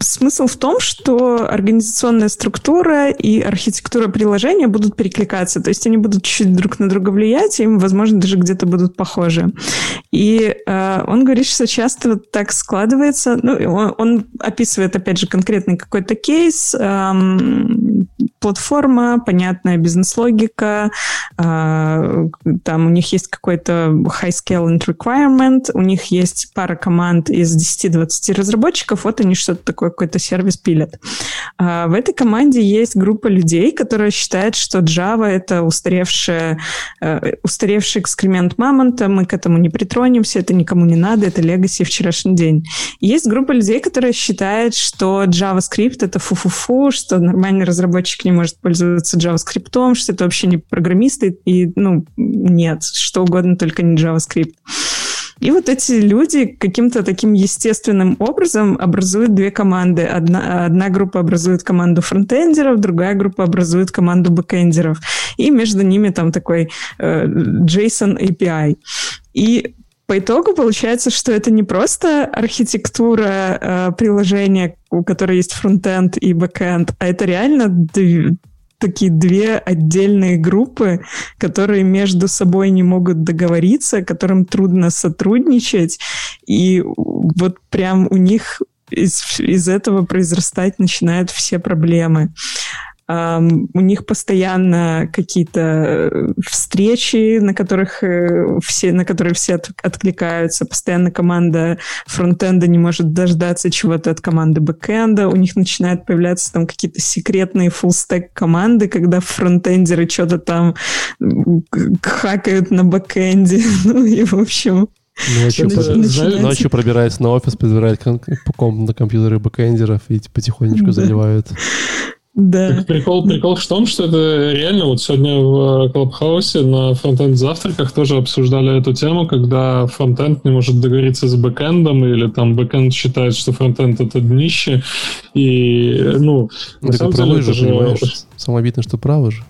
S3: Смысл в том, что организационная структура и архитектура приложения будут перекликаться, то есть они будут чуть-чуть друг на друга влиять, и возможно, даже где-то будут похожи. И э, он говорит, что часто вот так складывается. Ну, он, он описывает, опять же, конкретный какой-то кейс, эм, платформа, понятная бизнес-логика, э, там у них есть какой-то high-scale requirement, у них есть пара команд из 10-20 разработчиков, вот они что-то такое, какой-то сервис пилят. А в этой команде есть группа людей, которая считает, что Java — это устаревшая, э, устаревший экскремент мамонта, мы к этому не притронемся, это никому не надо, это legacy вчерашний день. Есть группа людей, которая считает, что JavaScript — это фу-фу-фу, что нормальный разработчик не может пользоваться JavaScript, что это вообще не программисты, и, ну, нет, что угодно, только не JavaScript. И вот эти люди каким-то таким естественным образом образуют две команды. Одна, одна группа образует команду фронтендеров, другая группа образует команду бэкендеров. И между ними там такой э, JSON API. И по итогу получается, что это не просто архитектура э, приложения, у которой есть фронтенд и бэкенд, а это реально такие две отдельные группы, которые между собой не могут договориться, которым трудно сотрудничать, и вот прям у них из, из этого произрастать начинают все проблемы у них постоянно какие-то э, встречи, на которых э, все, на которые все от, откликаются. Постоянно команда фронтенда не может дождаться чего-то от команды бэкенда. У них начинают появляться там какие-то секретные full-stack команды, когда фронтендеры что-то там хакают на бэкенде. Ну и в общем...
S1: Ночью, начинается... ночью пробирается на офис, подбирает ком на компьютеры бэкэндеров и потихонечку да. заливают.
S2: Да. Так прикол, прикол в том, что это реально вот сегодня в Клабхаусе на фронтенд завтраках тоже обсуждали эту тему, когда фронтенд не может договориться с бэкэндом, или там бэкэнд считает, что фронтенд это днище, и, ну,
S1: на так самом деле это же... Понимаешь? Самое обидно, что правы же.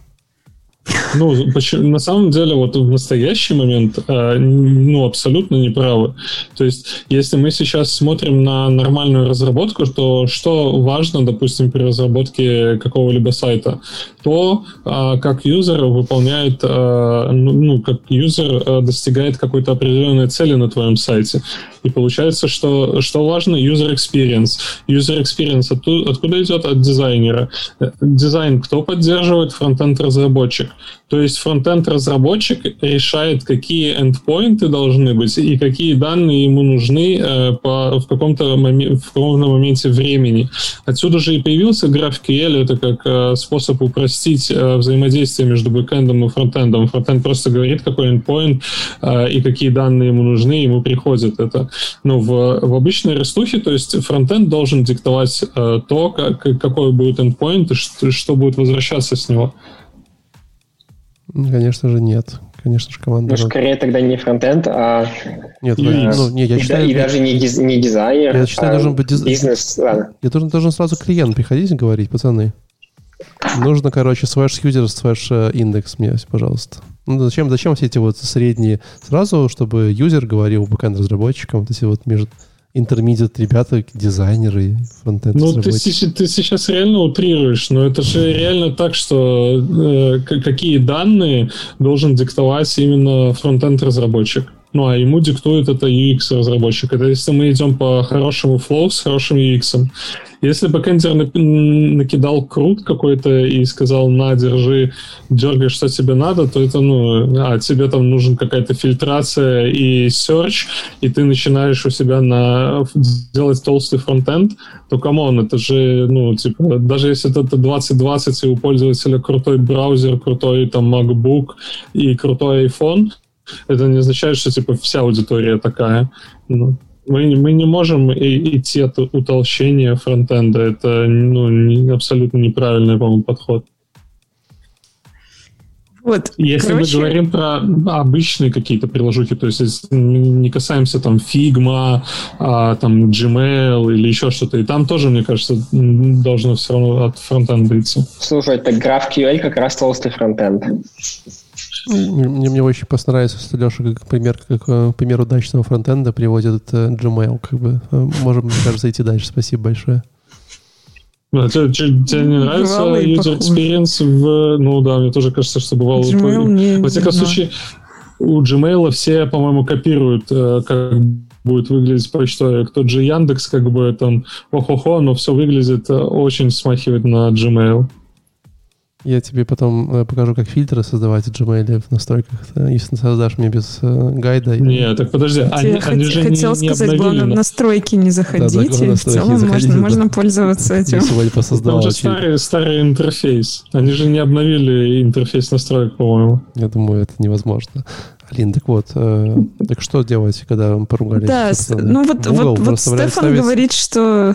S2: Ну, на самом деле, вот в настоящий момент, э, ну, абсолютно неправы. То есть, если мы сейчас смотрим на нормальную разработку, то что важно, допустим, при разработке какого-либо сайта? То, э, как юзер выполняет, э, ну, ну, как юзер достигает какой-то определенной цели на твоем сайте. И получается, что, что важно, user experience. User experience откуда идет? От дизайнера. Дизайн кто поддерживает? Фронтенд-разработчик. То есть фронтенд-разработчик решает, какие эндпоинты должны быть и какие данные ему нужны э, по, в, каком-то момен, в каком-то моменте времени. Отсюда же и появился GraphQL, это как э, способ упростить э, взаимодействие между бэкэндом и фронтендом. Фронтенд просто говорит, какой эндпоинт э, и какие данные ему нужны, ему приходит это. Но в, в обычной рестухе, то есть фронтенд должен диктовать э, то, как, какой будет эндпоинт и что, что будет возвращаться с него.
S1: Конечно же, нет. Конечно же, команда...
S4: Ну, скорее тогда не фронтенд, а...
S1: Нет, и, ну, не, я
S4: и,
S1: считаю...
S4: И даже не, диз, не дизайнер,
S1: Я считаю, а должен быть диз...
S4: бизнес... Ладно.
S1: Я должен, должен сразу клиент приходить и говорить, пацаны, нужно, короче, сваш user, сваш э, индекс мне, пожалуйста. Ну, зачем, зачем все эти вот средние сразу, чтобы юзер говорил бэкэнд-разработчикам, вот эти вот между интермедиат ребята, дизайнеры, фронтенд
S2: Ну, ты, ты сейчас реально утрируешь, но это же реально так, что э, какие данные должен диктовать именно фронтенд-разработчик. Ну, а ему диктует это UX-разработчик. Это если мы идем по хорошему флоу с хорошим UX. Если бэкэндер накидал CRUD какой-то и сказал, на, держи, дергай, что тебе надо, то это, ну, а тебе там нужен какая-то фильтрация и search, и ты начинаешь у себя на делать толстый фронтенд, то, come on, это же, ну, типа, даже если это 2020 и у пользователя крутой браузер, крутой там MacBook и крутой iPhone, это не означает, что, типа, вся аудитория такая. Ну, мы, мы не можем и, идти от утолщения фронтенда. Это ну, не, абсолютно неправильный, по-моему, подход.
S3: Вот,
S2: Если короче... мы говорим про обычные какие-то приложухи, то есть не касаемся там Figma, а, там Gmail или еще что-то, и там тоже, мне кажется, должно все равно от фронтенда идти.
S4: Слушай, это GraphQL как раз толстый фронтенд.
S1: Мне, мне очень понравится, что Леша как пример, как э, пример удачного фронтенда приводит э, Gmail. Как бы. Э, можем, мне кажется, идти дальше. Спасибо большое.
S2: А тебе, тебе не нравится user experience в... Ну да, мне тоже кажется, что бывало... Gmail не, Во всяком случае, у Gmail все, по-моему, копируют, как будет выглядеть почтой. Тот же Яндекс, как бы там, охо-хо, но все выглядит очень смахивает на Gmail.
S1: Я тебе потом э, покажу, как фильтры создавать в Gmail в настройках, если создашь мне без э, гайда.
S2: Нет, так подожди, они,
S3: хот- они же хотел не, сказать, не главное, в настройки не заходите, да, в целом заходите, можно, да. можно пользоваться этим.
S2: Там же старый, старый интерфейс. Они же не обновили интерфейс настроек, по-моему.
S1: Я думаю, это невозможно. Алин, так вот, э, так что делать, когда поругались?
S3: Да, ну вот, вот, вот Стефан ставить... говорит, что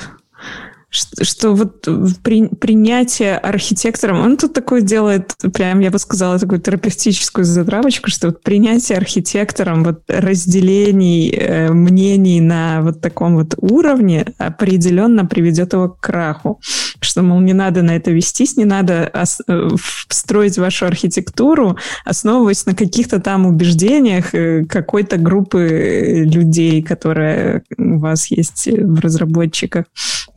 S3: что, что вот при, принятие архитектором, он тут такое делает, прям, я бы сказала, такую терапевтическую затравочку, что вот принятие архитектором вот разделений э, мнений на вот таком вот уровне определенно приведет его к краху. Что, мол, не надо на это вестись, не надо ос- э, строить вашу архитектуру, основываясь на каких-то там убеждениях э, какой-то группы людей, которая у вас есть в разработчиках.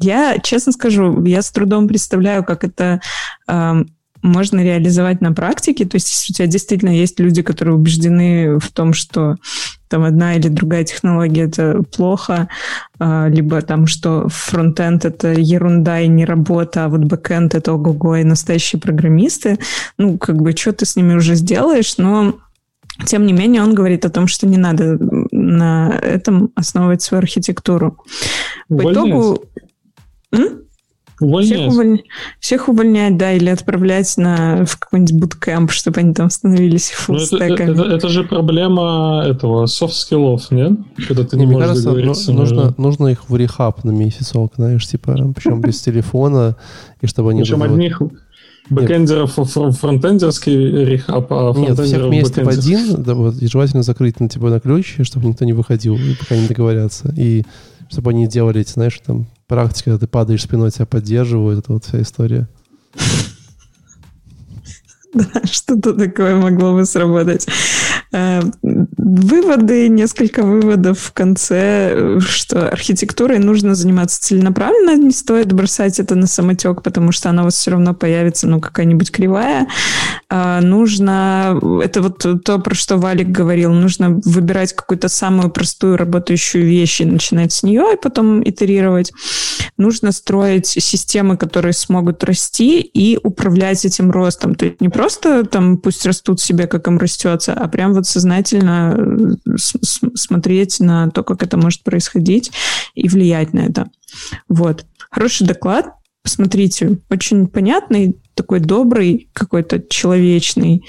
S3: Я честно скажу, я с трудом представляю, как это э, можно реализовать на практике. То есть, если у тебя действительно есть люди, которые убеждены в том, что там одна или другая технология это плохо, а, либо там, что фронтенд это ерунда и не работа, а вот бэкенд это ого-го и настоящие программисты, ну, как бы, что ты с ними уже сделаешь, но тем не менее, он говорит о том, что не надо на этом основывать свою архитектуру. По итогу... М? Увольнять. Всех, уволь... Всех увольнять, да, или отправлять на... в какой-нибудь буткэмп, чтобы они там становились
S2: фуллстеками. Это, это, это же проблема этого софт-скиллов, нет? Когда ты не, не можешь кажется,
S1: договориться. Нужно, нужно их в rehab на месяцок, знаешь, типа, причем без телефона, и чтобы они...
S2: Причем одних бэкэндеров фронтендерский rehab, а
S1: Нет, всех вместе в один, да, вот, и желательно закрыть на типа на ключ, чтобы никто не выходил, пока не договорятся. И чтобы они делали эти, знаешь, там, практики, когда ты падаешь спиной, тебя поддерживают, это вот вся история.
S3: Да, что-то такое могло бы сработать. Э, выводы, несколько выводов в конце, что архитектурой нужно заниматься целенаправленно, не стоит бросать это на самотек, потому что она у вас все равно появится, ну, какая-нибудь кривая. А, нужно, это вот то, про что Валик говорил, нужно выбирать какую-то самую простую работающую вещь и начинать с нее, и потом итерировать. Нужно строить системы, которые смогут расти и управлять этим ростом. То есть не просто там пусть растут себе, как им растется, а прям вот сознательно э, смотреть на то, как это может происходить и влиять на это. Вот. Хороший доклад. Посмотрите, очень понятный, такой добрый, какой-то человечный,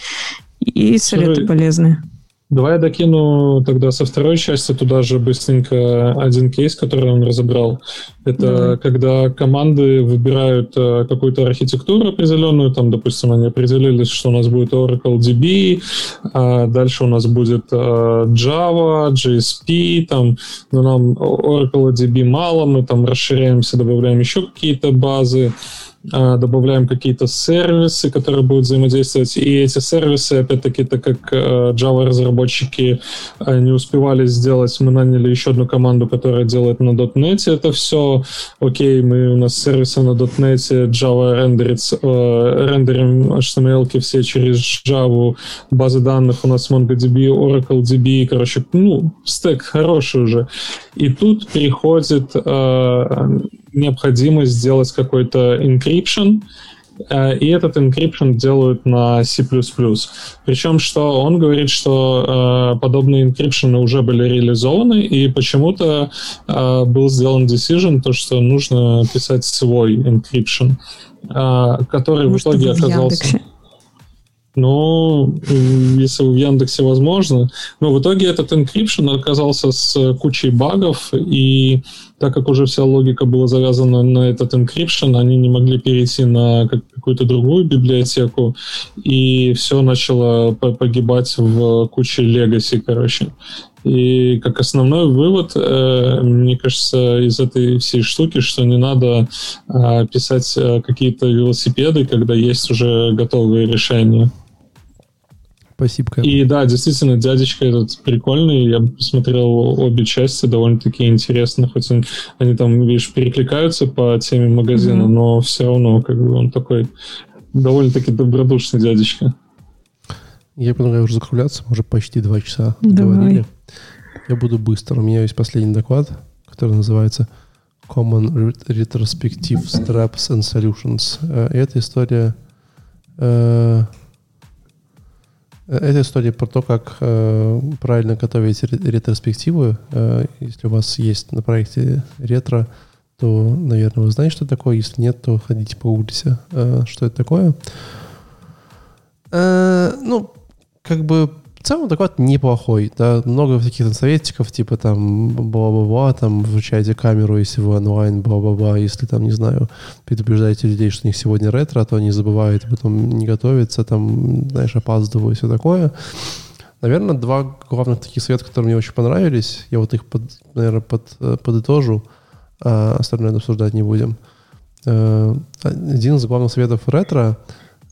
S3: и советы Слушай, полезные.
S2: Давай я докину тогда со второй части туда же быстренько один кейс, который он разобрал. Это mm-hmm. когда команды выбирают э, какую-то архитектуру определенную, там, допустим, они определились, что у нас будет Oracle DB, а дальше у нас будет э, Java, JSP, там, но нам Oracle DB мало, мы там расширяемся, добавляем еще какие-то базы. А, добавляем какие-то сервисы, которые будут взаимодействовать. И эти сервисы, опять-таки, так как э, Java-разработчики э, не успевали сделать, мы наняли еще одну команду, которая делает на .NET это все. Окей, мы у нас сервисы на .NET, Java рендерит, э, рендерим HTML все через Java, базы данных у нас MongoDB, Oracle DB, короче, ну, стек хороший уже. И тут переходит необходимость сделать какой-то encryption, э, и этот encryption делают на C++. Причем, что он говорит, что э, подобные encryption уже были реализованы, и почему-то э, был сделан decision, то, что нужно писать свой encryption, э, который Может, в итоге оказался... Яндексе. Ну, если в Яндексе возможно. Но в итоге этот encryption оказался с кучей багов, и так как уже вся логика была завязана на этот encryption, они не могли перейти на какую-то другую библиотеку, и все начало погибать в куче legacy, короче. И как основной вывод, э, мне кажется, из этой всей штуки, что не надо э, писать э, какие-то велосипеды, когда есть уже готовые решения.
S1: Спасибо.
S2: И да, действительно, дядечка этот прикольный. Я посмотрел обе части, довольно-таки интересно. Хоть он, они там, видишь, перекликаются по теме магазина, mm-hmm. но все равно как бы он такой довольно-таки добродушный дядечка.
S1: Я предлагаю уже закругляться. Мы уже почти два часа Давай. говорили. Я буду быстро. У меня есть последний доклад, который называется Common Retrospective Straps and Solutions. Э, и эта история э, это история про то, как э, правильно готовить ретроспективы. Э, если у вас есть на проекте ретро, то, наверное, вы знаете, что такое. Если нет, то ходите погуглите, э, что это такое. Э, ну, как бы в целом доклад неплохой, да, много там советиков, типа там бла-бла-бла, там включайте камеру, если вы онлайн, бла-бла-бла, если там, не знаю, предупреждаете людей, что у них сегодня ретро, а то они забывают, потом не готовятся, там, знаешь, опаздывают, все такое. Наверное, два главных таких совета, которые мне очень понравились, я вот их, под, наверное, под, подытожу, а остальное обсуждать не будем. Э, один из главных советов ретро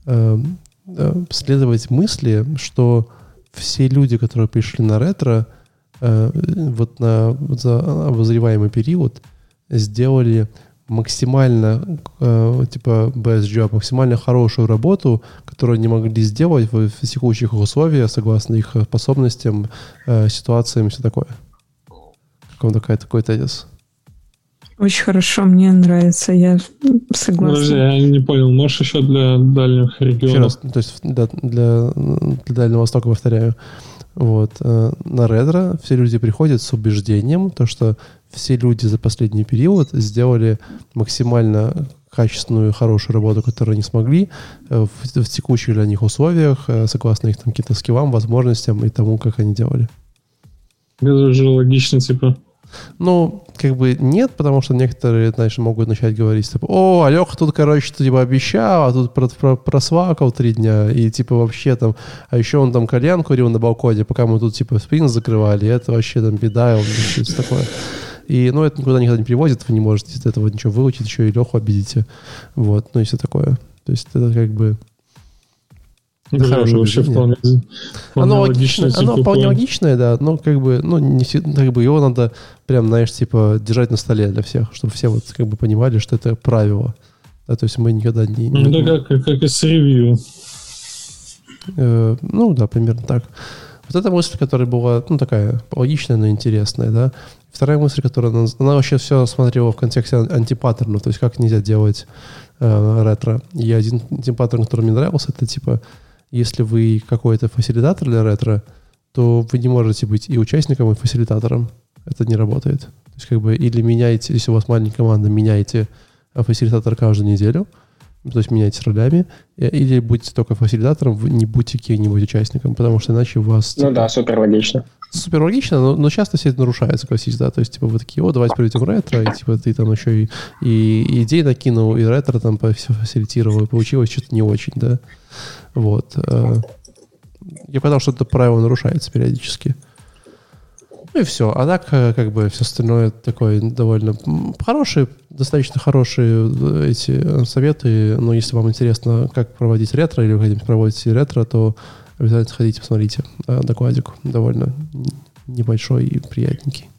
S1: э, э, следовать мысли, что все люди, которые пришли на ретро, э, вот на за обозреваемый период, сделали максимально, э, типа, job, максимально хорошую работу, которую они могли сделать в, в текущих условиях, согласно их способностям, э, ситуациям и все такое. Как вам такая, такой тезис?
S3: Очень хорошо, мне нравится, я согласна. Подожди,
S2: я не понял, можешь еще для дальних регионов? Еще раз,
S1: то есть да, для, для Дальнего Востока повторяю. Вот. Э, на ретро все люди приходят с убеждением, то, что все люди за последний период сделали максимально качественную, хорошую работу, которую они смогли э, в, в текущих для них условиях, э, согласно их там каким-то скиллам, возможностям и тому, как они делали.
S2: Это же логично, типа.
S1: Ну, как бы нет, потому что некоторые, знаешь, могут начать говорить, типа, о, Алеха тут, короче, ты, типа, обещал, а тут про про просвакал три дня, и, типа, вообще там, а еще он там кальян курил на балконе, пока мы тут, типа, спринт закрывали, это вообще там беда, и он что-то такое. И, ну, это никуда никогда не приводит, вы не можете из этого ничего выучить, еще и Леху обидите. Вот, ну, и все такое. То есть это как бы
S2: да, хорошее вообще вполне,
S1: оно логичное. Оно вполне логичное, да, но как бы, ну, не, как бы его надо прям, знаешь, типа держать на столе для всех, чтобы все вот как бы понимали, что это правило. Да, то есть мы никогда не...
S2: Ну, это как, как и с ревью.
S1: Э, ну, да, примерно так. Вот эта мысль, которая была, ну, такая логичная, но интересная, да. Вторая мысль, которая, она, она вообще все смотрела в контексте антипаттернов, то есть как нельзя делать э, ретро. И один, один паттерн, который мне нравился, это типа если вы какой-то фасилитатор для ретро, то вы не можете быть и участником, и фасилитатором. Это не работает. То есть как бы или меняете, если у вас маленькая команда, меняете фасилитатора каждую неделю, то есть меняйте ролями, или будете только фасилитатором, вы не будьте каким-нибудь участником, потому что иначе у вас...
S4: Ну типа, да, супер логично.
S1: Супер логично, но, но часто все это нарушается, согласись, да, то есть, типа, вы такие, о, давайте проведем ретро, и, типа, ты там еще и, и, и идеи накинул, и ретро там фасилитировал, и получилось что-то не очень, да. Вот. Э, я подал, что это правило нарушается периодически. Ну и все. А так, э, как бы, все остальное такое довольно хорошие, достаточно хорошие э, эти советы. Но если вам интересно, как проводить ретро, или вы хотите проводить ретро, то обязательно сходите, посмотрите докладик. Довольно небольшой и приятненький.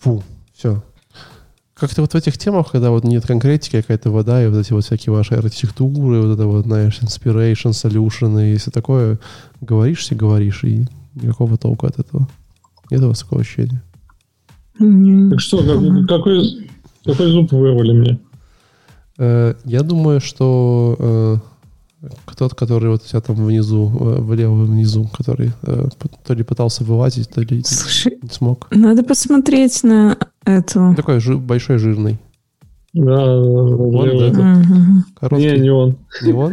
S1: Фу, все как-то вот в этих темах, когда вот нет конкретики, какая-то вода, и вот эти вот всякие ваши архитектуры, вот это вот, знаешь, inspiration, solution и все такое, говоришь и говоришь, и никакого толка от этого. Нет у вас такого ощущения?
S2: Так что, как, какой, какой зуб вырвали мне?
S1: Э, я думаю, что э, тот, который вот у тебя там внизу, э, влево внизу, который то ли пытался вылазить, то ли Слушай, не смог.
S3: Надо посмотреть на эту.
S1: Такой жи- большой, жирный.
S2: Да, он, да? Угу. Не, не он.
S1: Не он?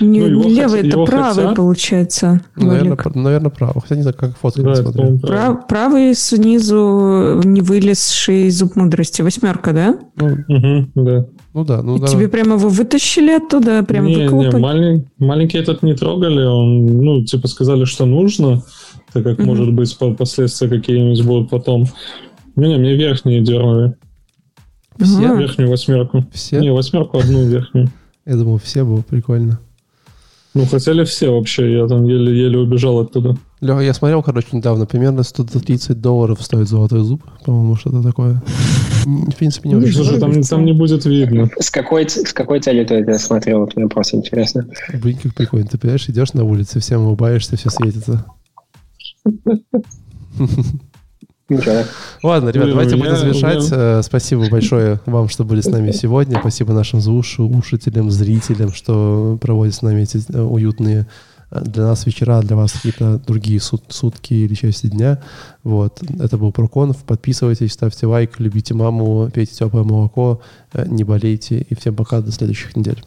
S3: Не, ну, левый, это правый, хотя... получается.
S1: Наверное, наверное, правый. Хотя не знаю, как фотку да, смотрю.
S3: Прав, правый снизу не вылезший зуб мудрости. Восьмерка, да?
S2: Ну, угу, да.
S1: Ну да, ну
S3: И да. Тебе прямо его вытащили оттуда, прям
S2: не, Не, малень, маленький этот не трогали, он, ну, типа сказали, что нужно, так как, угу. может быть, последствия какие-нибудь будут потом. Не, мне верхние дернули. Все? Верхнюю восьмерку.
S1: Все?
S2: Не, восьмерку одну верхнюю.
S1: Я думал, все было прикольно.
S2: Ну, хотели все вообще, я там еле-еле убежал оттуда.
S1: Леха, я смотрел, короче, недавно, примерно 130 долларов стоит золотой зуб, по-моему, что-то такое. В принципе, не
S2: очень. Слушай, там, там не будет видно.
S4: С какой, с какой целью ты это смотрел? Вот мне просто интересно.
S1: Блин, как прикольно. Ты понимаешь, идешь на улице, всем улыбаешься, все светится. Ладно, ребят, давайте будем завершать. Э, спасибо большое вам, что были с нами сегодня. Спасибо нашим слушателям, зрителям, что проводят с нами эти э, уютные э, для нас вечера, для вас какие-то другие сут, сутки или части дня. Вот. Это был Проконов. Подписывайтесь, ставьте лайк, любите маму, пейте теплое молоко, не болейте. И всем пока, до следующих недель.